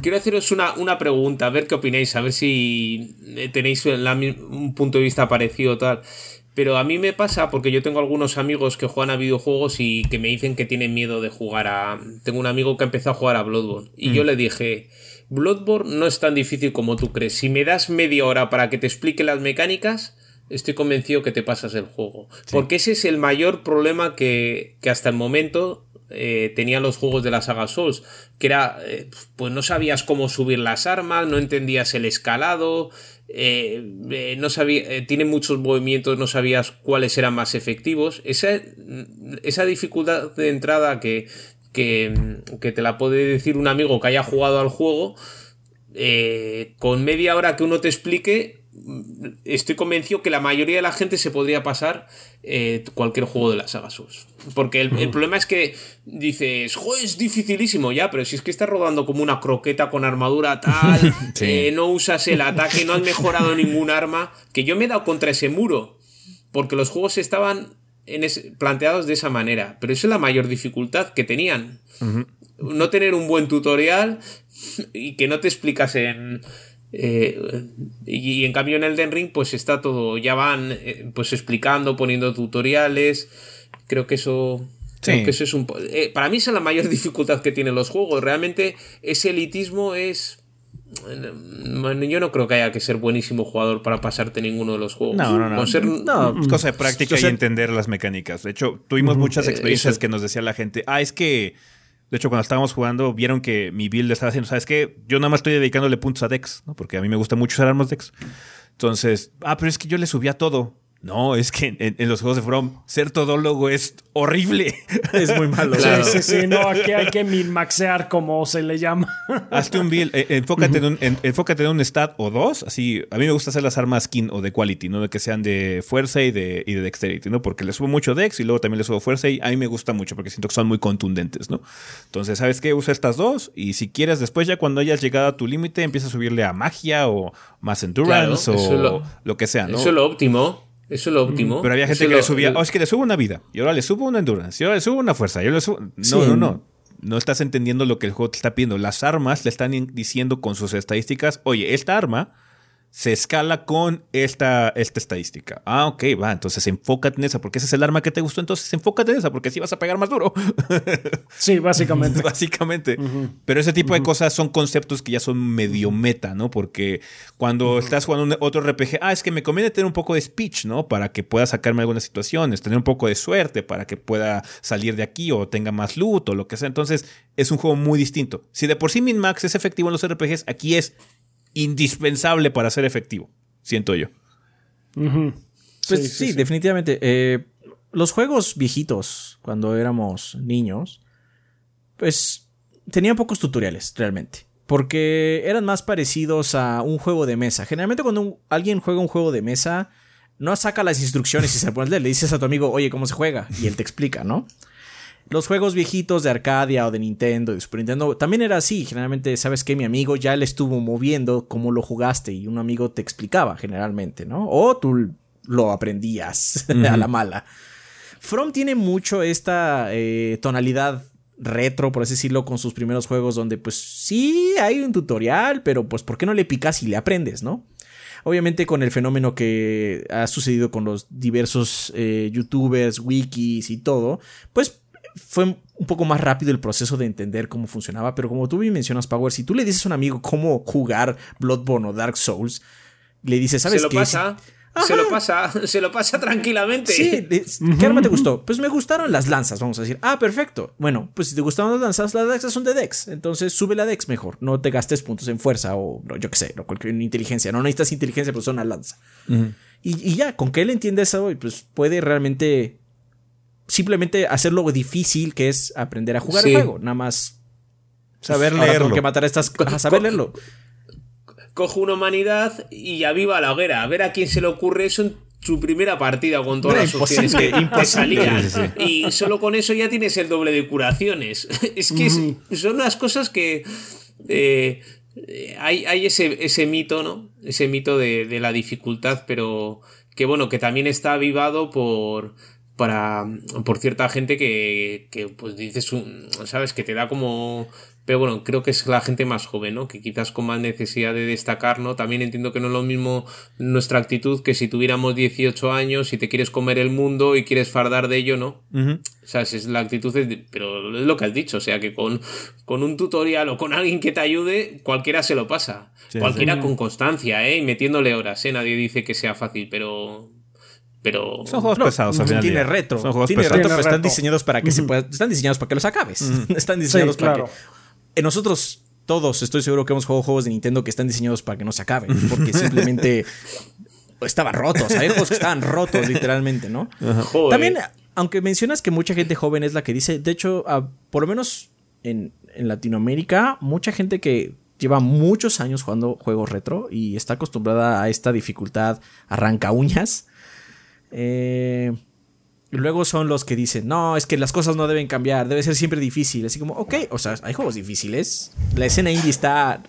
Quiero haceros una, pregunta, a ver qué opináis, a ver si eh, tenéis un punto de vista parecido tal. Pero a mí me pasa porque yo tengo algunos amigos que juegan a videojuegos y que me dicen que tienen miedo de jugar a... Tengo un amigo que empezó a jugar a Bloodborne y yo mm. le dije, Bloodborne no es tan difícil como tú crees. Si me das media hora para que te explique las mecánicas, estoy convencido que te pasas el juego. Porque ese es el mayor problema que, que hasta el momento eh, tenían los juegos de la saga Souls, que era, eh, pues no sabías cómo subir las armas, no entendías el escalado, eh, no sabía, tiene muchos movimientos, no sabías cuáles eran más efectivos. Esa, esa dificultad de entrada que, que, que, te la puede decir un amigo que haya jugado al juego, con media hora que uno te explique, estoy convencido que la mayoría de la gente se podría pasar eh, cualquier juego de la saga Souls. Porque el, problema es que dices, joder, es dificilísimo ya, pero si es que estás rodando como una croqueta con armadura tal, [laughs] eh, no usas el ataque, no has mejorado ningún arma, que yo me he dado contra ese muro, porque los juegos estaban en planteados de esa manera, pero eso es la mayor dificultad que tenían. No tener un buen tutorial y que no te explicasen eh, y, en cambio en Elden Ring pues está todo, ya van eh, pues explicando, poniendo tutoriales. Creo que eso... que eso es un... Eh, para mí esa es la mayor [laughs] dificultad que tienen los juegos. Realmente ese elitismo es... yo no creo que haya que ser buenísimo jugador para pasarte ninguno de los juegos. No, no, no. no es cosa de práctica y entender las mecánicas. De hecho, tuvimos muchas experiencias que nos decía la gente, ah, es que de hecho, cuando estábamos jugando, vieron que mi build estaba haciendo, ¿sabes qué? Yo nada más estoy dedicándole puntos a Dex, ¿no? Porque a mí me gusta mucho usar armas Dex. Entonces, ah, pero es que yo le subía todo. No, es que en, los juegos de From ser todólogo es horrible. [laughs] Es muy malo. Sí, sí, sí, no, aquí hay que minmaxear como se le llama. [laughs] Hazte un build, eh, enfócate, en un, enfócate en un stat o dos, así, a mí me gusta hacer las armas skin o de quality, ¿no? De que sean de fuerza y de, y de dexterity, ¿no? Porque le subo mucho dex y luego también le subo fuerza y a mí me gusta mucho porque siento que son muy contundentes, ¿no? Entonces, ¿sabes qué? Usa estas dos y si quieres después ya cuando hayas llegado a tu límite empieza a subirle a magia o más endurance o lo, que sea, ¿no? Eso es lo óptimo. Eso es lo óptimo. Pero había gente que le subía, oh, es que le subo una vida, y ahora le subo una endurance, y ahora le subo una fuerza, yo le subo... No, no, no. No estás entendiendo lo que el juego te está pidiendo. Las armas le están diciendo con sus estadísticas, oye, esta arma se escala con esta, esta estadística. Ah, ok, va, entonces enfócate en esa, porque ese es el arma que te gustó, entonces enfócate en esa, porque así vas a pegar más duro. [laughs] Sí, básicamente. básicamente. Pero ese tipo de cosas son conceptos que ya son medio meta, ¿no? Porque cuando estás jugando otro RPG, ah, es que me conviene tener un poco de speech, ¿no? Para que pueda sacarme algunas situaciones, tener un poco de suerte para que pueda salir de aquí o tenga más loot o lo que sea. Entonces, es un juego muy distinto. Si de por sí Min Max es efectivo en los RPGs, aquí es indispensable para ser efectivo, siento yo. Pues sí, definitivamente. Eh, los juegos viejitos, cuando éramos niños, pues tenían pocos tutoriales, realmente. Porque eran más parecidos a un juego de mesa. Generalmente cuando alguien juega un juego de mesa, no saca las instrucciones y se pone, le dices a tu amigo, oye, ¿cómo se juega? Y él te explica, ¿no? Los juegos viejitos de Arcadia o de Nintendo, de Super Nintendo, también era así. Generalmente, ¿sabes que Mi amigo ya le estuvo moviendo cómo lo jugaste y un amigo te explicaba generalmente, ¿no? O tú lo aprendías [laughs] a la mala. From tiene mucho esta eh, tonalidad retro, por así decirlo, con sus primeros juegos donde pues sí hay un tutorial, pero pues ¿por qué no le picas y le aprendes, no? Obviamente con el fenómeno que ha sucedido con los diversos eh, youtubers, wikis y todo, pues fue un poco más rápido el proceso de entender cómo funcionaba, pero como tú bien mencionas, Power, si tú le dices a un amigo cómo jugar Bloodborne o Dark Souls, le dices, ¿sabes se lo Pasa? Se lo pasa, [laughs] se lo pasa tranquilamente. Sí, [laughs] ¿qué arma te gustó? Pues me gustaron las lanzas, vamos a decir. Ah, perfecto. Bueno, pues si te gustaron las lanzas, las lanzas son de Dex. Entonces sube la Dex mejor. No te gastes puntos en fuerza o yo qué sé, no, cualquier inteligencia. No necesitas inteligencia, pero son una lanza. y, y, ya, con que él entienda eso, pues puede realmente simplemente hacerlo difícil que es aprender a jugar el juego. Nada más saber leerlo. que matar estas cosas. Saber leerlo. coge una humanidad y aviva la hoguera. A ver a quién se le ocurre eso en su primera partida con todas las opciones que, salían. Y solo con eso ya tienes el doble de curaciones. [laughs] es que son unas cosas que. Eh, hay, hay ese, ese, mito, ¿no? Ese mito de, de, la dificultad, pero que bueno, que también está avivado por. Para, por cierta gente que, que pues dices, sabes, que te da como pero bueno, creo que es la gente más joven, ¿no? Que quizás con más necesidad de destacar, ¿no? También entiendo que no es lo mismo nuestra actitud que si tuviéramos 18 años y te quieres comer el mundo y quieres fardar de ello, ¿no? O sea, es la actitud, pero es lo que has dicho, o sea, que con, con un tutorial o con alguien que te ayude, cualquiera se lo pasa. cualquiera con constancia, ¿eh? Y metiéndole horas, ¿eh? Nadie dice que sea fácil, pero pero son juegos pesados al final tiene retro son juegos tiene pesados. retro pero están diseñados para que se pueda, están diseñados para que los acabes. [laughs] Están diseñados para que nosotros todos estoy seguro que hemos jugado juegos de Nintendo que están diseñados para que no se acaben, porque [laughs] simplemente estaban rotos, hay juegos que estaban rotos [laughs] literalmente, ¿no? También, aunque mencionas que mucha gente joven es la que dice, de hecho, por lo menos en, Latinoamérica, mucha gente que lleva muchos años jugando juegos retro y está acostumbrada a esta dificultad arranca uñas. Eh, y luego son los que dicen, no, es que las cosas no deben cambiar, debe ser siempre difícil. Así como, ok, o sea, hay juegos difíciles. La escena indie está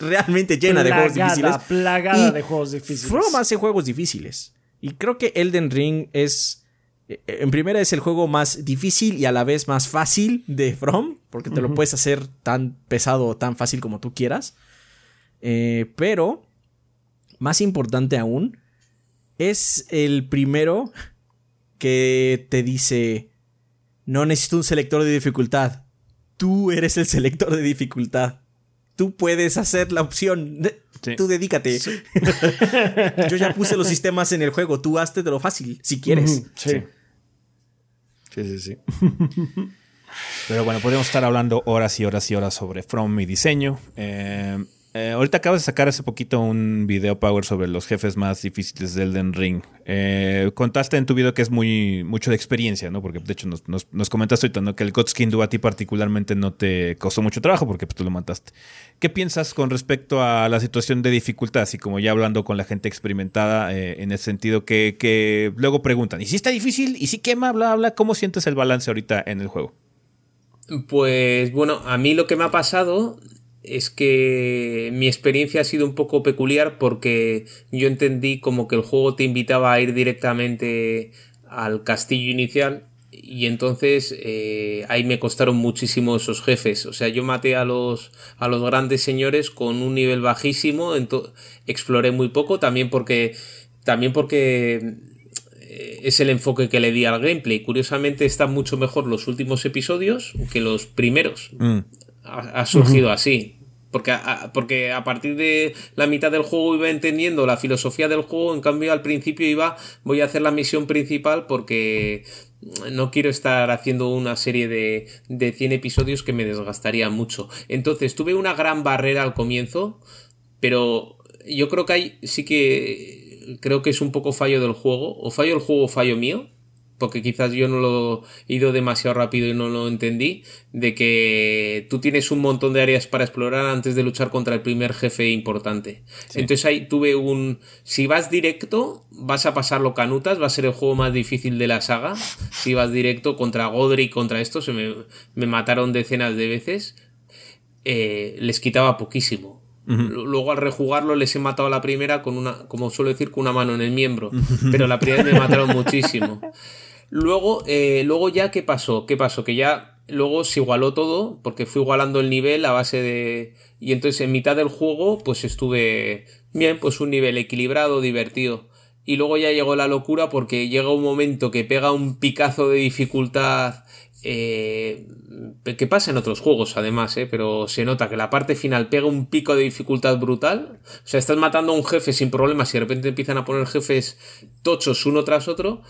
realmente llena de juegos difíciles. Plagada de juegos difíciles. From hace juegos difíciles. Y creo que Elden Ring es. Eh, en primera es el juego más difícil y a la vez más fácil de From, porque te lo puedes hacer tan pesado o tan fácil como tú quieras. Eh, pero, más importante aún, es el primero que te dice, no necesito un selector de dificultad. Tú eres el selector de dificultad. Tú puedes hacer la opción. Tú dedícate. [laughs] Yo ya puse los sistemas en el juego. Tú hazte de lo fácil, si quieres. Sí. Sí, sí, sí. [laughs] Pero bueno, podemos estar hablando horas y horas y horas sobre From y diseño. Eh, eh, ahorita acabas de sacar hace poquito un video Power sobre los jefes más difíciles del Elden Ring. Eh, contaste en tu video que es muy mucho de experiencia, ¿no? Porque de hecho nos, nos, comentaste ahorita que el Godskin Du a ti particularmente no te costó mucho trabajo porque pues, tú lo mataste. ¿Qué piensas con respecto a la situación de dificultad? Así como ya hablando con la gente experimentada eh, en ese sentido, que, que luego preguntan, ¿y si está difícil? ¿Y si quema? Bla, bla. ¿Cómo sientes el balance ahorita en el juego? Pues bueno, a mí lo que me ha pasado es que mi experiencia ha sido un poco peculiar porque yo entendí como que el juego te invitaba a ir directamente al castillo inicial y entonces eh, ahí me costaron muchísimo esos jefes. O sea, yo maté a los, a los grandes señores con un nivel bajísimo, exploré muy poco, también porque, también porque eh, es el enfoque que le di al gameplay. Curiosamente están mucho mejor los últimos episodios que los primeros. Mm ha, surgido así. Porque a, porque a partir de la mitad del juego iba entendiendo la filosofía del juego, en cambio al principio iba, voy a hacer la misión principal porque no quiero estar haciendo una serie de, de 100 episodios que me desgastaría mucho. Entonces tuve una gran barrera al comienzo, pero yo creo que hay, sí que creo que es un poco fallo del juego, o fallo el juego o fallo mío, porque quizás yo no lo he ido demasiado rápido y no lo entendí, de que tú tienes un montón de áreas para explorar antes de luchar contra el primer jefe importante. Entonces ahí tuve un... Si vas directo, vas a pasarlo canutas, va a ser el juego más difícil de la saga. Si vas directo contra Godric, contra esto, se me, me mataron decenas de veces. Eh, les quitaba poquísimo. Luego al rejugarlo les he matado a la primera con una, como suelo decir, con una mano en el miembro. Pero la primera me mataron muchísimo. [laughs] Luego, eh, luego ya, ¿qué pasó? ¿Qué pasó? Que ya luego se igualó todo, porque fui igualando el nivel a base de... Y entonces en mitad del juego, pues estuve bien, pues un nivel equilibrado, divertido. Y luego ya llegó la locura porque llega un momento que pega un picazo de dificultad eh, que pasa en otros juegos además, eh, pero se nota que la parte final pega un pico de dificultad brutal. O sea, estás matando a un jefe sin problemas y de repente empiezan a poner jefes tochos uno tras otro.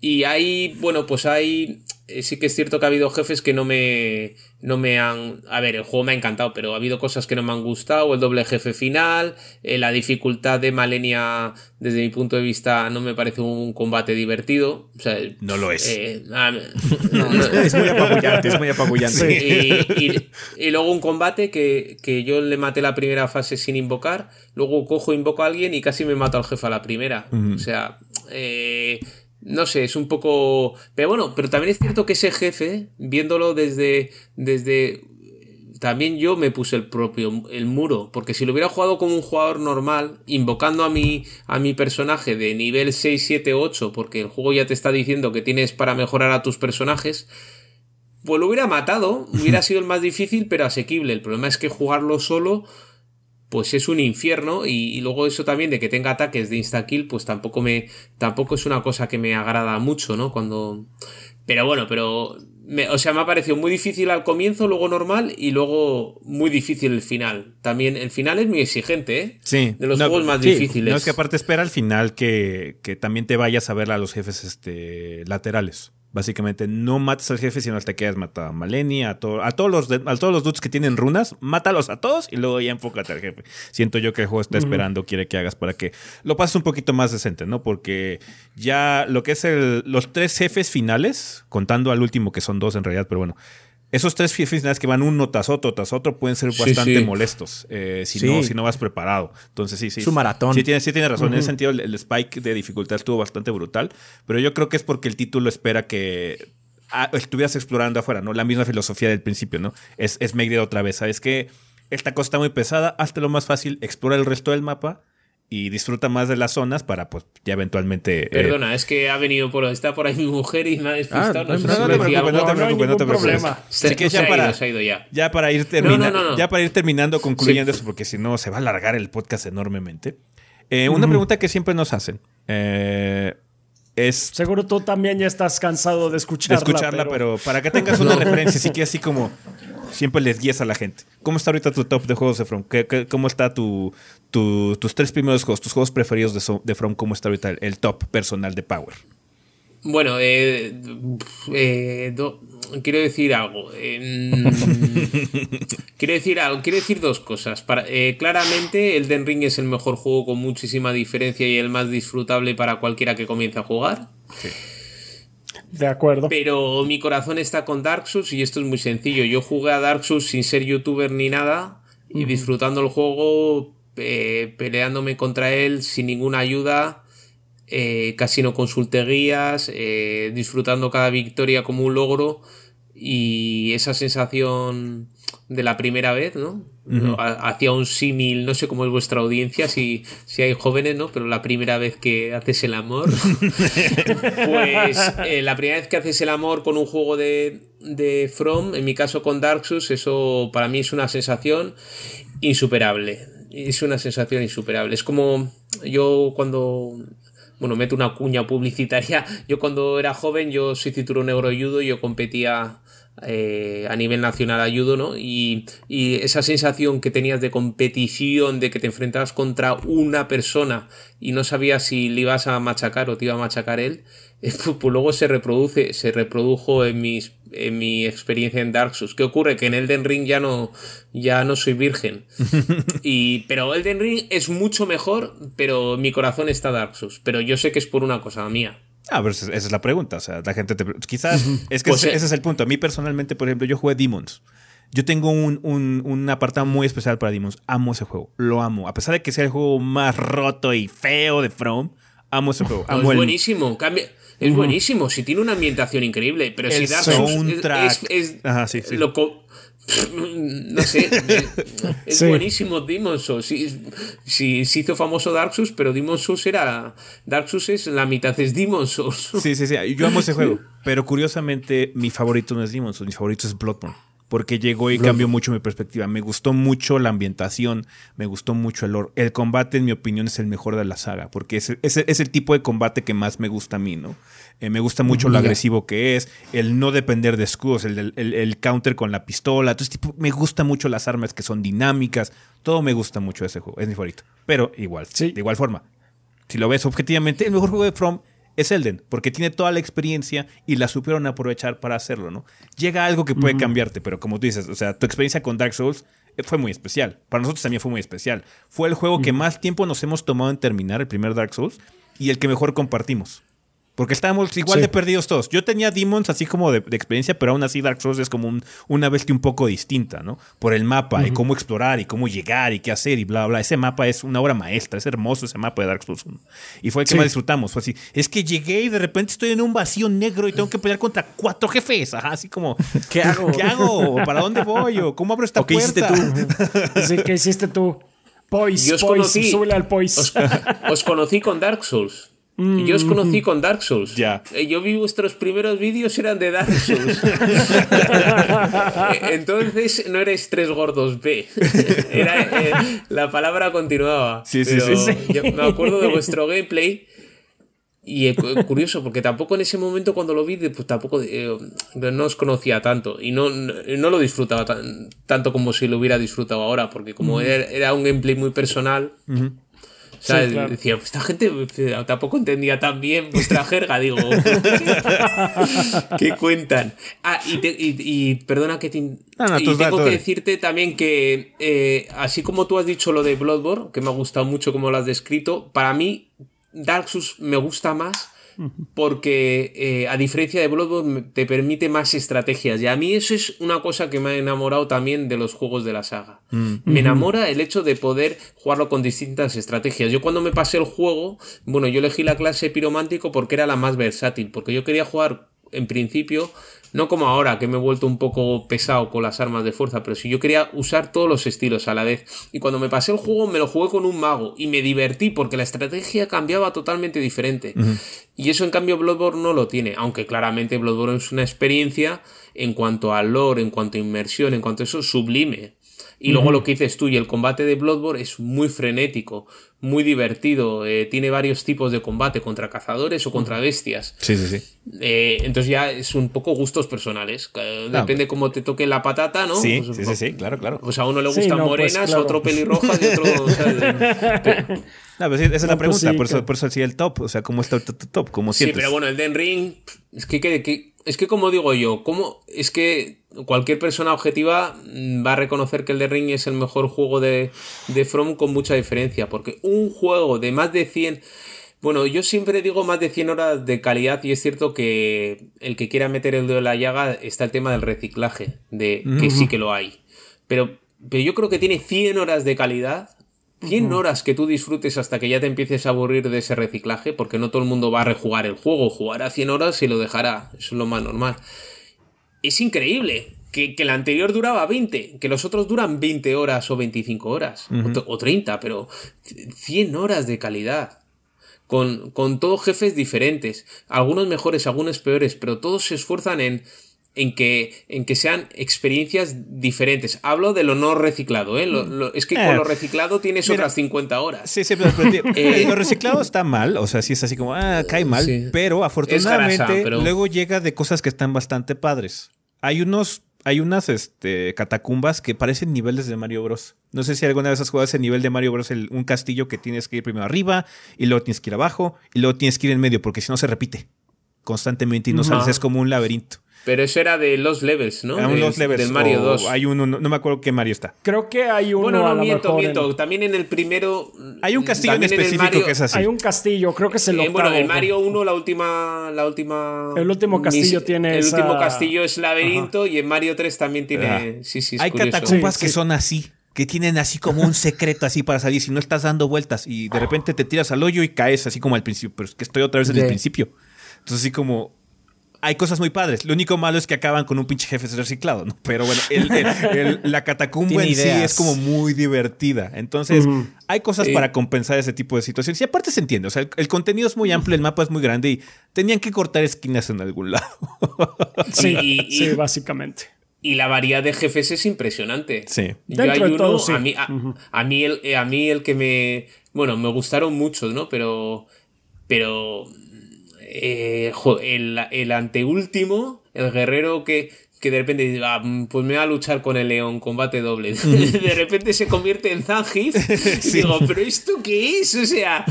Y hay, bueno, pues hay eh, sí que es cierto que ha habido jefes que no me, no me han... A ver, el juego me ha encantado, pero ha habido cosas que no me han gustado, el doble jefe final, eh, la dificultad de Malenia, desde mi punto de vista, no me parece un combate divertido. O sea, no lo es. Eh, [laughs] es muy apabullante, es muy apabullante. Y, y, luego un combate que, que, yo le maté la primera fase sin invocar, luego cojo, invoco a alguien y casi me mato al jefe a la primera. O sea... Eh, no sé, es un poco. Pero bueno, pero también es cierto que ese jefe, viéndolo desde. desde. También yo me puse el propio el muro. Porque si lo hubiera jugado como un jugador normal, invocando a mi, a mi personaje de nivel 6, 7, 8, porque el juego ya te está diciendo que tienes para mejorar a tus personajes. Pues lo hubiera matado, hubiera [laughs] sido el más difícil, pero asequible. El problema es que jugarlo solo pues es un infierno y, luego eso también de que tenga ataques de insta-kill, pues tampoco me tampoco es una cosa que me agrada mucho, ¿no? Cuando pero bueno, pero o sea, me ha parecido muy difícil al comienzo, luego normal y luego muy difícil el final. También el final es muy exigente, ¿eh? Sí. De los juegos más difíciles. No es que aparte espera al final que, que también te vayas a ver a los jefes este, laterales. Básicamente, no mates al jefe, sino hasta que hayas matado a Maleni, a, a, todos los a todos los dudes que tienen runas, mátalos a todos y luego ya enfócate al jefe. Siento yo que el juego está esperando, quiere que hagas para que lo pases un poquito más decente, ¿no? Porque ya lo que es el, los tres jefes finales, contando al último que son dos en realidad, pero bueno, esos tres finales que van uno tras otro tras otro pueden ser bastante molestos eh, si, no, si no vas preparado. Entonces, sí, sí. Su maratón. Sí, tiene, sí tiene razón. En ese sentido, el, spike de dificultad estuvo bastante brutal. Pero yo creo que es porque el título espera que ah, estuvieras explorando afuera, ¿no? La misma filosofía del principio, ¿no? Es, es otra vez. ¿Sabes que Esta cosa está muy pesada, hazte lo más fácil, explora el resto del mapa y disfruta más de las zonas para pues ya eventualmente... Eh, Perdona, es que ha venido por... Está por ahí mi mujer y me ha despistado. Ah, no, no, no, te preocupes, no te preocupes, no te preocupes. Así que ya para, ya. ya. para ir terminando, ya para ir terminando, concluyendo eso, porque si no se va a alargar el podcast enormemente. Eh, una pregunta que siempre nos hacen. Eh, es Seguro tú también ya estás cansado de escucharla. De escucharla, pero, para que tengas una referencia, así que así como siempre les guías a la gente. ¿Cómo está ahorita tu top de juegos de From? cómo está tu, tus tres primeros juegos, tus juegos preferidos de, de From? ¿Cómo está ahorita el, top personal de Power? Bueno, eh, eh, quiero decir algo. [laughs] quiero decir algo. Quiero decir dos cosas. Para, eh, claramente, Elden Ring es el mejor juego con muchísima diferencia y el más disfrutable para cualquiera que comience a jugar. Sí. De acuerdo. Pero mi corazón está con Dark Souls y esto es muy sencillo. Yo jugué a Dark Souls sin ser youtuber ni nada y disfrutando el juego, eh, peleándome contra él sin ninguna ayuda. Eh, casi no consulté guías, eh, disfrutando cada victoria como un logro y esa sensación de la primera vez, ¿no? Hacía un símil, no sé cómo es vuestra audiencia, si, si hay jóvenes, ¿no? Pero la primera vez que haces el amor, [laughs] pues eh, la primera vez que haces el amor con un juego de, de From, en mi caso con Dark Souls, eso para mí es una sensación insuperable. Es una sensación insuperable. Es como yo cuando bueno, meto una cuña publicitaria. [laughs] Yo cuando era joven, yo soy cinturón negro judo, yo competía eh, a nivel nacional ayudo, ¿no? Y, esa sensación que tenías de competición, de que te enfrentabas contra una persona y no sabías si le ibas a machacar o te iba a machacar él, [laughs] pues, pues, luego se reproduce, se reprodujo en mis en mi experiencia en Dark Souls. ¿Qué ocurre? Que en Elden Ring ya no, ya no soy virgen. [laughs] Y, pero Elden Ring es mucho mejor, pero mi corazón está Dark Souls. Pero yo sé que es por una cosa mía. Ah, pero esa es la pregunta. O sea, la gente te. Quizás. Es que pues, ese, es el punto. A mí personalmente, por ejemplo, yo jugué Demons. Yo tengo un, un, apartado muy especial para Demons. Amo ese juego. Lo amo. A pesar de que sea el juego más roto y feo de From, amo ese juego. es buenísimo. Cambia. Es buenísimo, si tiene una ambientación increíble, pero si Dark Souls es, es, Ajá, sí, sí. [laughs] no sé, [laughs] es buenísimo Demon Souls. Si, se hizo famoso Dark Souls, pero Demon Souls era. Dark Souls es la mitad es Demon Souls. Sí, sí, sí. Yo amo ese [laughs] juego. Pero curiosamente, mi favorito no es Demon Souls, mi favorito es Bloodborne porque llegó y cambió mucho mi perspectiva. Me gustó mucho la ambientación, me gustó mucho el lore. El combate, en mi opinión, es el mejor de la saga, porque es, es, el tipo de combate que más me gusta a mí, ¿no? Eh, me gusta mucho lo agresivo que es, el no depender de escudos, el, counter con la pistola. Entonces, tipo, me gusta mucho las armas que son dinámicas. Todo me gusta mucho ese juego, es mi favorito. Pero igual, de igual forma, si lo ves objetivamente, el mejor juego de From es Elden, porque tiene toda la experiencia y la supieron aprovechar para hacerlo, ¿no? Llega algo que puede cambiarte, pero como tú dices, o sea, tu experiencia con Dark Souls eh, fue muy especial. Para nosotros también fue muy especial. Fue el juego que más tiempo nos hemos tomado en terminar, el primer Dark Souls, y el que mejor compartimos. Porque estábamos igual de perdidos todos. Yo tenía Demons así como de, experiencia, pero aún así Dark Souls es como una bestia un poco distinta, ¿no? Por el mapa y cómo explorar y cómo llegar y qué hacer y bla, bla. Ese mapa es una obra maestra, es hermoso ese mapa de Dark Souls 1. Y fue el que más disfrutamos. Fue así, es que llegué y de repente estoy en un vacío negro y tengo que pelear contra cuatro jefes. Ajá, así como, [laughs] ¿qué hago? ¿Qué hago? ¿Para dónde voy? ¿Cómo abro esta puerta? ¿Qué hiciste tú? sí, ¿qué hiciste tú? Poise, Poise, súbele al Poise. [laughs] os conocí con Dark Souls. Yo os conocí con Dark Souls. Ya. Eh, yo vi vuestros primeros vídeos eran de Dark Souls. Eh, [laughs] [laughs] entonces no erais tres gordos B. [laughs] Eh, la palabra continuaba. Sí, sí, sí. me acuerdo de vuestro gameplay. Y curioso, porque tampoco en ese momento cuando lo vi, pues tampoco no os conocía tanto. Y no, no, lo disfrutaba tanto como si lo hubiera disfrutado ahora, porque como era, un gameplay muy personal. Decía, pues esta gente eh, tampoco entendía tan bien vuestra [laughs] jerga, digo. ¿Qué cuentan? Ah, y, perdona que te. y tengo que decirte también que, eh, así como tú has dicho lo de Bloodborne, que me ha gustado mucho como lo has descrito, para mí Dark Souls me gusta más porque eh, a diferencia de Bloodborne te permite más estrategias y a mí eso es una cosa que me ha enamorado también de los juegos de la saga. Mm. Me enamora el hecho de poder jugarlo con distintas estrategias. Yo cuando me pasé el juego, bueno, yo elegí la clase piromántico porque era la más versátil, porque yo quería jugar en principio no como ahora, que me he vuelto un poco pesado con las armas de fuerza, pero si yo quería usar todos los estilos a la vez. Y cuando me pasé el juego me lo jugué con un mago y me divertí porque la estrategia cambiaba totalmente diferente. Y eso en cambio Bloodborne no lo tiene, aunque claramente Bloodborne es una experiencia en cuanto a lore, en cuanto a inmersión, en cuanto a eso sublime. Y luego lo que dices tú, y el combate de Bloodborne es muy frenético, muy divertido, eh, tiene varios tipos de combate contra cazadores o contra bestias. Sí, sí, sí. Eh, entonces ya es un poco gustos personales. Depende cómo te toque la patata, ¿no? Sí, pues, sí, sí, claro, claro. Pues a uno le gustan pues, morenas, a otro pelirrojas y otro... [laughs] [laughs] No, pero esa es la pues pregunta, por, eso, por eso sí el top, o sea, ¿cómo está el top? ¿Cómo sientes? Sí, pero bueno, el Den Ring, es que, que, es que como digo yo, ¿cómo? es que cualquier persona objetiva mm, va a reconocer que el de Ring es el mejor juego de, de From con mucha diferencia, porque un juego de más de 100... Bueno, yo siempre digo más de 100 horas de calidad y es cierto que el que quiera meter el dedo en la llaga está el tema del reciclaje, de que sí que lo hay. Pero, pero yo creo que tiene 100 horas de calidad 100 horas que tú disfrutes hasta que ya te empieces a aburrir de ese reciclaje, porque no todo el mundo va a rejugar el juego, jugará 100 horas y lo dejará, eso es lo más normal. Es increíble que, que el anterior duraba 20, que los otros duran 20 horas o 25 horas, o, 30, pero 100 horas de calidad. Con, con todos jefes diferentes, algunos mejores, algunos peores, pero todos se esfuerzan en, en que, en que sean experiencias diferentes. Hablo de lo no reciclado, ¿eh? es que con eh, lo reciclado tienes otras 50 horas. Sí, sí, pero, [laughs] eh, lo reciclado está mal, o sea, sí es así como, ah, cae mal, pero afortunadamente luego llega de cosas que están bastante padres. Hay unos, hay unas este, catacumbas que parecen niveles de Mario Bros. No sé si alguna vez has jugado ese nivel de Mario Bros. un castillo que tienes que ir primero arriba y luego tienes que ir abajo y luego tienes que ir en medio porque si no se repite constantemente y no, sales, es como un laberinto. Pero eso era de los levels, ¿no? de, los levels. Del Mario 2. Hay uno, no, me acuerdo qué Mario está. Creo que hay uno. Bueno, no, miento, miento. También en el primero. Hay un castillo en específico que es así. Hay un castillo, creo que es el eh, Bueno, el Mario 1, la última. La última el último castillo tiene. El último castillo es laberinto y en Mario 3 también tiene. Sí, sí, es Hay catacumbas que son así que tienen así como un secreto así para salir si no estás dando vueltas y de repente te tiras al hoyo y caes así como al principio, pero es que estoy otra vez en el principio. Entonces así como hay cosas muy padres. Lo único malo es que acaban con un pinche jefe reciclado, ¿no? Pero bueno, la catacumba en sí es como muy divertida. Entonces, hay cosas para compensar ese tipo de situaciones. Y aparte se entiende, o sea, el, contenido es muy amplio, el mapa es muy grande y tenían que cortar esquinas en algún lado. [laughs] sí, sí, básicamente. Y la variedad de jefes es impresionante. Sí. Yo hay uno, a, mí, a, mí el, a mí el que me... Bueno, me gustaron muchos, ¿no? Pero... Pero eh, el, el, anteúltimo, el guerrero que, que de repente dice, ah, pues me va a luchar con el león, combate doble. [laughs] [laughs] de repente se convierte en Zangief. [laughs] Digo, ¿pero esto qué es? O sea,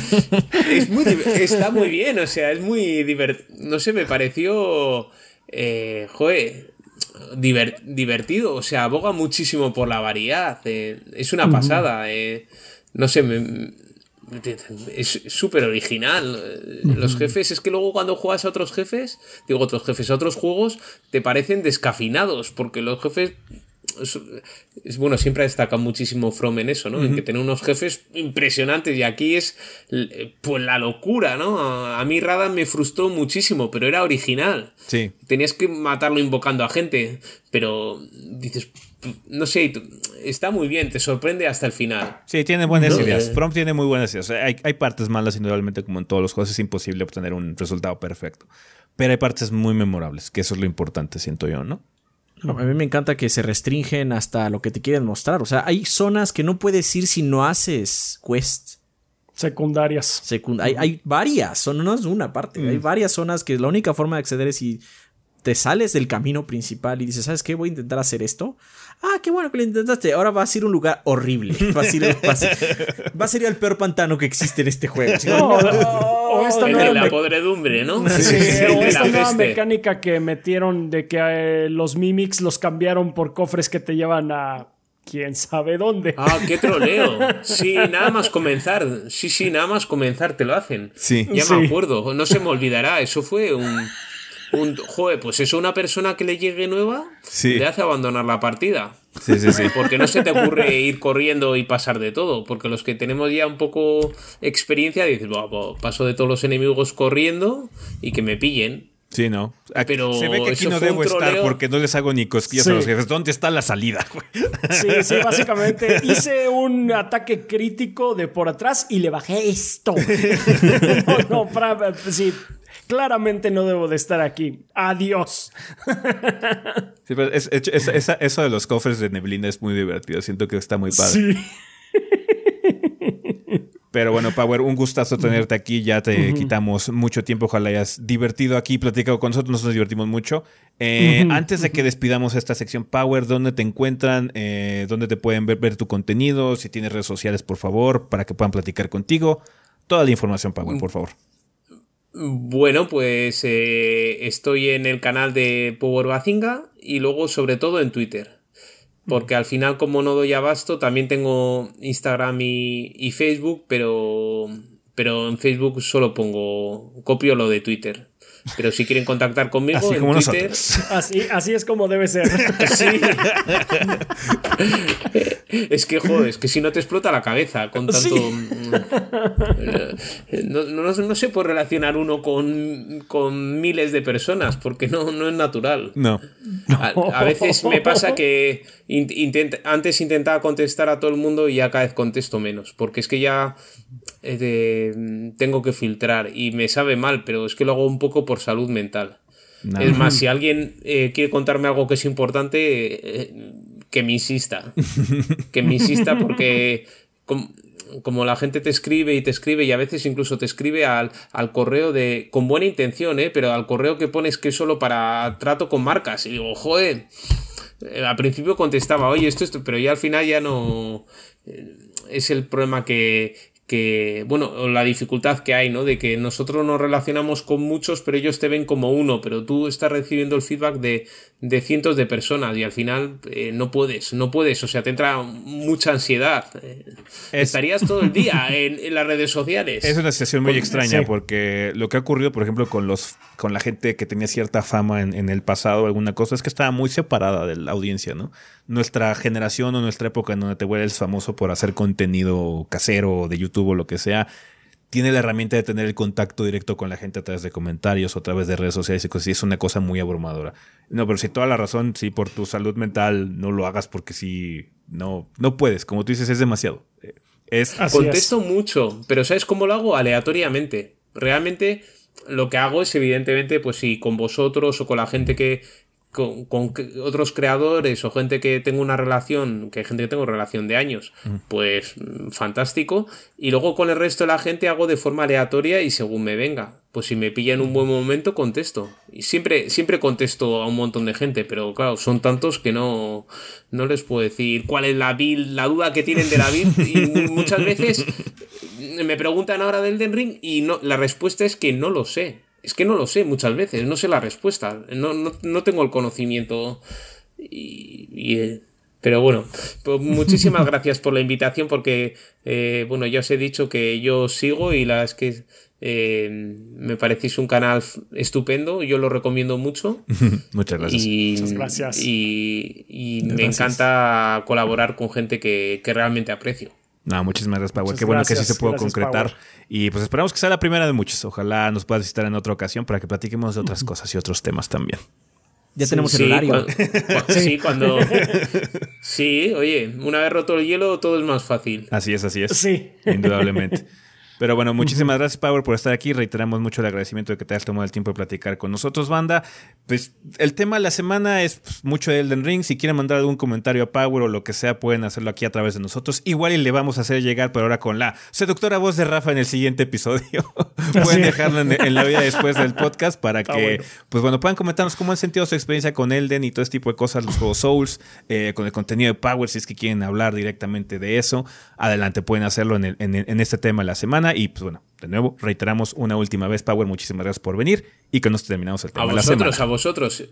es muy, está muy bien, o sea, es muy divertido. No sé, me pareció. Eh, joder, divertido, o sea, aboga muchísimo por la variedad. Eh, es una pasada. Eh, no sé, es súper original. Los jefes, es que luego cuando juegas a otros jefes, digo otros jefes, a otros juegos, te parecen descafinados, porque los jefes es, bueno, siempre ha destacado muchísimo From en eso, ¿no? En que tiene unos jefes impresionantes y aquí es pues la locura, ¿no? A, mí Radan me frustró muchísimo, pero era original. Sí. Tenías que matarlo invocando a gente, pero dices, no sé, está muy bien, te sorprende hasta el final. Sí, tiene buenas ideas. From tiene muy buenas ideas. hay, hay partes malas, indudablemente, como en todos los juegos, es imposible obtener un resultado perfecto. Pero hay partes muy memorables, que eso es lo importante, siento yo, ¿no? A mí me encanta que se restringen hasta lo que te quieren mostrar. O sea, hay zonas que no puedes ir si no haces quest. Secundarias. hay, hay, varias, no es una parte. Hay mm. varias zonas que la única forma de acceder es si te sales del camino principal y dices, ¿sabes qué? Voy a intentar hacer esto. Ah, qué bueno que lo intentaste. Ahora va a ser un lugar horrible. [laughs] Va a ser, va a ser, el peor pantano que existe en este juego. o esta nueva la podredumbre, ¿no? Sí, o esta nueva mecánica que metieron de que eh, los mimics los cambiaron por cofres que te llevan a quién sabe dónde. Ah, qué troleo. Sí, nada más comenzar. Sí, sí, nada más comenzar te lo hacen. Sí. Ya me acuerdo. No se me olvidará. Eso fue un un, joder, pues eso una persona que le llegue nueva le hace abandonar la partida. Sí, sí, sí. Porque no se te ocurre ir corriendo y pasar de todo. Porque los que tenemos ya un poco experiencia dicen, pues paso de todos los enemigos corriendo y que me pillen. Sí, no. Pero se ve que aquí no debo estar porque no les hago ni cosquillas a los jefes. ¿Dónde está la salida? Sí, sí, básicamente hice un ataque crítico de por atrás y le bajé esto. [laughs] no, no, para, sí, claramente no debo de estar aquí. Adiós. eso de los cofres de neblina es muy divertido. Siento que está muy padre. Sí. Pero bueno, Power, un gustazo tenerte aquí. Ya te quitamos mucho tiempo. Ojalá hayas divertido aquí, platicado con nosotros. Nos divertimos mucho. Eh, antes de que despidamos esta sección, Power, ¿dónde te encuentran? Eh, ¿Dónde te pueden ver, ver, tu contenido? Si tienes redes sociales, por favor, para que puedan platicar contigo. Toda la información, Power, por favor. Bueno, pues eh, estoy en el canal de Power Bazinga y luego sobre todo en Twitter. Porque al final, como no doy abasto, también tengo Instagram y, Facebook, pero, pero en Facebook solo pongo, copio lo de Twitter. Pero si quieren contactar conmigo así en Twitter. Así, así es como debe ser. es que, joder, es que si no te explota la cabeza con tanto. Mm, no, no, se puede relacionar uno con, miles de personas porque no, no es natural. No. A, veces me pasa que antes intentaba contestar a todo el mundo y ya cada vez contesto menos. Porque es que ya eh, tengo que filtrar y me sabe mal, pero es que lo hago un poco por salud mental. Es más, [laughs] si alguien eh, quiere contarme algo que es importante, eh, que me insista. que me insista [laughs] porque como, la gente te escribe y te escribe y a veces incluso te escribe al, al correo de con buena intención, ¿eh? pero al correo que pones que es solo para trato con marcas. Y digo, joder, al principio contestaba, oye, esto, esto, pero ya al final ya no... Es el problema que, que, bueno, la dificultad que hay, ¿no? De que nosotros nos relacionamos con muchos, pero ellos te ven como uno, pero tú estás recibiendo el feedback de, de cientos de personas y al final eh, no puedes, no puedes, o sea, te entra mucha ansiedad. Eh, estarías todo el día [laughs] en, las redes sociales. Es una situación muy extraña porque lo que ha ocurrido, por ejemplo, con los con la gente que tenía cierta fama en, en el pasado, alguna cosa, es que estaba muy separada de la audiencia, ¿no? nuestra generación o nuestra época en donde te vuelves famoso por hacer contenido casero de YouTube o lo que sea, tiene la herramienta de tener el contacto directo con la gente a través de comentarios o a través de redes sociales y cosas así. Es una cosa muy abrumadora. No, pero si toda la razón, sí, por tu salud mental, no lo hagas porque si no, no puedes. Como tú dices, es demasiado. Es, Contesto mucho, pero ¿sabes cómo lo hago? Aleatoriamente. Realmente lo que hago es, evidentemente, pues si con vosotros o con la gente que, con, otros creadores o gente que tengo una relación, que hay gente que tengo relación de años, mm. pues mm, fantástico. Y luego con el resto de la gente hago de forma aleatoria y según me venga. Pues si me pilla en un buen momento, contesto. Y siempre, siempre contesto a un montón de gente, pero claro, son tantos que no, no les puedo decir cuál es la la duda que tienen de la build. [laughs] Y muchas veces me preguntan ahora del Den Ring y no, la respuesta es que no lo sé. Es que no lo sé muchas veces, no sé la respuesta, no, no, tengo el conocimiimiento. Y, eh, pero bueno, pues [laughs] muchísimas gracias por la invitación porque, eh, bueno, ya os he dicho que yo sigo y la es que eh, me parecéis un canal estupendo, yo lo recomiendo mucho. [laughs] Muchas gracias. Y, Muchas gracias. Y, me encanta colaborar con gente que, que realmente aprecio. No, muchísimas gracias, Power. Qué bueno que sí se pudo concretar. Y pues esperamos que sea la primera de muchos. Ojalá nos puedas visitar en otra ocasión para que platiquemos de otras cosas y otros temas también. Ya tenemos el horario. [laughs] [laughs] sí, cuando. Sí, oye, una vez roto el hielo, todo es más fácil. Así es, así es. Sí. Indudablemente. [laughs] Pero bueno, muchísimas gracias, Power, por estar aquí. Reiteramos mucho el agradecimiento de que te hayas tomado el tiempo de platicar con nosotros, banda. Pues el tema de la semana es pues, mucho de Elden Ring. Si quieren mandar algún comentario a Power o lo que sea, pueden hacerlo aquí a través de nosotros. Igual y le vamos a hacer llegar, pero ahora con la seductora voz de Rafa en el siguiente episodio. [laughs] pueden dejarlo en, la vida después del podcast para que, pues bueno, puedan comentarnos cómo han sentido su experiencia con Elden y todo este tipo de cosas, los juegos Souls, eh, con el contenido de Power, si es que quieren hablar directamente de eso. Adelante, pueden hacerlo en, en este tema de la semana. Y pues bueno, de nuevo, reiteramos una última vez, Power, muchísimas gracias por venir y con esto terminamos el tema. A vosotros, a vosotros.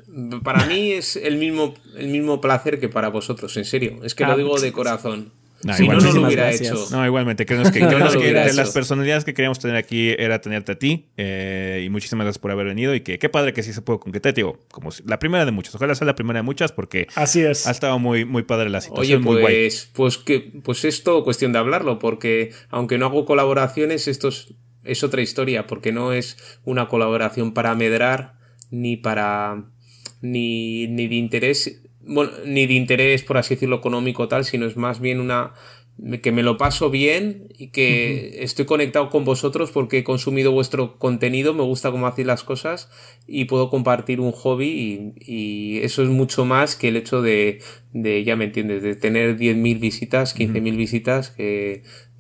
Para mí es el mismo, el mismo placer que para vosotros, en serio. Es que lo digo de corazón. No, si no, no lo hubiera hecho. No, igualmente. Creo que, [laughs] de las personalidades que queríamos tener aquí era tenerte a ti. Eh, y muchísimas gracias por haber venido. Y que qué padre que sí se pudo concretar. Digo, como la primera de muchas. Ojalá sea la primera de muchas porque Así es. ha estado muy, muy padre la situación. Oye, pues, pues, que, pues esto cuestión de hablarlo. Porque aunque no hago colaboraciones, esto es, otra historia. Porque no es una colaboración para medrar ni para. ni, ni de interés bueno, ni de interés, por así decirlo, económico tal, sino es más bien una que me lo paso bien y que estoy conectado con vosotros porque he consumido vuestro contenido, me gusta cómo hacéis las cosas y puedo compartir un hobby y, eso es mucho más que el hecho de, de ya me entiendes, de tener 10.000 visitas, 15.000 visitas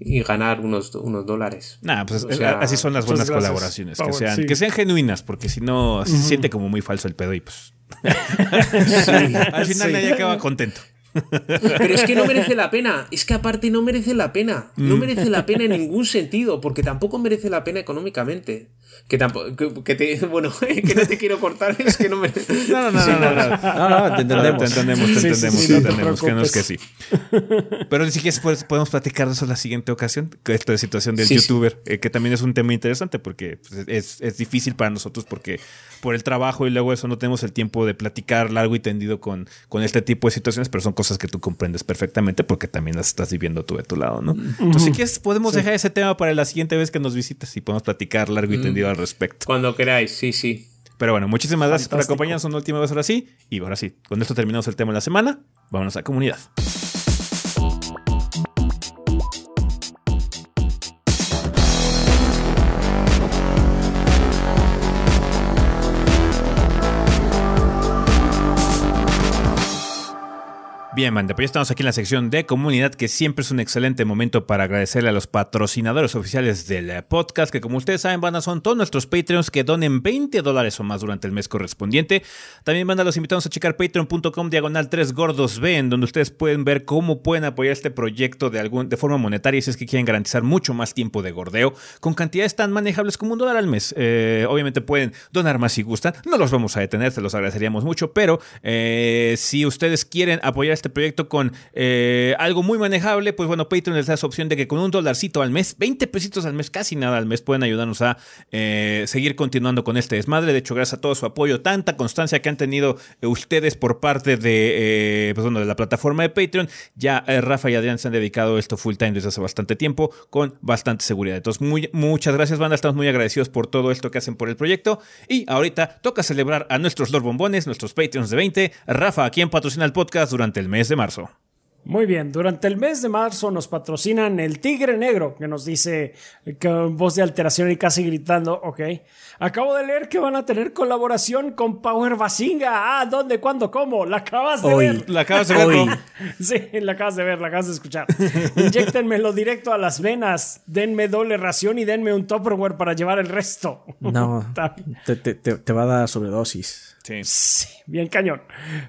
y ganar unos, unos dólares. Nah, pues así son las buenas colaboraciones, que, sean, que sean genuinas, porque si no se siente como muy falso el pedo y pues [laughs] [laughs] Al final nadie acaba contento. Pero es que no merece la pena. Es que aparte no merece la pena. No mm. merece la pena en ningún sentido, porque tampoco merece la pena económicamente. Que tampoco. Que, te, [laughs] bueno, [laughs] que no te quiero cortar, es que no me. No, no, no, no, no, te entendemos. Te entendemos, te entendemos, te entendemos. Que no es que sí. Pero si quieres, podemos platicar de eso la siguiente ocasión. Esta situación del youtuber, eh, que también es un tema interesante porque pues, es, es difícil para nosotros porque por el trabajo y luego eso no tenemos el tiempo de platicar largo y tendido con, con este tipo de situaciones, pero son cosas que tú comprendes perfectamente porque también las estás viviendo tú de tu lado, ¿no? Entonces, si quieres, podemos dejar ese tema para la siguiente vez que nos visites y podemos platicar largo y tendido al respecto. Cuando queráis, sí, sí. Pero bueno, muchísimas gracias por acompañarnos una última vez ahora sí. Y ahora sí, con esto terminamos el tema de la semana. Vámonos a comunidad. Bien, banda, pues ya estamos aquí en la sección de comunidad, que siempre es un excelente momento para agradecerle a los patrocinadores oficiales del podcast, que como ustedes saben, banda, son todos nuestros Patreons que donen 20 dólares o más durante el mes correspondiente. También, banda, los invitamos a checar patreon.com diagonal 3 gordos B, en donde ustedes pueden ver cómo pueden apoyar este proyecto de, algún, de forma monetaria si es que quieren garantizar mucho más tiempo de gordeo, con cantidades tan manejables como un dólar al mes. Eh, obviamente pueden donar más si gustan, no los vamos a detener, se los agradeceríamos mucho, pero eh, si ustedes quieren apoyar este proyecto con eh, algo muy manejable, pues bueno, Patreon les da esa opción de que con un dolarcito al mes, 20 pesitos al mes, casi nada al mes, pueden ayudarnos a eh, seguir continuando con este desmadre. De hecho, gracias a todo su apoyo, tanta constancia que han tenido eh, ustedes por parte de, pues bueno, de la plataforma de Patreon, ya Rafa y Adrián se han dedicado esto full time desde hace bastante tiempo, con bastante seguridad. Entonces, muchas gracias, banda. Estamos muy agradecidos por todo esto que hacen por el proyecto. Y ahorita toca celebrar a nuestros Lord Bombones, nuestros Patreons de 20. Rafa, quien patrocina el podcast durante el mes de marzo. Muy bien, durante el mes de marzo nos patrocinan el Tigre Negro, que nos dice con voz de alteración y casi gritando, ok. Acabo de leer que van a tener colaboración con Power Basinga. Ah, ¿dónde, cuándo, cómo? ¿La acabas de ver? La acabas de ver. [laughs] sí, la acabas de ver, la acabas de escuchar. Inyectenmelo directo a las venas. Denme doble ración y denme un Tupperware para llevar el resto. No, [laughs] te, te, te va a dar sobredosis. Sí. Bien cañón.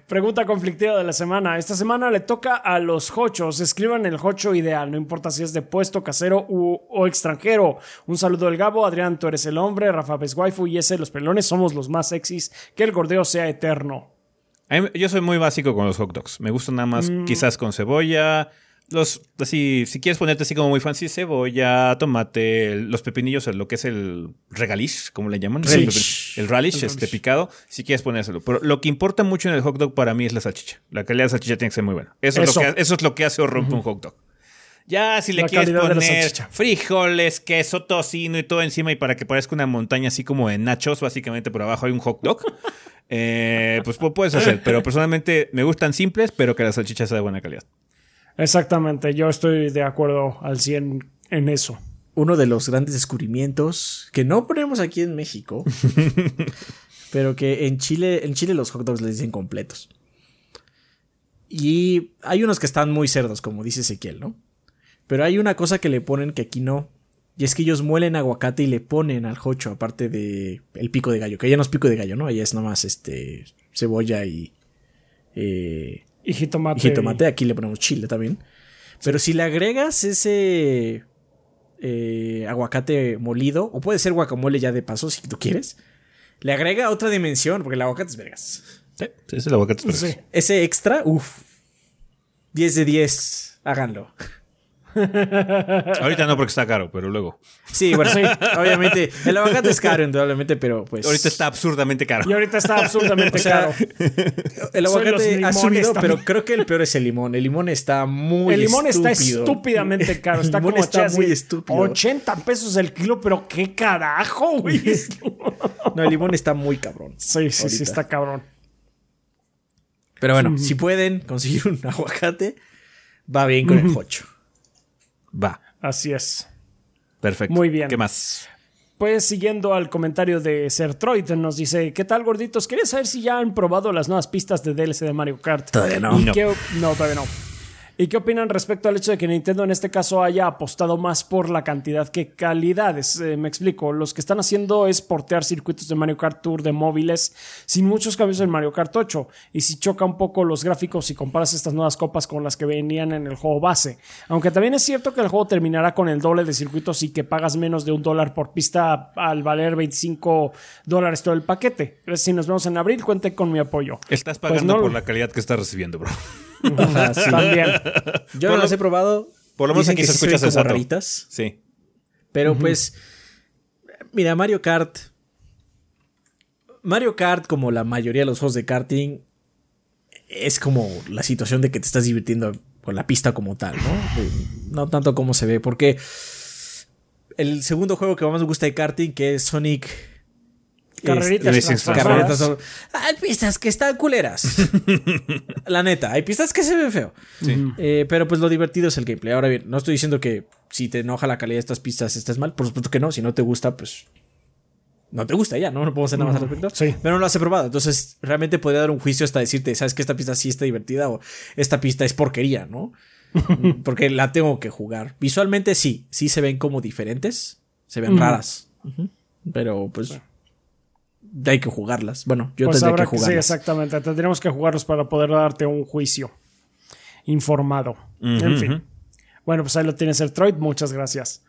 Pregunta conflictiva de la semana. Esta semana le toca a los hochos. Escriban el hocho ideal, no importa si es de puesto, casero o extranjero. Un saludo del Gabo. Adrián, tú eres el hombre. Rafa Waifu y ese, los pelones, somos los más sexys. Que el gordeo sea eterno. Yo soy muy básico con los hot dogs. Me gustan nada más mm. quizás con cebolla, los, así, si quieres ponerte así como muy fancy, cebolla, tomate, los pepinillos, lo que es el regalish, como le llaman. El, relish, este picado, si quieres ponérselo. Pero lo que importa mucho en el hot dog para mí es la salchicha. La calidad de salchicha tiene que ser muy buena. Eso, Es, lo que, eso es lo que hace o rompe un hot dog. Ya, si le quieres poner frijoles, queso, tocino y todo encima y para que parezca una montaña así como de nachos, básicamente por abajo hay un hot dog, [laughs] eh, pues puedes hacer. Pero personalmente me gustan simples, pero que la salchicha sea de buena calidad. Exactamente, yo estoy de acuerdo al 100 en eso. Uno de los grandes descubrimientos que no ponemos aquí en México, [laughs] pero que en Chile, en Chile los hot dogs les dicen completos. Y hay unos que están muy cerdos, como dice Ezequiel, ¿no? Pero hay una cosa que le ponen que aquí no. Y es que ellos muelen aguacate y le ponen al hocho, aparte de el pico de gallo. Que ya no es pico de gallo, ¿no? Allá es nomás este cebolla y eh, y jitomate. Y jitomate, aquí le ponemos chile también. Pero si le agregas ese eh, aguacate molido, o puede ser guacamole ya de paso si tú quieres, le agrega otra dimensión, porque el aguacate es vergas. Sí, es el aguacate es vergas. Ese extra, uff. 10 de 10, háganlo. [laughs] Ahorita no porque está caro, pero luego. Sí, bueno, sí, obviamente. El aguacate es caro, indudablemente, pero pues. Ahorita está absurdamente caro. Y ahorita está absurdamente [laughs] caro. [laughs] El aguacate ha subido, pero creo que el peor es el limón. El limón está muy El limón está estúpidamente caro. Está como está muy estúpido. 80 pesos el kilo, pero qué carajo, güey. no, el limón está muy cabrón. Sí, sí, sí, está cabrón. Pero bueno, si pueden conseguir un aguacate, va bien con el hocho. Va. Así es. Perfecto. Muy bien. ¿Qué más? Pues siguiendo al comentario de Sertroid, nos dice: ¿Qué tal, gorditos? Quería saber si ya han probado las nuevas pistas de DLC de Mario Kart. Todavía no. no, todavía no. ¿Y qué opinan respecto al hecho de que Nintendo en este caso haya apostado más por la cantidad que calidades? Eh, me explico, los que están haciendo es portear circuitos de Mario Kart Tour de móviles sin muchos cambios en Mario Kart 8. Y si choca un poco los gráficos si comparas estas nuevas copas con las que venían en el juego base. Aunque también es cierto que el juego terminará con el doble de circuitos y que pagas menos de un dólar por pista al valer 25 dólares todo el paquete. Si nos vemos en abril, cuente con mi apoyo. Estás pues pagando por la calidad que estás recibiendo, bro. También. Yo no las he probado. Por lo menos aquí se escucha como raritas. Sí. Pero pues, mira, Mario Kart. Mario Kart, como la mayoría de los juegos de karting, es como la situación de que te estás divirtiendo con la pista como tal, ¿no? No tanto como se ve, porque el segundo juego que más me gusta de karting, que es Sonic Carreritas. carreritas hay pistas que están culeras. [laughs] la neta, hay pistas que se ven feo. Eh, pero pues lo divertido es el gameplay. Ahora bien, no estoy diciendo que si te enoja la calidad de estas pistas estés mal. Por supuesto que no. Si no te gusta, pues no te gusta ya, no, no puedo hacer nada más al respecto. Pero no lo has probado. Entonces, realmente podría dar un juicio hasta decirte, sabes que esta pista sí está divertida o esta pista es porquería, ¿no? [laughs] Porque la tengo que jugar. Visualmente sí, sí se ven como diferentes, se ven raras. Pero pues hay que jugarlas. Bueno, yo pues tendría que jugarlas. Sí, exactamente. Tendríamos que jugarlos para poder darte un juicio informado. en fin. Bueno, pues ahí lo tienes el Troid. Muchas gracias.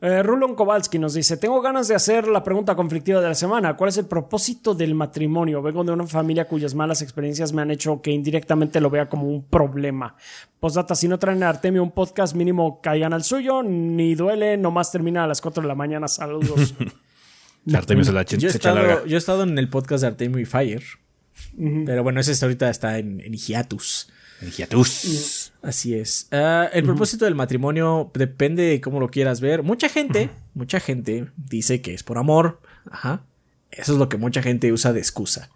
Eh, Rulon Kowalski nos dice: Tengo ganas de hacer la pregunta conflictiva de la semana. ¿Cuál es el propósito del matrimonio? Vengo de una familia cuyas malas experiencias me han hecho que indirectamente lo vea como un problema. Postdata: si no traen a Artemio un podcast, mínimo caigan al suyo. Ni duele, nomás termina a las 4 de la mañana. Saludos. [laughs] Artemio se la yo, he estado, yo he estado en el podcast de Artemio y Fire. Pero bueno, ese ahorita está en, en hiatus. En hiatus. Así es. Ah, el propósito del matrimonio depende de cómo lo quieras ver. Mucha gente, mucha gente dice que es por amor. Ajá. Eso es lo que mucha gente usa de excusa.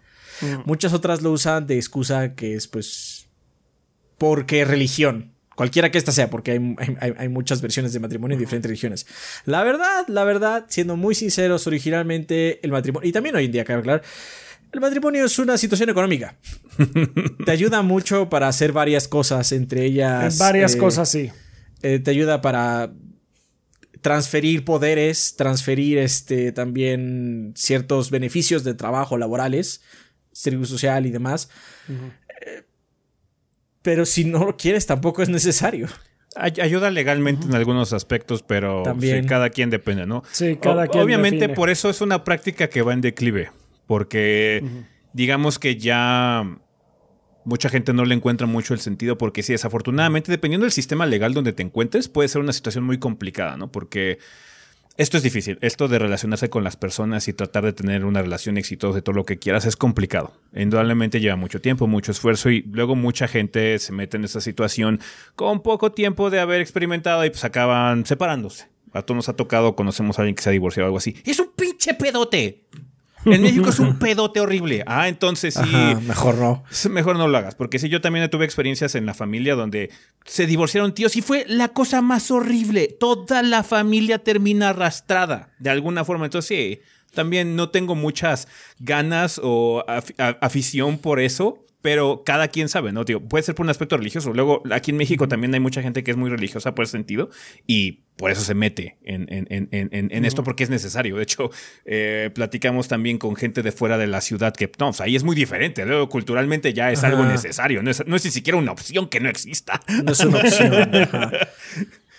Muchas otras lo usan de excusa que es pues porque religión. Cualquiera que esta sea, porque hay, muchas versiones de matrimonio en diferentes religiones. La verdad, la verdad, siendo muy sinceros, originalmente el matrimonio, y también hoy en día, cabe aclarar, el matrimonio es una situación económica. [laughs] te ayuda mucho para hacer varias cosas, entre ellas. varias eh, cosas, sí. Eh, te ayuda para transferir poderes, transferir este, también ciertos beneficios de trabajo laborales, servicio social y demás. Pero si no lo quieres, tampoco es necesario. ayuda legalmente en algunos aspectos, pero También. cada quien depende, ¿no? Sí, cada quien. Obviamente, por eso es una práctica que va en declive, porque digamos que ya mucha gente no le encuentra mucho el sentido, porque sí, desafortunadamente, dependiendo del sistema legal donde te encuentres, puede ser una situación muy complicada, ¿no? Porque esto es difícil. Esto de relacionarse con las personas y tratar de tener una relación exitosa de todo lo que quieras es complicado. Indudablemente lleva mucho tiempo, mucho esfuerzo y luego mucha gente se mete en esa situación con poco tiempo de haber experimentado y pues acaban separándose. A todos nos ha tocado, conocemos a alguien que se ha divorciado o algo así. ¡Es un pinche pedote! En México es un pedote horrible. Ah, entonces sí. mejor no. Mejor no lo hagas. Porque sí, yo también tuve experiencias en la familia donde se divorciaron tíos y fue la cosa más horrible. Toda la familia termina arrastrada de alguna forma. Entonces sí, también no tengo muchas ganas o afición por eso pero cada quien sabe, ¿no? Digo, puede ser por un aspecto religioso. Luego, aquí en México también hay mucha gente que es muy religiosa por ese sentido y por eso se mete en, en, esto porque es necesario. De hecho, eh, platicamos también con gente de fuera de la ciudad que, no, ahí es muy diferente. Luego, culturalmente ya es algo necesario. No es, no es ni siquiera una opción que no exista. No es una opción. [laughs]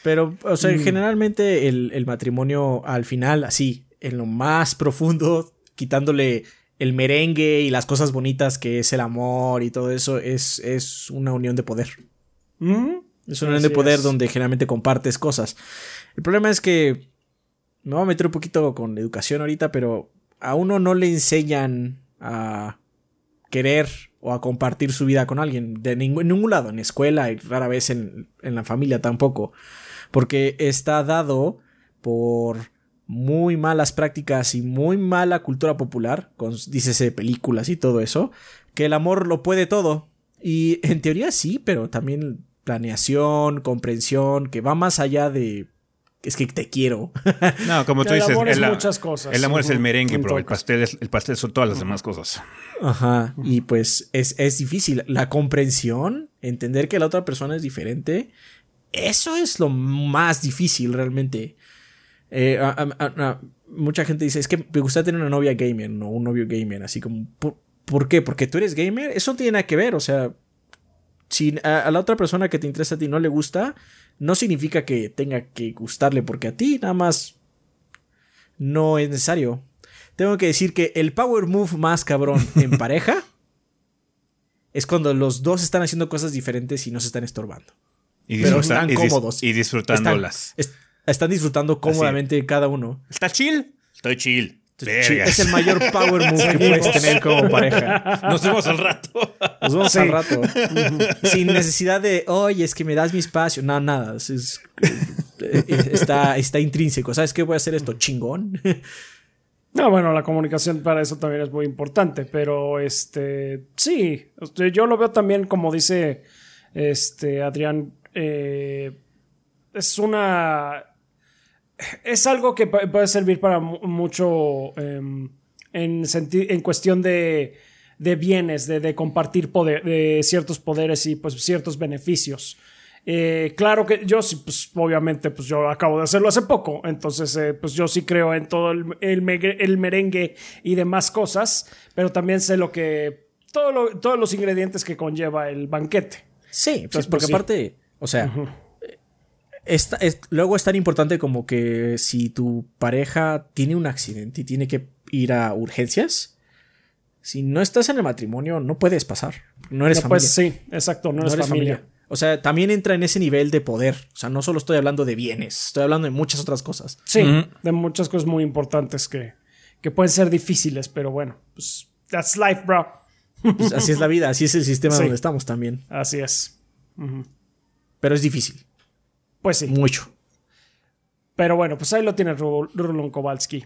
Pero, o sea, mm. generalmente el, el matrimonio al final, así, en lo más profundo, quitándole el merengue y las cosas bonitas que es el amor y todo eso es, es una unión de poder. Es una unión de poder donde generalmente compartes cosas. El problema es que me voy a meter un poquito con educación ahorita, pero a uno no le enseñan a querer o a compartir su vida con alguien de ningún, ningún lado, en escuela y rara vez en, en la familia tampoco, porque está dado por muy malas prácticas y muy mala cultura popular, con, dícese películas y todo eso, que el amor lo puede todo. Y en teoría sí, pero también planeación, comprensión, que va más allá de es que te quiero. [laughs] No, como tú dices, el amor es muchas cosas. El amor es el merengue, pero el pastel, es, el pastel son todas las demás cosas. Ajá, y pues es, es difícil. La comprensión, entender que la otra persona es diferente, eso es lo más difícil realmente. Eh, mucha gente dice, es que me gusta tener una novia gamer, no un novio gamer, así como, ¿por, qué? Porque tú eres gamer, eso no tiene nada que ver, o sea, si a, la otra persona que te interesa a ti no le gusta, no significa que tenga que gustarle porque a ti nada más no es necesario. Tengo que decir que el power move más cabrón en [laughs] pareja es cuando los dos están haciendo cosas diferentes y no se están estorbando. Y pero están cómodos. Y disfrutándolas. Están disfrutando cómodamente cada uno. ¿Estás chill? Estoy chill. Es el mayor [laughs] power move que puedes tener como pareja. Nos vemos al rato. Nos vemos al rato. Sin necesidad de, oye, es que me das mi espacio. No, nada. Eh, está, está intrínseco. ¿Sabes qué? Voy a hacer esto chingón. No, bueno, la comunicación para eso también es muy importante, pero este, sí, yo lo veo también como dice este Adrián, eh, es una es algo que puede servir para mucho em, en, en cuestión de, de bienes, de, compartir poder, de ciertos poderes y pues ciertos beneficios. Eh, claro que yo sí, pues obviamente, pues yo acabo de hacerlo hace poco, entonces eh, pues yo sí creo en todo el, el, merengue y demás cosas, pero también sé lo que, todo todos los ingredientes que conlleva el banquete. Sí, pues, porque pues, aparte, o sea, es, luego es tan importante como que si tu pareja tiene un accidente y tiene que ir a urgencias, si no estás en el matrimonio, no puedes pasar. No eres familia. Pues sí, exacto, no, eres, familia. O sea, también entra en ese nivel de poder. O sea, no solo estoy hablando de bienes, estoy hablando de muchas otras cosas. Sí, de muchas cosas muy importantes que, que pueden ser difíciles, pero bueno, pues that's life, bro. Pues así es la vida, así es el sistema [laughs] donde estamos también. Así es. Pero es difícil. Pues sí. Mucho. Pero bueno, pues ahí lo tiene Rulon Kowalski.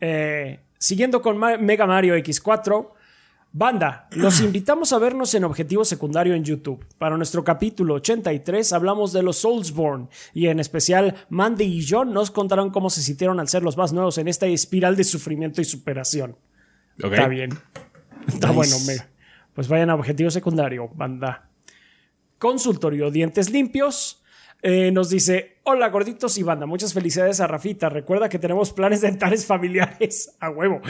Eh, siguiendo con Mega Mario X4, Banda, los [clears throat] invitamos a vernos en Objetivo Secundario en YouTube. Para nuestro capítulo 83 hablamos de los Soulsborne y en especial Mandy y John nos contarán cómo se sintieron al ser los más nuevos en esta espiral de sufrimiento y superación. Está bien. Está bueno. Pues vayan a Objetivo Secundario, banda. Consultorio Dientes Limpios. Eh, nos dice, Hola gorditos y banda, muchas felicidades a Rafita. Recuerda que tenemos planes dentales familiares [laughs] a huevo.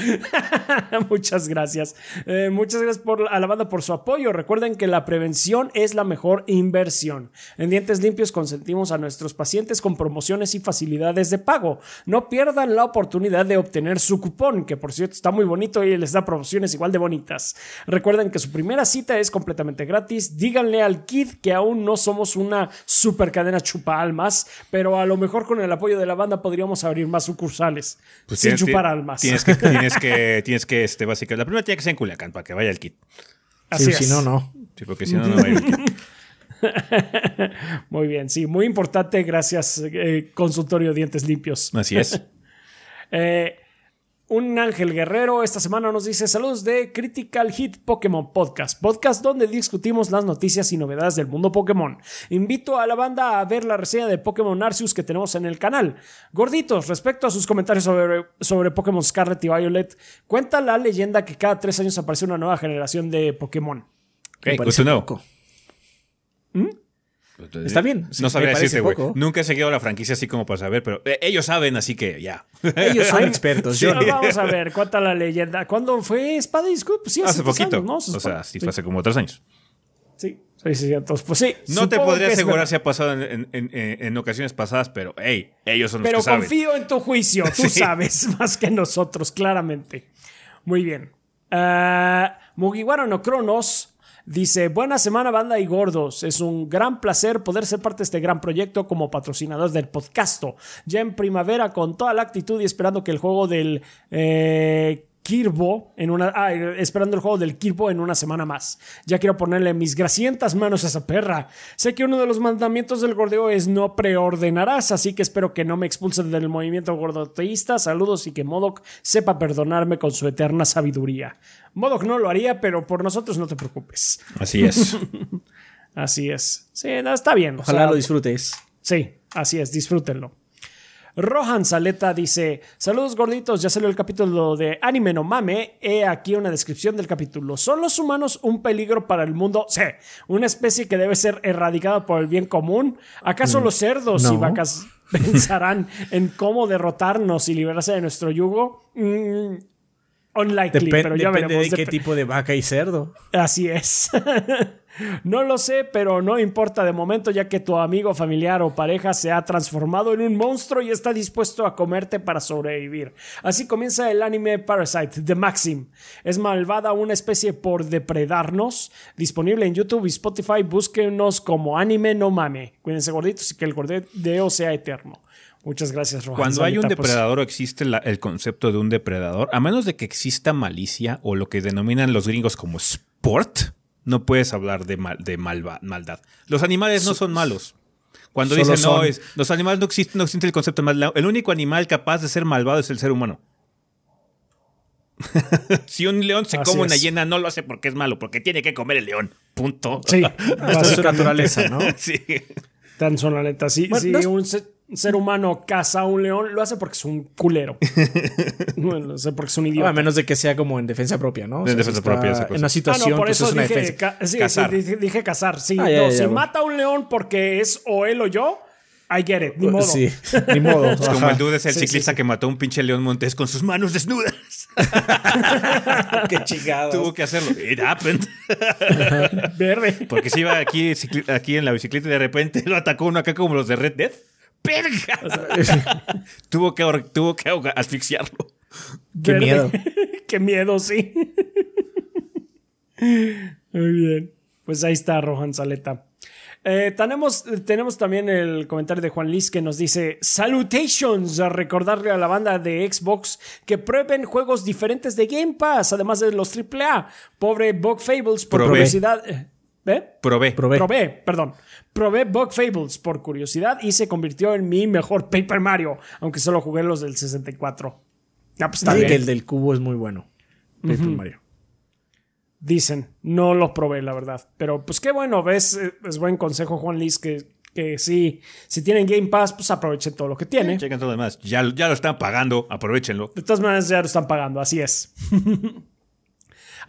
[laughs] muchas gracias. Eh, muchas gracias por, a la banda por su apoyo. Recuerden que la prevención es la mejor inversión. En Dientes Limpios consentimos a nuestros pacientes con promociones y facilidades de pago. No pierdan la oportunidad de obtener su cupón, que por cierto está muy bonito y les da promociones igual de bonitas. Recuerden que su primera cita es completamente gratis. Díganle al kid que aún no somos una super cadena chupa almas pero a lo mejor con el apoyo de la banda podríamos abrir más sucursales pues sin chupar almas. Tienes que, [laughs] tienes que, tienes que, este, básicamente, la primera tiene que ser en Culiacán para que vaya el kit. Así Si no, no. Sí, porque si no, no va a ir el kit. [laughs] muy bien, sí, muy importante. Gracias, eh, consultorio Dientes Limpios. Así es. [laughs] eh, un ángel guerrero esta semana nos dice saludos de Critical Hit Pokémon Podcast, podcast donde discutimos las noticias y novedades del mundo Pokémon. Invito a la banda a ver la reseña de Pokémon Arceus que tenemos en el canal. Gorditos, respecto a sus comentarios sobre, sobre Pokémon Scarlet y Violet, cuenta la leyenda que cada tres años aparece una nueva generación de Pokémon. Okay. ¿Mm? Está bien. no sabría decirte, güey. Nunca he seguido la franquicia así como para saber, pero eh, ellos saben, así que ya. [laughs] Ellos son expertos. vamos a ver, cuenta la leyenda. ¿Cuándo fue Espada y Scoop? Sí, hace, poquito. ¿no? O sea, sí, fue hace como tres años. Sí. Sí, sí, entonces, pues sí. No te podría asegurar si ha pasado en, ocasiones pasadas, pero hey, ellos son los que saben. Pero confío en tu juicio, [laughs] tú sabes [laughs] más que nosotros, claramente. Muy bien. Uh, Mugiwara no Cronos Dice, buena semana banda y gordos. Es un gran placer poder ser parte de este gran proyecto como patrocinador del podcast. Ya en primavera con toda la actitud y esperando que el juego del... Eh, Kirbo en una. Ah, esperando el juego del Kirbo en una semana más. Ya quiero ponerle mis gracientas manos a esa perra. Sé que uno de los mandamientos del gordeo es no preordenarás, así que espero que no me expulsen del movimiento gordoteísta. Saludos y que Modoc sepa perdonarme con su eterna sabiduría. Modoc no lo haría, pero por nosotros no te preocupes. Así es. [laughs] así es. Sí, está bien. Ojalá lo disfrutes. Sí, así es, disfrútenlo. Rohan Saleta dice: Saludos gorditos, ya salió el capítulo de Anime no Mame. He aquí una descripción del capítulo. ¿Son los humanos un peligro para el mundo? Sí, una especie que debe ser erradicada por el bien común. ¿Acaso mm, los cerdos y vacas [laughs] pensarán en cómo derrotarnos y liberarse de nuestro yugo? Mm, unlikely, pero ya depende de qué tipo de vaca y cerdo. Así es. [laughs] No lo sé, pero no importa de momento ya que tu amigo, familiar o pareja se ha transformado en un monstruo y está dispuesto a comerte para sobrevivir. Así comienza el anime Parasite, The Maxim. Es malvada una especie por depredarnos. Disponible en YouTube y Spotify, búsquenos como anime no mame. Cuídense gorditos y que el gordeo sea eterno. Muchas gracias, Rojas. Cuando hay un depredador o existe el concepto de un depredador, a menos de que exista malicia o lo que denominan los gringos como sport, no puedes hablar de, mal, de maldad. Los animales no son malos. Cuando dicen no, es, los animales no existen, no existe el concepto de maldad. El único animal capaz de ser malvado es el ser humano. [laughs] si un león se come una hiena, no lo hace porque es malo, porque tiene que comer el león. Punto. Sí, [laughs] es su naturaleza, ¿no? [laughs] sí. Tan sonaleta. Sí, sí un, ser humano caza a un león, lo hace porque es un culero. [laughs] no lo sé porque es un idiota. a menos de que sea como en defensa propia, ¿no? en defensa propia. En una situación, ah, no, por pues eso dije, sí, cazar. Sí, dije, cazar. Sí, ah, si mata a un león porque es o él o yo, I get it, ni modo. Sí, ni modo. Es como el dude es el ciclista que mató a un pinche león montés con sus manos desnudas. [laughs] Qué chingado. Tuvo que hacerlo. It happened. Verde. Porque se iba aquí, aquí en la bicicleta y de repente lo atacó uno acá como los de Red Dead. ¡Perga! [laughs] tuvo, que, tuvo que asfixiarlo. Qué miedo. [laughs] Qué miedo, sí. [laughs] Muy bien. Pues ahí está Rohan Saleta. Eh, tenemos, tenemos también el comentario de Juan Liz que nos dice Salutations a recordarle a la banda de Xbox que prueben juegos diferentes de Game Pass, además de los AAA. Pobre Bug Fables por curiosidad. ¿Eh? Probé. Probé. Probé, perdón. Probé Bug Fables por curiosidad y se convirtió en mi mejor Paper Mario, aunque solo jugué los del 64. Ah, pues está bien. el del cubo es muy bueno. Paper Mario. Dicen, no lo probé, la verdad. Pero pues qué bueno, ves, eh, es buen consejo, Juan Liz, que, que sí, si tienen Game Pass, pues aprovechen todo lo que tienen. Chequen todo lo demás. Ya, ya lo están pagando, aprovechenlo. De todas maneras, ya lo están pagando, así es. [laughs]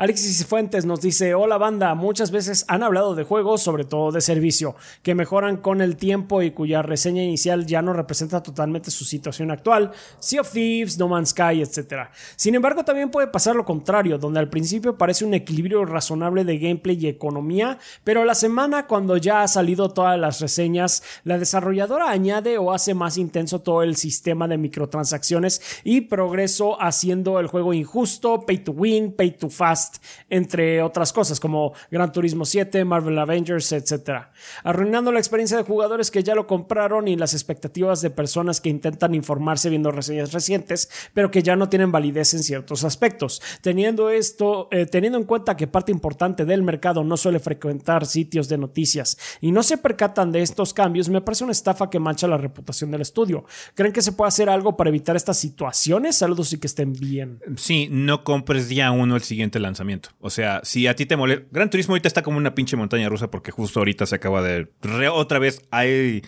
Alexis Fuentes nos dice, hola banda, muchas veces han hablado de juegos, sobre todo de servicio, que mejoran con el tiempo y cuya reseña inicial ya no representa totalmente su situación actual, Sea of Thieves, No Man's Sky, etc. Sin embargo, también puede pasar lo contrario, donde al principio parece un equilibrio razonable de gameplay y economía, pero la semana cuando ya ha salido todas las reseñas, la desarrolladora añade o hace más intenso todo el sistema de microtransacciones y progreso haciendo el juego injusto, pay to win, pay to fast, entre otras cosas como Gran Turismo 7, Marvel Avengers, etc. Arruinando la experiencia de jugadores que ya lo compraron y las expectativas de personas que intentan informarse viendo reseñas recientes, pero que ya no tienen validez en ciertos aspectos. Teniendo esto, eh, teniendo en cuenta que parte importante del mercado no suele frecuentar sitios de noticias y no se percatan de estos cambios, me parece una estafa que mancha la reputación del estudio. ¿Creen que se puede hacer algo para evitar estas situaciones? Saludos y que estén bien. Sí, no compres día uno el siguiente lanzamiento o sea, si a ti te molesta. Gran Turismo ahorita está como una pinche montaña rusa porque justo ahorita se acaba de. otra vez hay.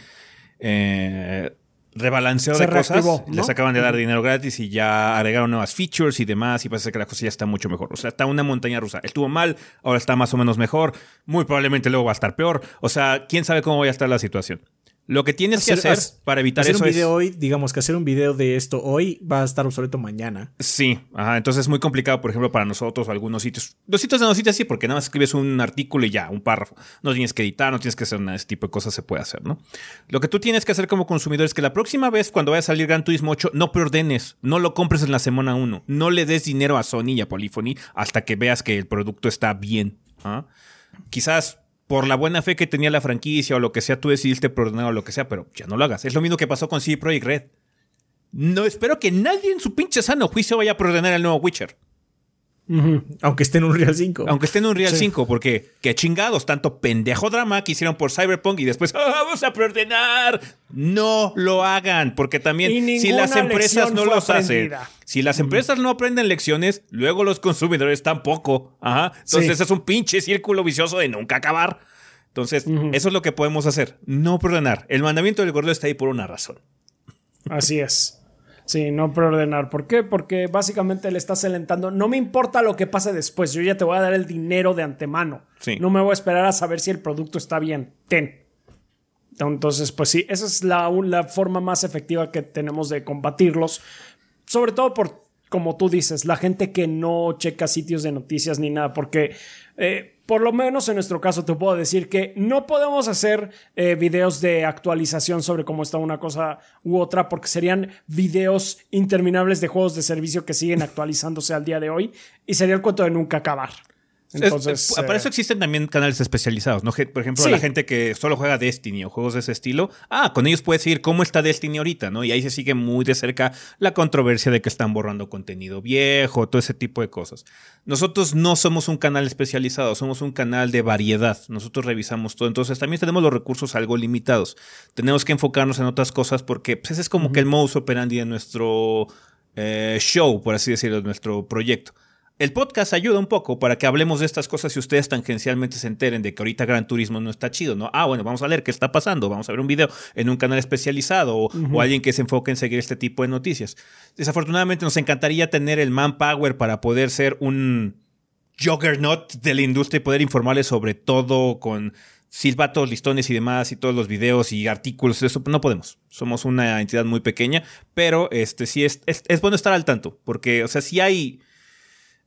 Eh, rebalanceo de cosas. Les acaban de dar dinero gratis y ya agregaron nuevas features y demás. Y parece que la cosa ya está mucho mejor. O sea, está una montaña rusa. Estuvo mal, ahora está más o menos mejor. Muy probablemente luego va a estar peor. O sea, quién sabe cómo va a estar la situación. Lo que tienes que hacer para evitar hacer eso un video hoy, digamos que hacer un video de esto hoy va a estar obsoleto mañana. Sí, ajá, entonces es muy complicado, por ejemplo, para nosotros algunos sitios. Los sitios de noticias sí, porque nada más escribes un artículo y ya, un párrafo. No tienes que editar, no tienes que hacer nada, ese tipo de cosas se puede hacer, ¿no? Lo que tú tienes que hacer como consumidor es que la próxima vez cuando vaya a salir Gran Turismo 8, no preordenes, no lo compres en la semana 1, no le des dinero a Sony y a Polyphony hasta que veas que el producto está bien. ¿ah? Quizás por la buena fe que tenía la franquicia o lo que sea, tú decidiste perdonar o lo que sea, pero ya no lo hagas. Es lo mismo que pasó con CD Projekt Red. No espero que nadie en su pinche sano juicio vaya a perdonar el nuevo Witcher. Aunque esté en un Real 5. Aunque esté en un Real 5, porque qué chingados, tanto pendejo drama que hicieron por Cyberpunk y después ah, vamos a preordenar. No lo hagan, porque también si las empresas no los hacen, si las empresas no aprenden lecciones, luego los consumidores tampoco. Ajá. Entonces es un pinche círculo vicioso de nunca acabar. Entonces, eso es lo que podemos hacer, no perdonar. El mandamiento del gordo está ahí por una razón. Así es. Sí, no preordenar. ¿Por qué? Porque básicamente le estás alentando. No me importa lo que pase después. Yo ya te voy a dar el dinero de antemano. No me voy a esperar a saber si el producto está bien. Ten. Entonces, pues sí, esa es la, la forma más efectiva que tenemos de combatirlos. Sobre todo por, como tú dices, la gente que no checa sitios de noticias ni nada. Porque eh, por lo menos en nuestro caso te puedo decir que no podemos hacer eh, videos de actualización sobre cómo está una cosa u otra porque serían videos interminables de juegos de servicio que siguen actualizándose al día de hoy y sería el cuento de nunca acabar. Entonces, para eso eh, existen también canales especializados, ¿no? Por ejemplo, la gente que solo juega Destiny o juegos de ese estilo, ah, con ellos puedes seguir cómo está Destiny ahorita, ¿no? Y ahí se sigue muy de cerca la controversia de que están borrando contenido viejo, todo ese tipo de cosas. Nosotros no somos un canal especializado, somos un canal de variedad. Nosotros revisamos todo, entonces también tenemos los recursos algo limitados. Tenemos que enfocarnos en otras cosas porque pues, ese es como que el modus operandi de nuestro eh, show, por así decirlo, de nuestro proyecto. El podcast ayuda un poco para que hablemos de estas cosas y ustedes tangencialmente se enteren de que ahorita Gran Turismo no está chido, ¿no? Ah, bueno, vamos a leer qué está pasando, vamos a ver un video en un canal especializado o, alguien que se enfoque en seguir este tipo de noticias. Desafortunadamente nos encantaría tener el manpower para poder ser un juggernaut de la industria y poder informarles sobre todo con silbatos, listones y demás y todos los videos y artículos, eso no podemos. Somos una entidad muy pequeña, pero este sí es, es, es bueno estar al tanto, porque, o sea, si hay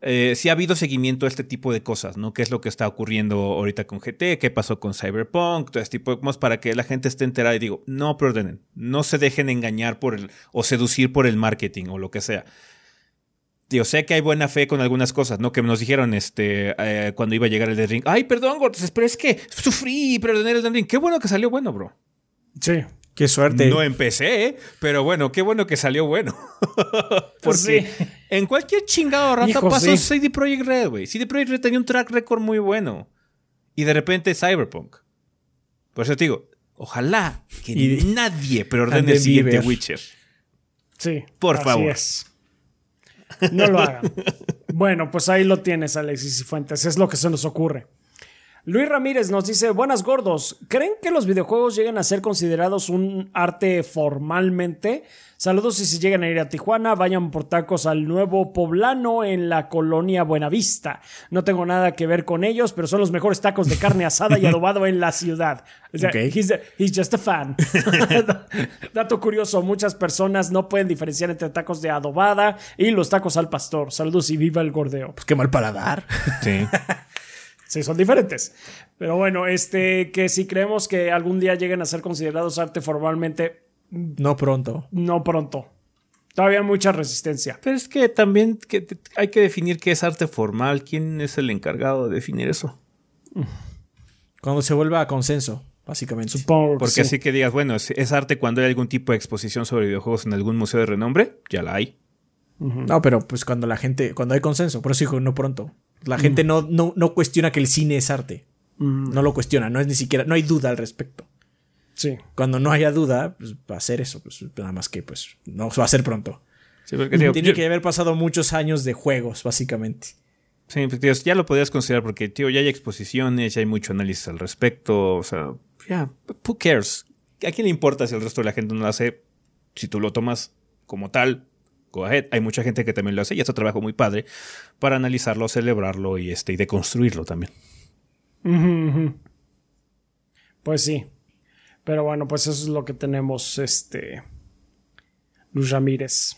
eh, si ha habido seguimiento a este tipo de cosas, ¿no? ¿Qué es lo que está ocurriendo ahorita con GT? ¿Qué pasó con Cyberpunk? Todo este tipo de cosas para que la gente esté enterada y digo, no preordenen, no se dejen engañar por el, o seducir por el marketing o lo que sea. Yo sé que hay buena fe con algunas cosas, ¿no? Que nos dijeron este, eh, cuando iba a llegar el de Ring. Ay, perdón, Gordes, pero es que sufrí perder el de Ring. Qué bueno que salió bueno, bro. Sí. Qué suerte. No empecé, pero bueno, qué bueno que salió bueno. [laughs] Porque en cualquier chingado rato pasó CD Projekt Red, güey. CD Projekt Red tenía un track record muy bueno. Y de repente Cyberpunk. Por eso te digo, ojalá que nadie preordene el siguiente Witcher. Sí. Por favor. No lo hagan. [laughs] Bueno, pues ahí lo tienes, Alexis y Fuentes. Es lo que se nos ocurre. Luis Ramírez nos dice, buenas gordos, ¿creen que los videojuegos lleguen a ser considerados un arte formalmente? Saludos y si llegan a ir a Tijuana, vayan por tacos al nuevo poblano en la colonia Buenavista. No tengo nada que ver con ellos, pero son los mejores tacos de carne asada y [laughs] adobado en la ciudad. O sea, he's, he's, just a fan. [laughs] Dato curioso, muchas personas no pueden diferenciar entre tacos de adobada y los tacos al pastor. Saludos y viva el gordeo. Pues qué mal paladar. [laughs] Sí. Sí, son diferentes. Pero bueno, este, que si creemos que algún día lleguen a ser considerados arte formalmente. No pronto. No pronto. Todavía hay mucha resistencia. Pero es que también que hay que definir qué es arte formal. ¿Quién es el encargado de definir eso? Cuando se vuelva a consenso, básicamente. Supongo. Porque así que digas, bueno, es arte cuando hay algún tipo de exposición sobre videojuegos en algún museo de renombre, ya la hay. No, pero pues cuando la gente, cuando hay consenso, por eso dijo no pronto. La gente no, no, no, cuestiona que el cine es arte. No lo cuestiona, no es ni siquiera, no hay duda al respecto. Sí. Cuando no haya duda, pues va a ser eso, pues nada más que pues no va a ser pronto. Tiene que haber pasado muchos años de juegos, básicamente. Sí, pues, ya lo podrías considerar porque, tío, ya hay exposiciones, ya hay mucho análisis al respecto, o sea, ya, who cares? ¿A quién le importa si el resto de la gente no lo hace? Si tú lo tomas como tal, hay mucha gente que también lo hace y es un trabajo muy padre para analizarlo, celebrarlo y, este, y deconstruirlo también. Pues sí. Pero bueno, pues eso es lo que tenemos, este. Luz Ramírez.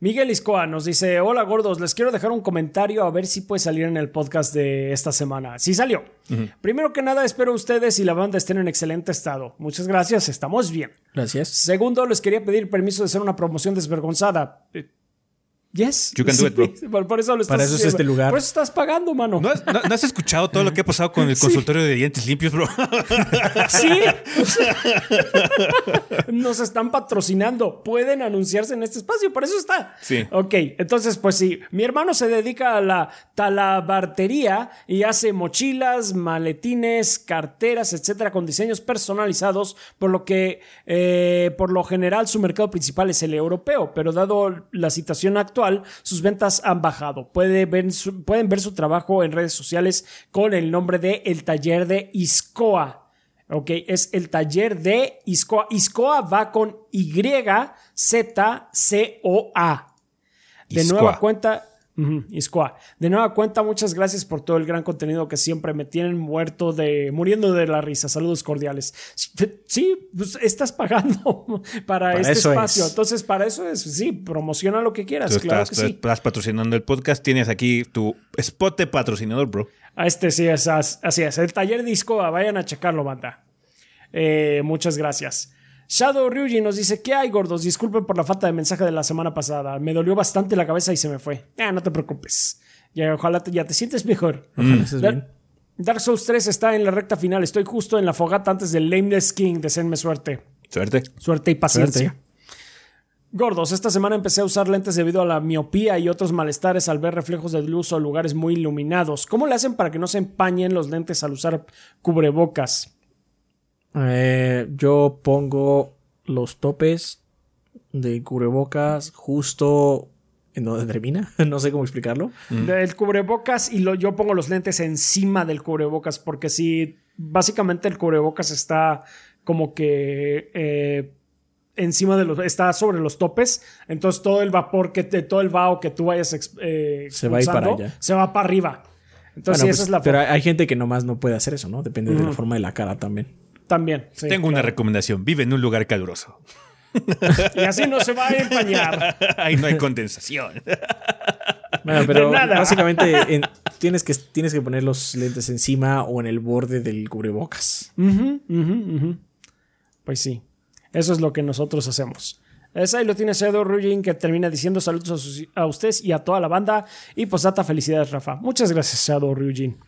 Miguel Iscoa nos dice: Hola gordos, les quiero dejar un comentario a ver si puede salir en el podcast de esta semana. Sí salió. Primero que nada, espero ustedes y la banda estén en excelente estado. Muchas gracias, estamos bien. Gracias. Segundo, les quería pedir permiso de hacer una promoción desvergonzada. Eh, Yes. You can do it, bro. [laughs] Por eso lo Para eso es este lugar. Por eso estás pagando, mano. ¿No, has escuchado todo lo que ha pasado con el [laughs] consultorio de dientes limpios, bro? [laughs] Sí. Nos están patrocinando. Pueden anunciarse en este espacio. Por eso está. Sí. Ok. Entonces, pues sí. Mi hermano se dedica a la talabartería y hace mochilas, maletines, carteras, etcétera, con diseños personalizados. Por lo que, eh, por lo general, su mercado principal es el europeo. Pero dado la situación actual, sus ventas han bajado. Puede ver pueden ver su trabajo en redes sociales con el nombre de El Taller de Iscoa. Ok, es el taller de Iscoa. Iscoa va con Y-Z-C-O-A. De nueva cuenta, de nueva cuenta, muchas gracias por todo el gran contenido que siempre me tienen muerto de, muriendo de la risa. Saludos cordiales. Sí, pues estás pagando [laughs] para, este espacio. Entonces, para eso es, sí, promociona lo que quieras. claro estás, que estás patrocinando el podcast, tienes aquí tu spot de patrocinador, bro. A este sí, es, así es. El taller disco, vayan a checarlo, banda. Eh, muchas gracias. Shadow Ryuji nos dice, ¿qué hay, gordos? Disculpen por la falta de mensaje de la semana pasada. Me dolió bastante la cabeza y se me fue. Ah, no te preocupes. Ya, ojalá ya te sientes mejor. Dark, Souls 3 está en la recta final. Estoy justo en la fogata antes del Lameness King. Deseenme suerte. Suerte. Suerte y paciencia. Gordos, esta semana empecé a usar lentes debido a la miopía y otros malestares al ver reflejos de luz o lugares muy iluminados. ¿Cómo le hacen para que no se empañen los lentes al usar cubrebocas? Eh, yo pongo los topes de cubrebocas justo en donde termina. [laughs] no sé cómo explicarlo. Mm. Del cubrebocas y lo, yo pongo los lentes encima del cubrebocas porque si básicamente el cubrebocas está como que eh, encima de los está sobre los topes. Entonces todo el vapor que te, todo el vaho que tú vayas eh, se va a ir para allá. se va para arriba. Entonces esa pues, es la pero hay gente que nomás no puede hacer eso no depende de la forma de la cara también también. Tengo una recomendación. Vive en un lugar caluroso. y así no se va a empañar. [laughs] Ahí no hay condensación. Bueno, pero básicamente tienes, que, tienes que poner los lentes encima o en el borde del cubrebocas. Pues sí. Eso es lo que nosotros hacemos. Es ahí lo tiene Shadow Rugin que termina diciendo saludos a, ustedes y a toda la banda. Y pues data felicidades, Rafa. Muchas gracias, Shadow Rugin.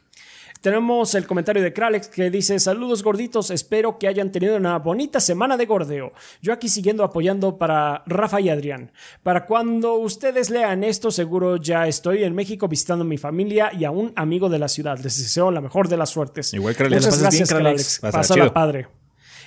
Tenemos el comentario de Kralex que dice: Saludos gorditos, espero que hayan tenido una bonita semana de gordeo. Yo aquí siguiendo apoyando para Rafa y Adrián. Para cuando ustedes lean esto, seguro ya estoy en México visitando a mi familia y a un amigo de la ciudad. Les deseo la mejor de las suertes. Igual Muchas gracias, Kralex. Pasa la padre.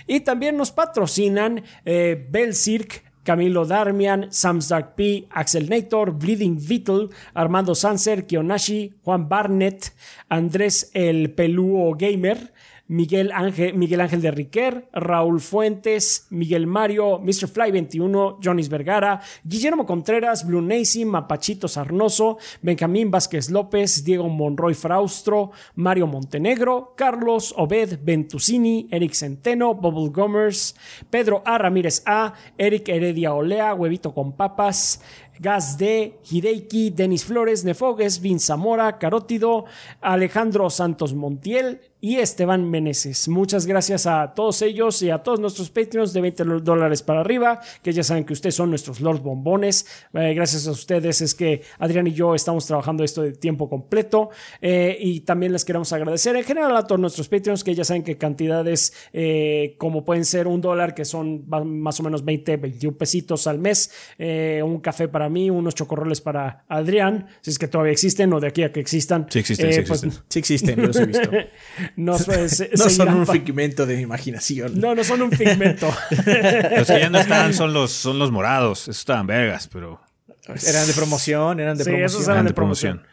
Y también nos patrocinan eh, Bell Cirque Camilo Darmian, Sam's Dark P, Axel Nator, Bleeding Beetle, Armando Sanser, Kionashi, Juan Barnett, Andrés el Pelúo Gamer, Miguel Ángel, Miguel Ángel de Riquer, Raúl Fuentes, Miguel Mario, Mr. Fly 21, Jonis Vergara, Guillermo Contreras, Blue Nacy, Mapachito Sarnoso, Benjamín Vázquez López, Diego Monroy Fraustro, Mario Montenegro, Carlos Obed Ventusini, Eric Centeno, Bubble Gomers, Pedro A. Ramírez A, Eric Heredia Olea, Huevito con Papas, Gas D, Hideiki, Denis Flores, Nefogues, Vin Zamora, Carótido, Alejandro Santos Montiel y Esteban Meneses. Muchas gracias a todos ellos y a todos nuestros Patreons de 20 dólares para arriba, que ya saben que ustedes son nuestros Lord Bombones. Eh, gracias a ustedes es que Adrián y yo estamos trabajando esto de tiempo completo eh, y también les queremos agradecer en general a todos nuestros Patreons que ya saben que cantidades eh, como pueden ser un dólar, que son más o menos 20, 21 pesitos al mes, un café para mí, unos chocorroles para Adrián, si es que todavía existen o de aquí a que existan. Sí existen, sí pues, existen. Sí existen, los he visto. [laughs] no, [laughs] son un figmento de imaginación. No, no son un figmento. [laughs] los que ya no están [laughs] son los, son los morados. Esos estaban vergas, pero. Eran de promoción, eran de sí, promoción. Esos eran de promoción.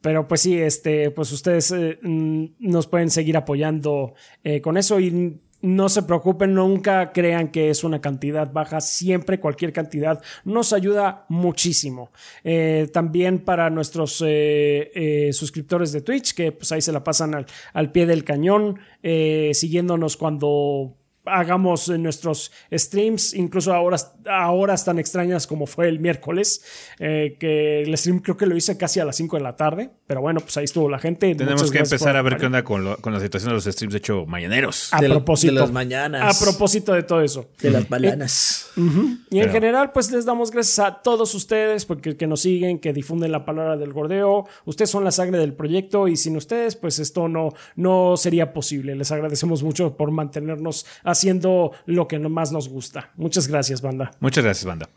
Pero pues sí, este, pues ustedes eh, nos pueden seguir apoyando eh, con eso y no se preocupen, nunca crean que es una cantidad baja, siempre cualquier cantidad nos ayuda muchísimo. Eh, también para nuestros eh, eh, suscriptores de Twitch, que pues ahí se la pasan al, al pie del cañón, siguiéndonos cuando hagamos nuestros streams, incluso a horas, a horas tan extrañas como fue el miércoles, eh, que el stream creo que lo hice casi a las 5 de la tarde, pero bueno, pues ahí estuvo la gente. Tenemos que empezar a ver qué onda con, la situación de los streams, de hecho, mañaneros. A propósito. De las mañanas. A propósito de todo eso. De las balanas. Y en general, pues les damos gracias a todos ustedes porque que nos siguen, que difunden la palabra del gordeo. Ustedes son la sangre del proyecto y sin ustedes, pues esto no, no sería posible. Les agradecemos mucho por mantenernos haciendo lo que más nos gusta. Muchas gracias, banda. Muchas gracias, banda.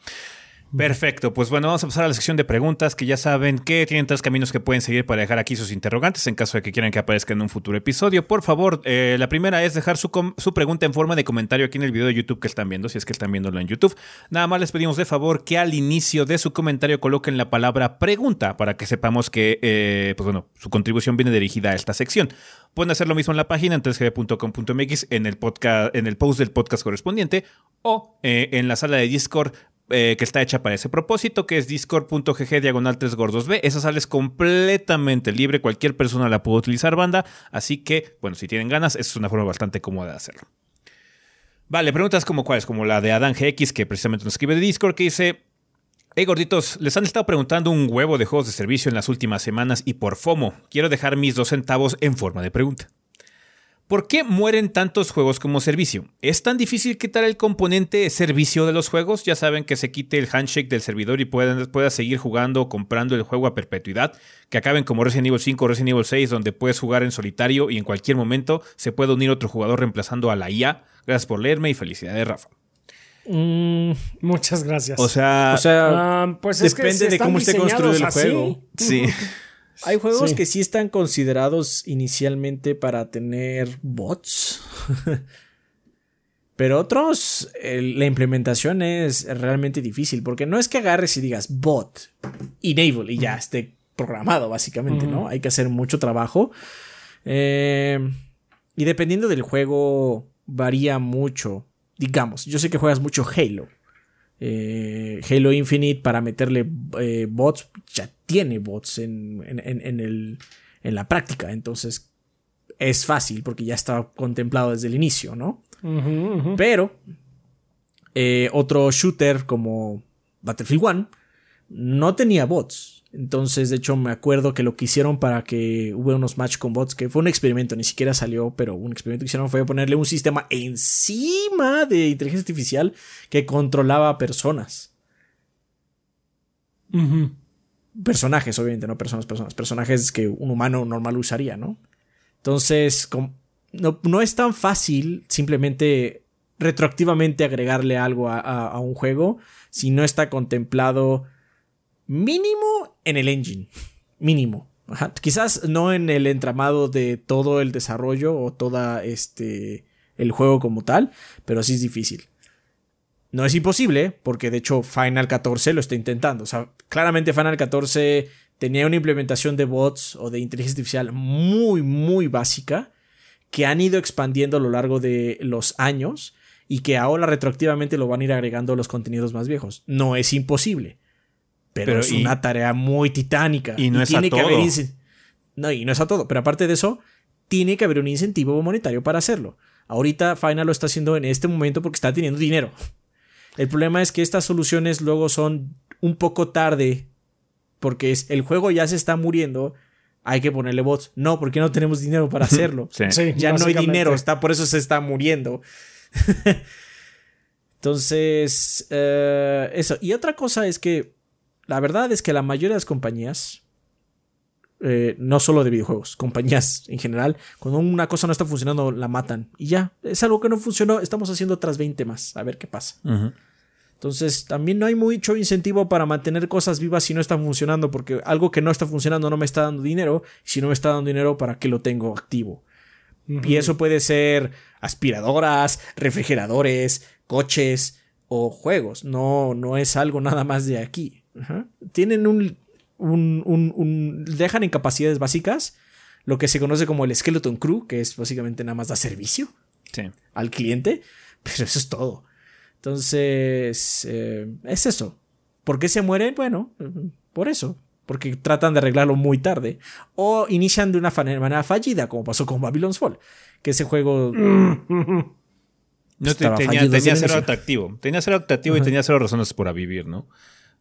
Perfecto, pues bueno, vamos a pasar a la sección de preguntas que ya saben que tienen tres caminos que pueden seguir para dejar aquí sus interrogantes en caso de que quieran que aparezca en un futuro episodio. Por favor, eh, la primera es dejar su, su, pregunta en forma de comentario aquí en el video de YouTube que están viendo, si es que están viéndolo en YouTube. Nada más les pedimos de favor que al inicio de su comentario coloquen la palabra pregunta para que sepamos que, eh, pues bueno, su contribución viene dirigida a esta sección. Pueden hacer lo mismo en la página en 3gb.com.mx en el podcast, en el post del podcast correspondiente o eh, en la sala de Discord eh, que está hecha para ese propósito, que es discord.gg diagonal 3 gordos B. Esa sala es completamente libre, cualquier persona la puede utilizar, banda. Así que, bueno, si tienen ganas, es una forma bastante cómoda de hacerlo. Vale, preguntas como cuáles, como la de Adán GX, que precisamente nos escribe de Discord, que dice: Hey gorditos, les han estado preguntando un huevo de juegos de servicio en las últimas semanas y por FOMO, quiero dejar mis dos centavos en forma de pregunta. ¿Por qué mueren tantos juegos como servicio? ¿Es tan difícil quitar el componente servicio de los juegos? Ya saben que se quite el handshake del servidor y puedan, pueda seguir jugando o comprando el juego a perpetuidad. Que acaben como Resident Evil 5 o Resident Evil 6, donde puedes jugar en solitario y en cualquier momento se puede unir otro jugador reemplazando a la IA. Gracias por leerme y felicidades, Rafa. Mm, muchas gracias. O sea, ah, pues depende de cómo esté construido el juego. Sí. [laughs] Hay juegos que sí están considerados inicialmente para tener bots. [laughs] Pero otros, la implementación es realmente difícil. Porque no es que agarres y digas bot, enable y ya esté programado, básicamente, ¿no? Hay que hacer mucho trabajo. Eh, y dependiendo del juego, varía mucho. Digamos, yo sé que juegas mucho Halo. Eh, Halo Infinite para meterle eh, bots, ya tiene bots en, el, en la práctica, entonces es fácil porque ya estaba contemplado desde el inicio, ¿no? Pero eh, otro shooter como Battlefield 1 no tenía bots. Entonces, de hecho, me acuerdo que lo que hicieron para que hubiera unos match con bots, que fue un experimento, ni siquiera salió, pero un experimento que hicieron fue ponerle un sistema encima de inteligencia artificial que controlaba a personas. Personajes, obviamente, no personas, personas. Personajes que un humano normal usaría, ¿no? Entonces, no, no es tan fácil simplemente retroactivamente agregarle algo a un juego si no está contemplado mínimo en el engine. Mínimo. Quizás no en el entramado de todo el desarrollo o toda este el juego como tal, pero sí es difícil. No es imposible, porque de hecho Final 14 lo está intentando. O sea, claramente Final 14 tenía una implementación de bots o de inteligencia artificial muy, muy básica que han ido expandiendo a lo largo de los años y que ahora retroactivamente lo van a ir agregando a los contenidos más viejos. No es imposible, pero, es una tarea muy titánica. Y no es a todo. no, y no es a todo, pero aparte de eso, tiene que haber un incentivo monetario para hacerlo. Ahorita Final lo está haciendo en este momento porque está teniendo dinero. El problema es que estas soluciones luego son un poco tarde porque el juego ya se está muriendo hay que ponerle bots. No, porque no tenemos dinero para hacerlo. ya no hay dinero, está, por eso se está muriendo. [laughs] Entonces, eh, eso. Y otra cosa es que la verdad es que la mayoría de las compañías, eh, no solo de videojuegos, compañías en general, cuando una cosa no está funcionando, la matan. Y ya, es algo que no funcionó, estamos haciendo otras 20 más, a ver qué pasa. Entonces, también no hay mucho incentivo para mantener cosas vivas si no están funcionando, porque algo que no está funcionando no me está dando dinero, y si no me está dando dinero, ¿para qué lo tengo activo? Y eso puede ser aspiradoras, refrigeradores, coches o juegos. No, no es algo nada más de aquí. Tienen un, un, un, Dejan en capacidades básicas lo que se conoce como el Skeleton Crew, que es básicamente nada más da servicio al cliente, [laughs] pero eso es todo. Entonces, eh, es eso. ¿Por qué se mueren? Bueno, por eso. Porque tratan de arreglarlo muy tarde. O inician de una manera fallida, como pasó con Babylon's Fall. Que ese juego. [laughs] No tenía, tenía cero atractivo. Tenía cero atractivo y tenía cero razones para vivir, ¿no?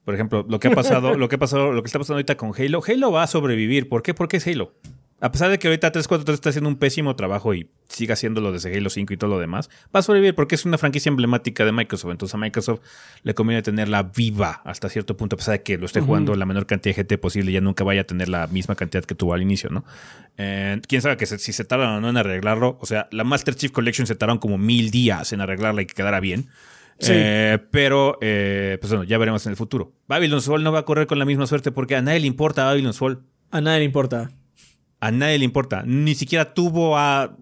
Por ejemplo, lo que ha pasado, [laughs] lo que ha pasado, lo que está pasando ahorita con Halo. Halo va a sobrevivir. ¿Por qué? Porque es Halo. A pesar de que ahorita 343 está haciendo un pésimo trabajo y siga haciendo lo de Halo 5 y todo lo demás, va a sobrevivir porque es una franquicia emblemática de Microsoft. Entonces a Microsoft le conviene tenerla viva hasta cierto punto, a pesar de que lo esté jugando la menor cantidad de GT posible y ya nunca vaya a tener la misma cantidad que tuvo al inicio, ¿no? Eh, Quién sabe que si se tardan o no en arreglarlo. O sea, la Master Chief Collection se tardaron como mil días en arreglarla y que quedara bien. Eh, pero, eh, pues bueno, ya veremos en el futuro. Babylon's Fall no va a correr con la misma suerte porque a nadie le importa Babylon's Fall. A nadie le importa a nadie le importa. Ni siquiera tuvo a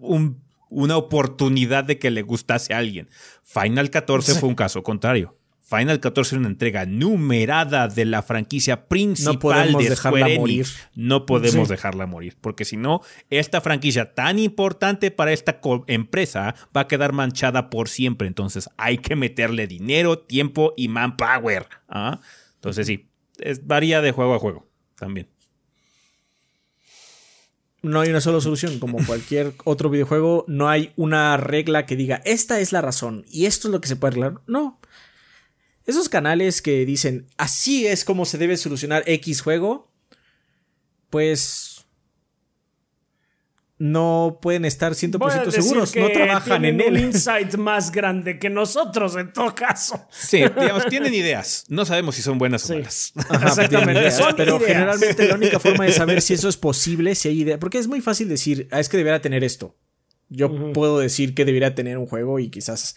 una oportunidad de que le gustase a alguien. Final 14 fue un caso contrario. Final 14 era una entrega numerada de la franquicia principal no podemos de dejarla morir. No podemos dejarla morir, porque si no, esta franquicia tan importante para esta empresa va a quedar manchada por siempre. Entonces hay que meterle dinero, tiempo y manpower. ¿ah? Entonces sí, es, varía de juego a juego también no hay una sola solución. Como cualquier [laughs] otro videojuego, no hay una regla que diga, esta es la razón y esto es lo que se puede arreglar. No. Esos canales que dicen, así es como se debe solucionar X juego, pues no pueden estar 100% seguros, no trabajan en él. un insight más grande que nosotros en todo caso. Sí, digamos, tienen ideas, no sabemos si son buenas o malas. [laughs] Exactamente, pero generalmente la única forma de saber si [laughs] eso es posible, si hay idea, porque es muy fácil decir, ah, es que debería tener esto. Yo puedo decir que debería tener un juego y quizás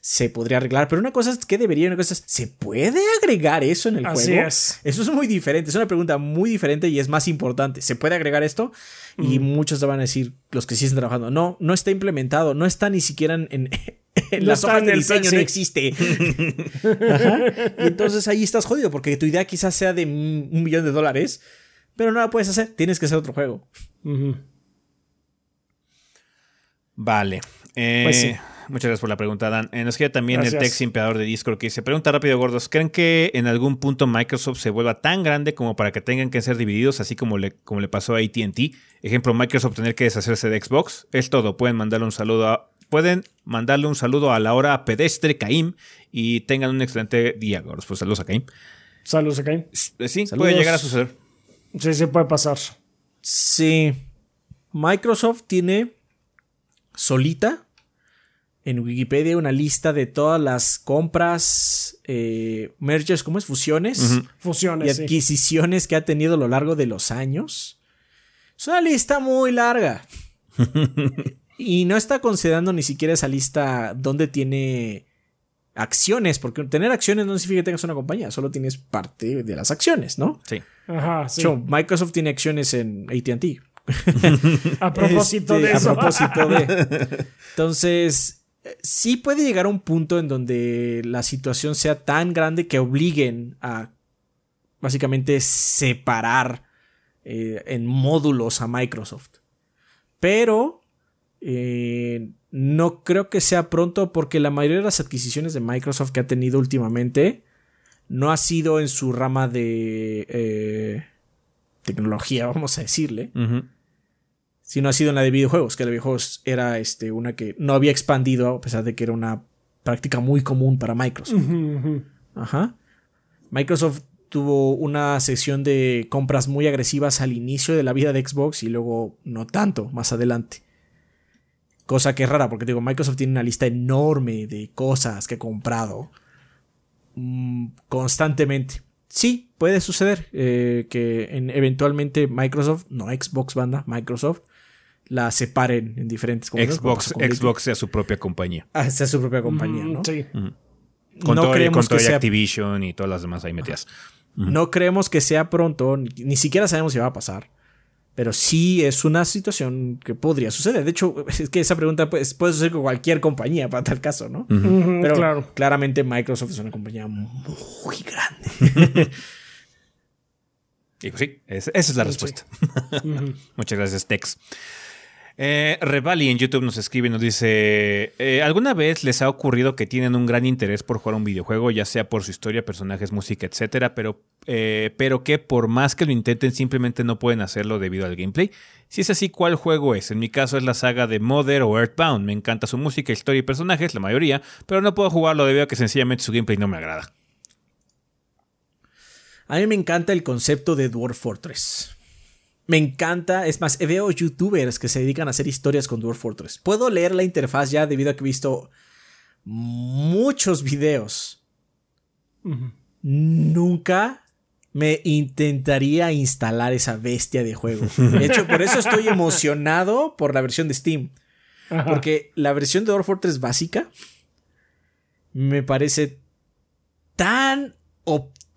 se podría arreglar. Pero una cosa es que debería, una cosa es, ¿se puede agregar eso en el Así juego? Es. Eso es muy diferente, es una pregunta muy diferente y es más importante. ¿Se puede agregar esto? Y muchos te van a decir, los que sí están trabajando, no, no está implementado, no está ni siquiera en, en [laughs] las hojas de diseño, no existe. [laughs] Y entonces ahí estás jodido porque tu idea quizás sea de un millón de dólares, pero no la puedes hacer, tienes que hacer otro juego. Vale. pues sí. Eh, Muchas gracias por la pregunta, Dan. Eh, nos queda también el Tex Imperador de Discord que dice: Pregunta rápido, gordos. ¿Creen que en algún punto Microsoft se vuelva tan grande como para que tengan que ser divididos, así como le, como le pasó a ATT? Ejemplo, Microsoft tener que deshacerse de Xbox. Es todo. Pueden mandarle un saludo a. Pueden mandarle un saludo a la hora pedestre Caim y tengan un excelente día, gordos. Pues saludos a Caim. Saludos a Caim. Sí, puede llegar a suceder. Sí, sí, puede pasar. Sí. Microsoft tiene solita en Wikipedia una lista de todas las compras, eh, mergers, ¿cómo es? Fusiones. Fusiones. Y adquisiciones que ha tenido a lo largo de los años. Es una lista muy larga. [laughs] y no está considerando ni siquiera esa lista donde tiene acciones, porque tener acciones no significa que tengas una compañía, solo tienes parte de las acciones, ¿no? Sí. Ajá, sí. Microsoft tiene acciones en ATT. [laughs] a propósito de este, eso. A propósito de. [laughs] Entonces, sí puede llegar a un punto en donde la situación sea tan grande que obliguen a básicamente separar eh, en módulos a Microsoft. Pero eh, no creo que sea pronto porque la mayoría de las adquisiciones de Microsoft que ha tenido últimamente no ha sido en su rama de eh, tecnología, vamos a decirle, sino ha sido en la de videojuegos, que la de videojuegos era este, una que no había expandido a pesar de que era una práctica muy común para Microsoft. Ajá. Microsoft tuvo una sesión de compras muy agresivas al inicio de la vida de Xbox y luego no tanto más adelante. Cosa que es rara porque digo, Microsoft tiene una lista enorme de cosas que ha comprado mm, constantemente. Sí, puede suceder eh, que eventualmente Microsoft, no Xbox banda, Microsoft, la separen en diferentes Xbox, Xbox sea su propia compañía. Ah, sea su propia compañía, ¿no? Sí. Con no todo, creemos que sea... Activision y todas las demás ahí metidas. No creemos que sea pronto, ni siquiera sabemos si va a pasar. Pero sí es una situación que podría suceder. De hecho, [laughs] es que esa pregunta pues, puede suceder con cualquier compañía para tal caso, ¿no? Pero claro. claramente Microsoft es una compañía muy grande. [laughs] y pues sí, esa es la respuesta. [laughs] Muchas gracias, Tex. Eh, Revali en YouTube nos escribe y nos dice: eh, ¿Alguna vez les ha ocurrido que tienen un gran interés por jugar un videojuego, ya sea por su historia, personajes, música, etcétera, pero, eh, pero que por más que lo intenten, simplemente no pueden hacerlo debido al gameplay? Si es así, ¿cuál juego es? En mi caso es la saga de Mother o Earthbound. Me encanta su música, historia y personajes, la mayoría, pero no puedo jugarlo debido a que sencillamente su gameplay no me agrada. A mí me encanta el concepto de Dwarf Fortress. Me encanta, es más, veo youtubers que se dedican a hacer historias con Dwarf Fortress. Puedo leer la interfaz ya debido a que he visto muchos videos. Nunca me intentaría instalar esa bestia de juego. De hecho, por eso estoy emocionado por la versión de Steam. Porque la versión de Dwarf Fortress básica me parece tan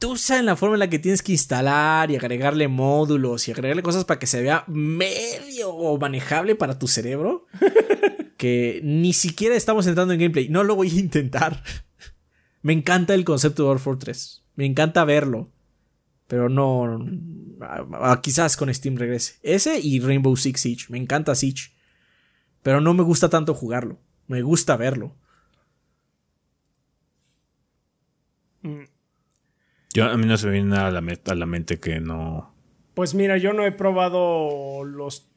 usa en la forma en la que tienes que instalar y agregarle módulos y agregarle cosas para que se vea medio manejable para tu cerebro. [laughs] que ni siquiera estamos entrando en gameplay. No lo voy a intentar. Me encanta el concepto de War Fortress. Me encanta verlo. Pero no. quizás con Steam regrese. Ese y Rainbow Six Siege. Me encanta Siege. Pero no me gusta tanto jugarlo. Me gusta verlo. Yo, a mí no se me viene nada a la, a la mente que no. Pues mira, yo no he probado los.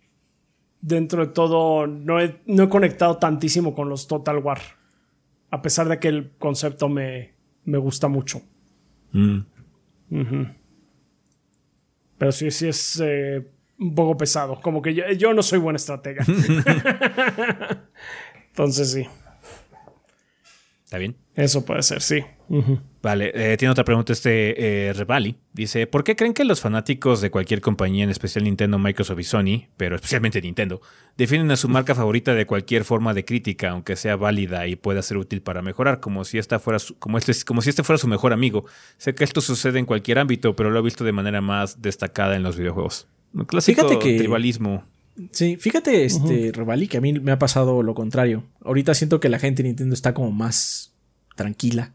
Dentro de todo, no he, no he conectado tantísimo con los Total War. A pesar de que el concepto me, me gusta mucho. Mm. Pero sí, sí es eh, un poco pesado. Como que yo, yo no soy buen estratega. [laughs] [laughs] Entonces sí. ¿Está bien? Eso puede ser, sí. Vale, eh, tiene otra pregunta este eh, Revali. Dice, ¿por qué creen que los fanáticos de cualquier compañía, en especial Nintendo, Microsoft y Sony, pero especialmente Nintendo, definen a su marca [laughs] favorita de cualquier forma de crítica, aunque sea válida y pueda ser útil para mejorar, como si esta fuera como este, como si este fuera su mejor amigo? Sé que esto sucede en cualquier ámbito, pero lo he visto de manera más destacada en los videojuegos. clásico Fíjate que... tribalismo. Sí, fíjate, este, Revali, que a mí me ha pasado lo contrario. Ahorita siento que la gente de Nintendo está como más tranquila.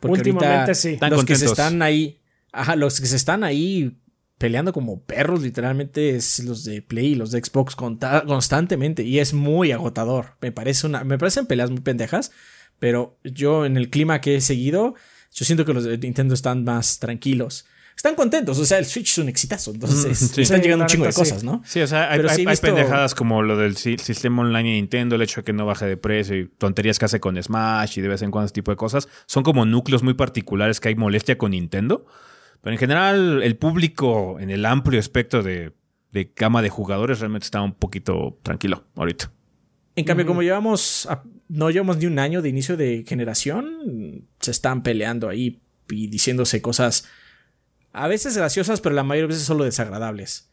Porque Últimamente sí. Los que se están ahí, ajá, los que se están ahí peleando como perros, literalmente, es los de Play y los de Xbox constantemente. Y es muy agotador. Me parece una. Me parecen peleas muy pendejas. Pero yo, en el clima que he seguido, yo siento que los de Nintendo están más tranquilos están contentos. O sea, el Switch es un exitazo. Entonces, están llegando un chingo de cosas, ¿no? Sí, o sea, hay, hay, pendejadas como lo del sistema online de Nintendo, el hecho de que no baje de precio y tonterías que hace con Smash y de vez en cuando ese tipo de cosas. Son como núcleos muy particulares que hay molestia con Nintendo. Pero en general, el público en el amplio espectro de, de gama de jugadores realmente está un poquito tranquilo ahorita. En cambio, como llevamos, no llevamos ni un año de inicio de generación, se están peleando ahí y diciéndose cosas a veces graciosas, pero la mayoría de veces solo desagradables.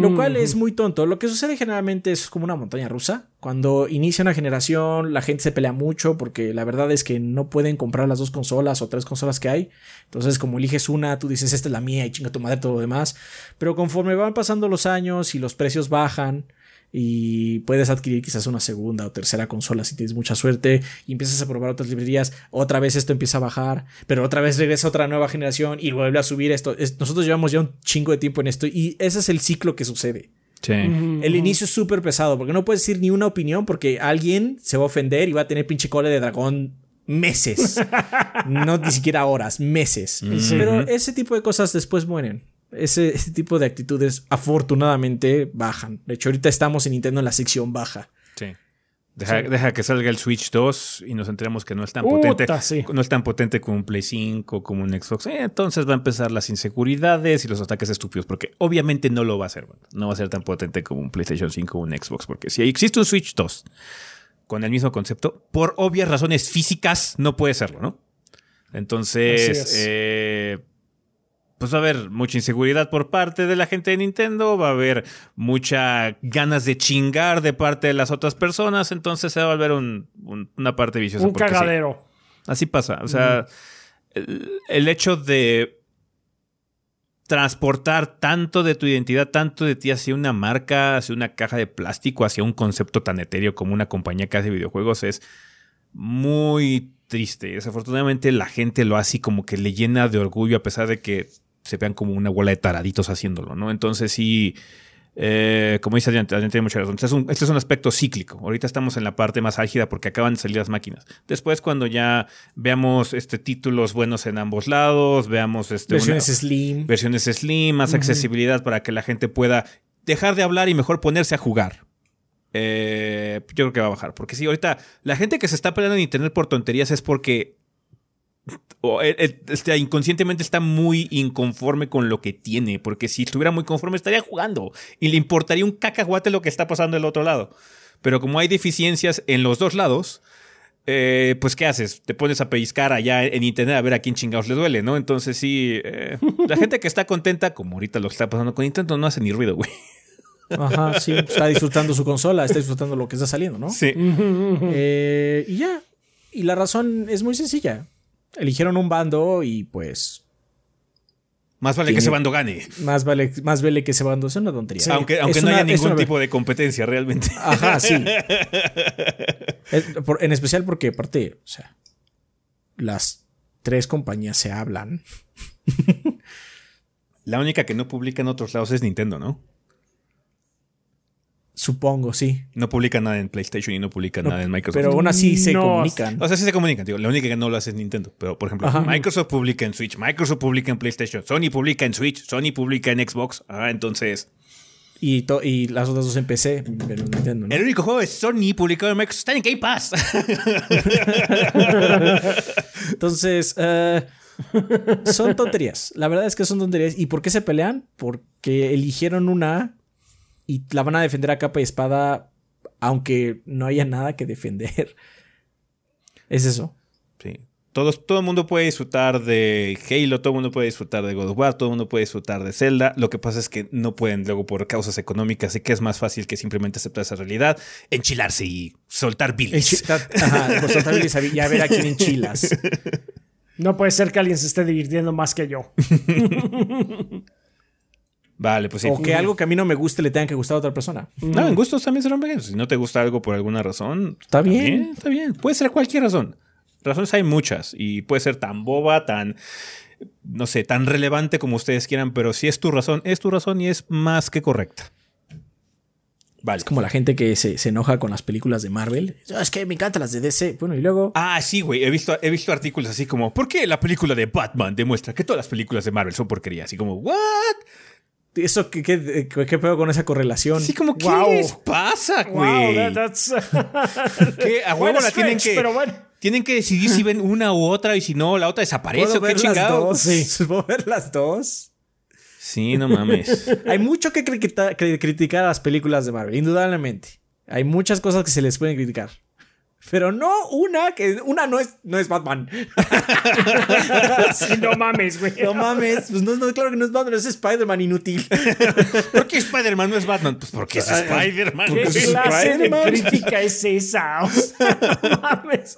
Lo cual es muy tonto. Lo que sucede generalmente es como una montaña rusa. Cuando inicia una generación, la gente se pelea mucho porque la verdad es que no pueden comprar las dos consolas o tres consolas que hay. Entonces, como eliges una, tú dices, esta es la mía y chinga tu madre todo lo demás. Pero conforme van pasando los años y los precios bajan, y puedes adquirir quizás una segunda o tercera consola si tienes mucha suerte y empiezas a probar otras librerías, otra vez esto empieza a bajar, pero otra vez regresa otra nueva generación y vuelve a subir esto. nosotros llevamos ya un chingo de tiempo en esto y ese es el ciclo que sucede. El inicio es súper pesado porque no puedes decir ni una opinión porque alguien se va a ofender y va a tener pinche cola de dragón meses. [laughs] no ni siquiera horas, meses. Pero ese tipo de cosas después mueren ese, tipo de actitudes afortunadamente bajan. De hecho, ahorita estamos en Nintendo en la sección baja. Sí. Deja, que salga el Switch 2 y nos enteremos que no es tan potente. No es tan potente como un Play 5, como un Xbox. Eh, entonces va a empezar las inseguridades y los ataques estúpidos. Porque obviamente no lo va a hacer. No va a ser tan potente como un PlayStation 5 o un Xbox. Porque si existe un Switch 2 con el mismo concepto, por obvias razones físicas no puede serlo, ¿no? Entonces, eh, pues va a haber mucha inseguridad por parte de la gente de Nintendo, va a haber mucha ganas de chingar de parte de las otras personas, entonces se va a volver una parte viciosa. Un cagadero. Así pasa. O sea, el, hecho de transportar tanto de tu identidad, tanto de ti hacia una marca, hacia una caja de plástico, hacia un concepto tan etéreo como una compañía que hace videojuegos es muy triste. Desafortunadamente la gente lo hace como que le llena de orgullo a pesar de que se vean como una bola de taraditos haciéndolo, ¿no? Entonces sí, eh, como dice Adrián, tiene mucha razón. Este es, un, este es, un, aspecto cíclico. Ahorita estamos en la parte más álgida porque acaban de salir las máquinas. Después, cuando ya veamos este, títulos buenos en ambos lados, veamos este, versiones Slim. Versiones Slim, más accesibilidad para que la gente pueda dejar de hablar y mejor ponerse a jugar. Eh, yo creo que va a bajar. Porque sí, ahorita la gente que se está peleando en internet por tonterías es porque o, este, inconscientemente está muy inconforme con lo que tiene, porque si estuviera muy conforme estaría jugando y le importaría un cacahuate lo que está pasando del otro lado. Pero como hay deficiencias en los dos lados, eh, pues ¿qué haces? Te pones a pellizcar allá en internet a ver a quién chingados le duele, ¿no? Entonces sí, eh, la gente que está contenta, como ahorita lo que está pasando con Nintendo, no hace ni ruido, güey. Ajá, sí, está disfrutando su consola, está disfrutando lo que está saliendo, ¿no? Sí. Eh, y ya. Y la razón es muy sencilla eligieron un bando y pues. Más vale que ese bando gane. Más vale, más vale que ese bando sea una tontería. aunque aunque no haya ningún tipo de competencia realmente. Ajá, sí. [laughs] en especial porque, aparte, o sea, las tres compañías se hablan. La única que no publica en otros lados es Nintendo, ¿no? Supongo, sí. No publican nada en PlayStation y no publican nada en Microsoft. Pero aún así se comunican. O sea, sí se comunican. La única que no lo hace es Nintendo. Pero, por ejemplo, Microsoft publica en Switch, Microsoft publica en PlayStation, Sony publica en Switch, Sony publica en Xbox. Ah, entonces. Y, y las otras dos en PC, pero Nintendo, El único juego de Sony publicado en Microsoft está en Game Pass. [laughs] entonces, uh, son tonterías. La verdad es que son tonterías. ¿Y por qué se pelean? Porque eligieron una y la van a defender a capa y espada, aunque no haya nada que defender. [laughs] Es eso. Sí. Todo, todo el mundo puede disfrutar de Halo, todo el mundo puede disfrutar de God of War, todo el mundo puede disfrutar de Zelda. Lo que pasa es que no pueden luego por causas económicas y que es más fácil que simplemente aceptar esa realidad, enchilarse y soltar bilis. Ajá, pues soltar bilis y a ver a quién enchilas. [laughs] No puede ser que alguien se esté divirtiendo más que yo. [laughs] Vale, pues sí. O que algo que a mí no me guste le tenga que gustar a otra persona. No, en gustos también se rompen. Si no te gusta algo por alguna razón, está bien. Está bien. Puede ser cualquier razón. Razones hay muchas y puede ser tan boba, tan, no sé, tan relevante como ustedes quieran, pero si es tu razón, es tu razón y es más que correcta. Vale. Es como la gente que se, enoja con las películas de Marvel. Ah, es que me encantan las de DC. Bueno, y luego. Ah, sí, güey. He visto, he visto artículos así como: ¿Por qué la película de Batman demuestra que todas las películas de Marvel son porquería? Así como, ¿what? ¿Eso qué, qué, qué pedo con esa correlación? Sí, como, ¿qué les pasa, güey? Wow, that's... [laughs] ¿Qué? A huevo la tienen que... Tienen que decidir si ven una u otra y si no, la otra desaparece o qué chingados. Sí, [laughs] ¿puedo ver las dos? Sí, no mames. [laughs] Hay mucho que, que criticar a las películas de Marvel, indudablemente. Hay muchas cosas que se les pueden criticar. Pero no una, que una no es, no es Batman. sí, no mames, güey. No mames. Pues no, no, claro que no es Batman, es Spider-Man inútil. ¿Por qué Spider-Man no es Batman? Pues porque es Spider-Man. ¿Qué clase de crítica es esa? no mames.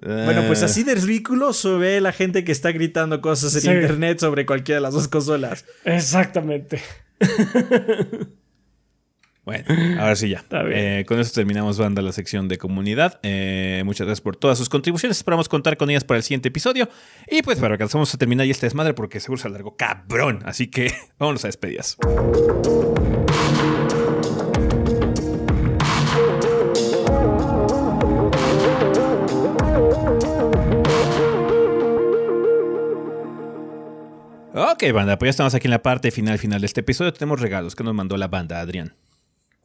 Bueno, pues así de ridículo se ve la gente que está gritando cosas en internet sobre cualquiera de las dos consolas. Exactamente. Bueno, ahora sí ya. [laughs] Eh, con eso terminamos, banda, la sección de comunidad. Eh, muchas gracias por todas sus contribuciones. Esperamos contar con ellas para el siguiente episodio. Y pues para que vamos a terminar ya este desmadre porque seguro se alargó cabrón. Así que [laughs] vámonos a despedidas. Ok, banda, pues ya estamos aquí en la parte final final de este episodio. Tenemos regalos que nos mandó la banda, Adrián.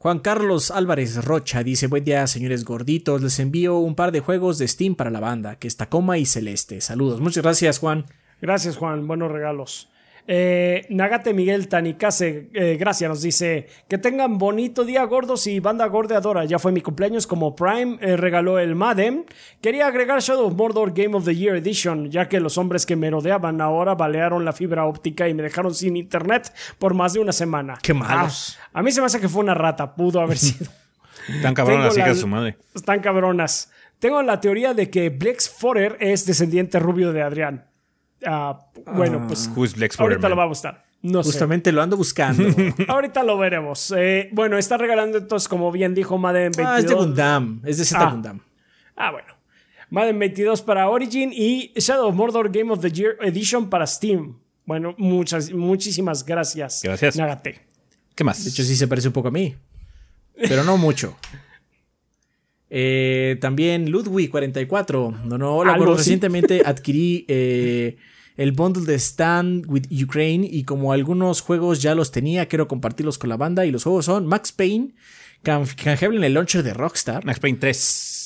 Juan Carlos Álvarez Rocha dice, buen día señores gorditos, les envío un par de juegos de Steam para la banda, que es Tacoma y Celeste. Saludos, muchas gracias Juan. Gracias Juan, buenos regalos. Eh, Nagate Miguel Tanicase, eh, gracias, nos dice que tengan bonito día gordos y banda gordeadora. Ya fue mi cumpleaños como Prime eh, regaló el Madden. Quería agregar Shadow of Mordor Game of the Year Edition, ya que los hombres que me rodeaban ahora balearon la fibra óptica y me dejaron sin internet por más de una semana. Qué malos. Ah, a mí se me hace que fue una rata, pudo haber [laughs] sido. Están cabronas, hijas de su madre. Están cabronas. Tengo la teoría de que Blex Forer es descendiente rubio de Adrián. Ah, bueno, pues ahorita lo va a gustar. No Justamente lo ando buscando. [laughs] ahorita lo veremos. Eh, bueno, está regalando entonces, como bien dijo Madden 22. Ah, es de Gundam. Es de Z ah. Gundam. Ah, bueno. Madden 22 para Origin y Shadow of Mordor Game of the Year Edition para Steam. Bueno, muchas, muchísimas gracias. Gracias. Nagate. ¿Qué más? De hecho, sí se parece un poco a mí. Pero no mucho. [laughs] Eh, también Ludwig44. No, no, hola, recientemente adquirí eh, el bundle de Stand with Ukraine y como algunos juegos ya los tenía, quiero compartirlos con la banda y los juegos son Max Payne, canjeable en el launcher de Rockstar. Max Payne 3.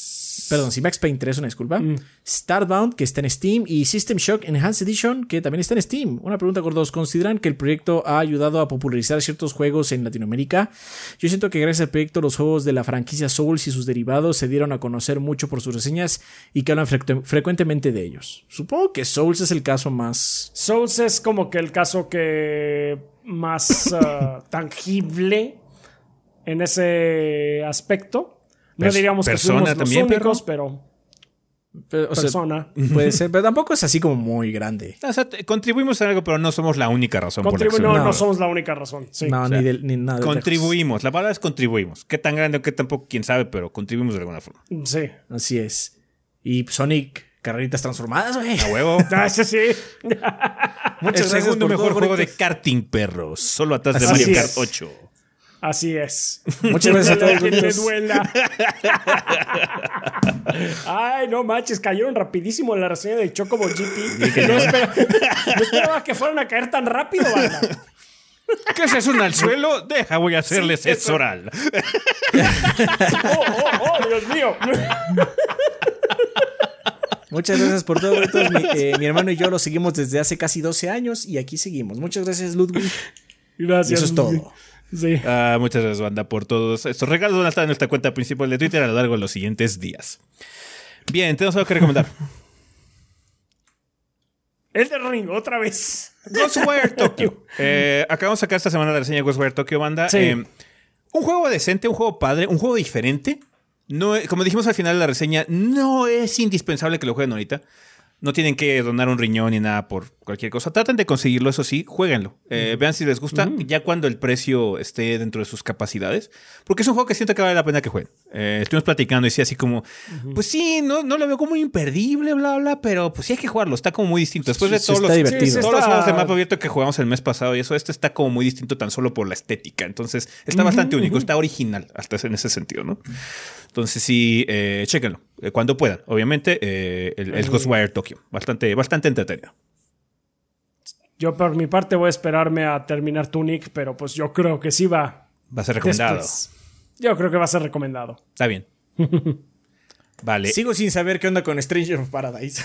Perdón, si Max Payne 3, una disculpa. Mm. Starbound, que está en Steam, y System Shock Enhanced Edition, que también está en Steam. Una pregunta, gordos. ¿Consideran que el proyecto ha ayudado a popularizar ciertos juegos en Latinoamérica? Yo siento que gracias al proyecto los juegos de la franquicia Souls y sus derivados se dieron a conocer mucho por sus reseñas y que hablan frecuentemente de ellos. Supongo que Souls es el caso más... Souls es como que el caso que más uh, [laughs] tangible en ese aspecto. No diríamos que somos los únicos, pero... persona. [laughs] puede ser, pero tampoco es así como muy grande. O sea, contribuimos en algo, pero no somos la única razón por la no, no, somos la única razón. No, ni, ni, nada. Contribuimos. La palabra es contribuimos. Qué tan grande o qué tampoco, quién sabe, pero contribuimos de alguna forma. Sí. Así es. Y Sonic, carreritas transformadas, güey. A huevo. [laughs] ah, sí, sí. Muchas El segundo mejor juego de karting, perros. Solo atrás de Mario Kart 8. Así es. [laughs] Muchas gracias a todos. Que te duela. [laughs] Ay, no manches, cayeron rapidísimo en la reseña de Chocobo GP. No, esperaba, que fueran a caer tan rápido, banda. ¿Qué es eso? ¿Un al suelo? Deja, voy a hacerles sexo oral. [laughs] oh, oh, oh, Dios mío. Muchas gracias por todo. Mi, eh, mi, hermano y yo lo seguimos desde hace casi 12 años y aquí seguimos. Muchas gracias, Ludwig. Gracias. Y eso es todo. Sí. Ah, muchas gracias, banda, por todos estos regalos. Van a estar en nuestra cuenta principal de Twitter a lo largo de los siguientes días. Bien, tenemos algo que recomendar. [laughs] El de Ring, otra vez. Ghostwire [laughs] Tokyo. Eh, acabamos de sacar esta semana la reseña de Ghostwire Tokyo, banda. Sí. Eh, un juego decente, un juego padre, un juego diferente. No, como dijimos al final de la reseña, no es indispensable que lo jueguen ahorita. No tienen que donar un riñón ni nada por cualquier cosa. Traten de conseguirlo, eso sí, jueguenlo. Eh, vean si les gusta, ya cuando el precio esté dentro de sus capacidades. Porque es un juego que siento que vale la pena que jueguen. Eh, estuvimos platicando y decía así como, pues sí, no, no lo veo como imperdible, bla, bla, pero pues sí hay que jugarlo. Está como muy distinto. Después de todos, los, todos los juegos de mapa abierto que jugamos el mes pasado y eso, este está como muy distinto tan solo por la estética. Entonces está bastante único, está original, hasta en ese sentido, ¿no? Entonces sí, eh, chéquenlo, eh, cuando puedan. Obviamente, eh, el, el Ghostwire Tokyo, bastante, bastante entretenido. Yo por mi parte voy a esperarme a terminar Tunic, pero pues yo creo que sí va. Va a ser recomendado. Después. Yo creo que va a ser recomendado. Está bien. [laughs] Vale. Sigo sin saber qué onda con Stranger of Paradise.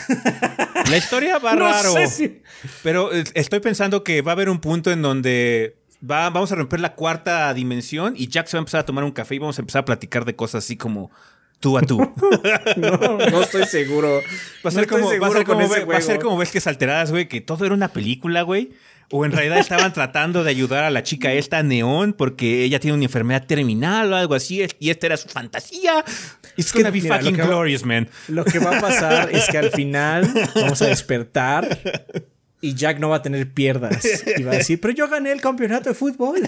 [laughs] La historia va [laughs] No raro. sé si- Pero eh, estoy pensando que va a haber un punto en donde va, vamos a romper la cuarta dimensión y Jack se va a empezar a tomar un café y vamos a empezar a platicar de cosas así como tú a tú. no, no estoy seguro. Va a ser, No como, va a ser como, ese ve- va a ser juego. como ves que alteradas, güey, que todo era una película, güey. O en realidad [laughs] estaban tratando de ayudar a la chica esta neón porque ella tiene una enfermedad terminal o algo así y esta era su fantasía. It's que, gonna be mira, fucking va- glorious, man. Lo que va a pasar es que al final vamos a despertar y Jack no va a tener pierdas. Y va a decir, pero yo gané el campeonato de fútbol. [laughs]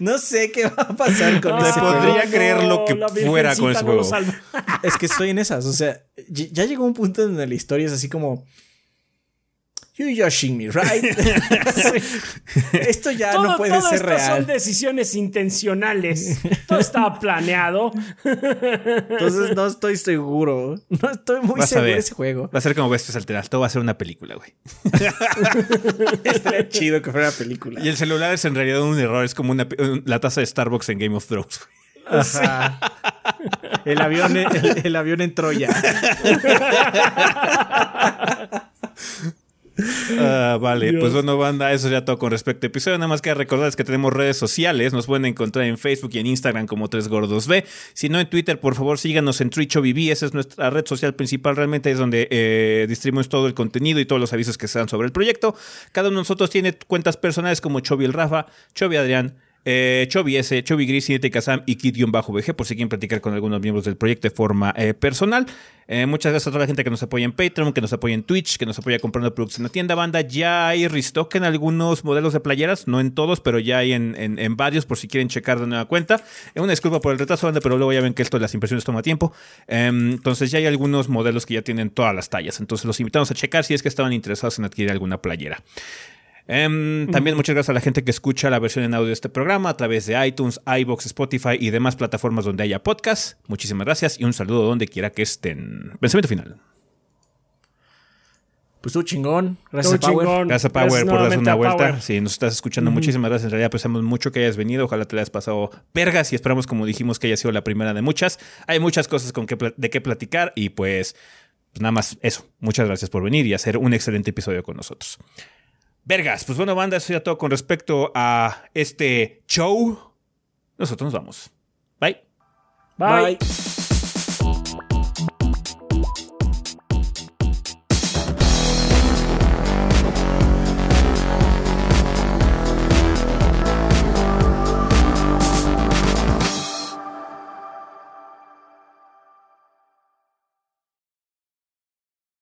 no sé qué va a pasar con Te ese podría juego. creer lo que fuera con ese no juego. [laughs] Es que estoy en esas. O sea, ya llegó un punto donde la historia es así como. You joshing me, right? [laughs] Esto ya Todo, no puede todo ser esto real. son decisiones intencionales. Todo estaba [laughs] planeado. Entonces no estoy seguro. No estoy muy Vas seguro de ese juego. Va a ser como bestias alternas. Todo va a ser una película, güey. [laughs] Estaría chido que fuera una película. Y el celular es en realidad un error. Es como una, un- la taza de Starbucks en Game of Thrones. güey. Ajá. El avión, el, el avión en Troya. Ah, vale, pues bueno, banda, eso ya todo con respecto a episodio. Nada más que recordarles que tenemos redes sociales. Nos pueden encontrar en Facebook y en Instagram como Tres Gordos B. Si no en Twitter, por favor, síganos en TwitchOBB. Esa es nuestra red social principal. Realmente es donde eh, distribuimos todo el contenido y todos los avisos que se dan sobre el proyecto. Cada uno de nosotros tiene cuentas personales como Chovy el Rafa, Chovy Adrián. Eh, Chovy S, Chovy Gris, Cinete Kazam y Kid-VG por si quieren platicar con algunos miembros del proyecto de forma eh, personal. Eh, muchas gracias a toda la gente que nos apoya en Patreon, que nos apoya en Twitch, que nos apoya comprando productos en la tienda banda. Ya hay restock en algunos modelos de playeras, no en todos, pero ya hay en, en- en varios por si quieren checar de nueva cuenta. Eh, una disculpa por el retraso, banda, pero luego ya ven que esto de las impresiones toma tiempo. Em, entonces ya hay algunos modelos que ya tienen todas las tallas. Entonces los invitamos a checar si es que estaban interesados en adquirir alguna playera. Em, también muchas gracias a la gente que escucha la versión en audio de este programa a través de iTunes, iBox, Spotify y demás plataformas donde haya podcast. Muchísimas gracias y un saludo donde quiera que estén. Pensamiento final. Pues tú chingón. Gracias, Power. chingón. Gracias a Power por darse una vuelta. Power. Si nos estás escuchando, muchísimas gracias. En realidad apreciamos mucho que hayas venido. Ojalá te la hayas pasado pergas y esperamos, como dijimos, que haya sido la primera de muchas. Hay muchas cosas con que, de qué platicar y pues, pues nada más eso. Muchas gracias por venir y hacer un excelente episodio con nosotros. Vergas, pues bueno, banda, eso ya todo con respecto a este show. Nosotros nos vamos. Bye. Bye. Bye.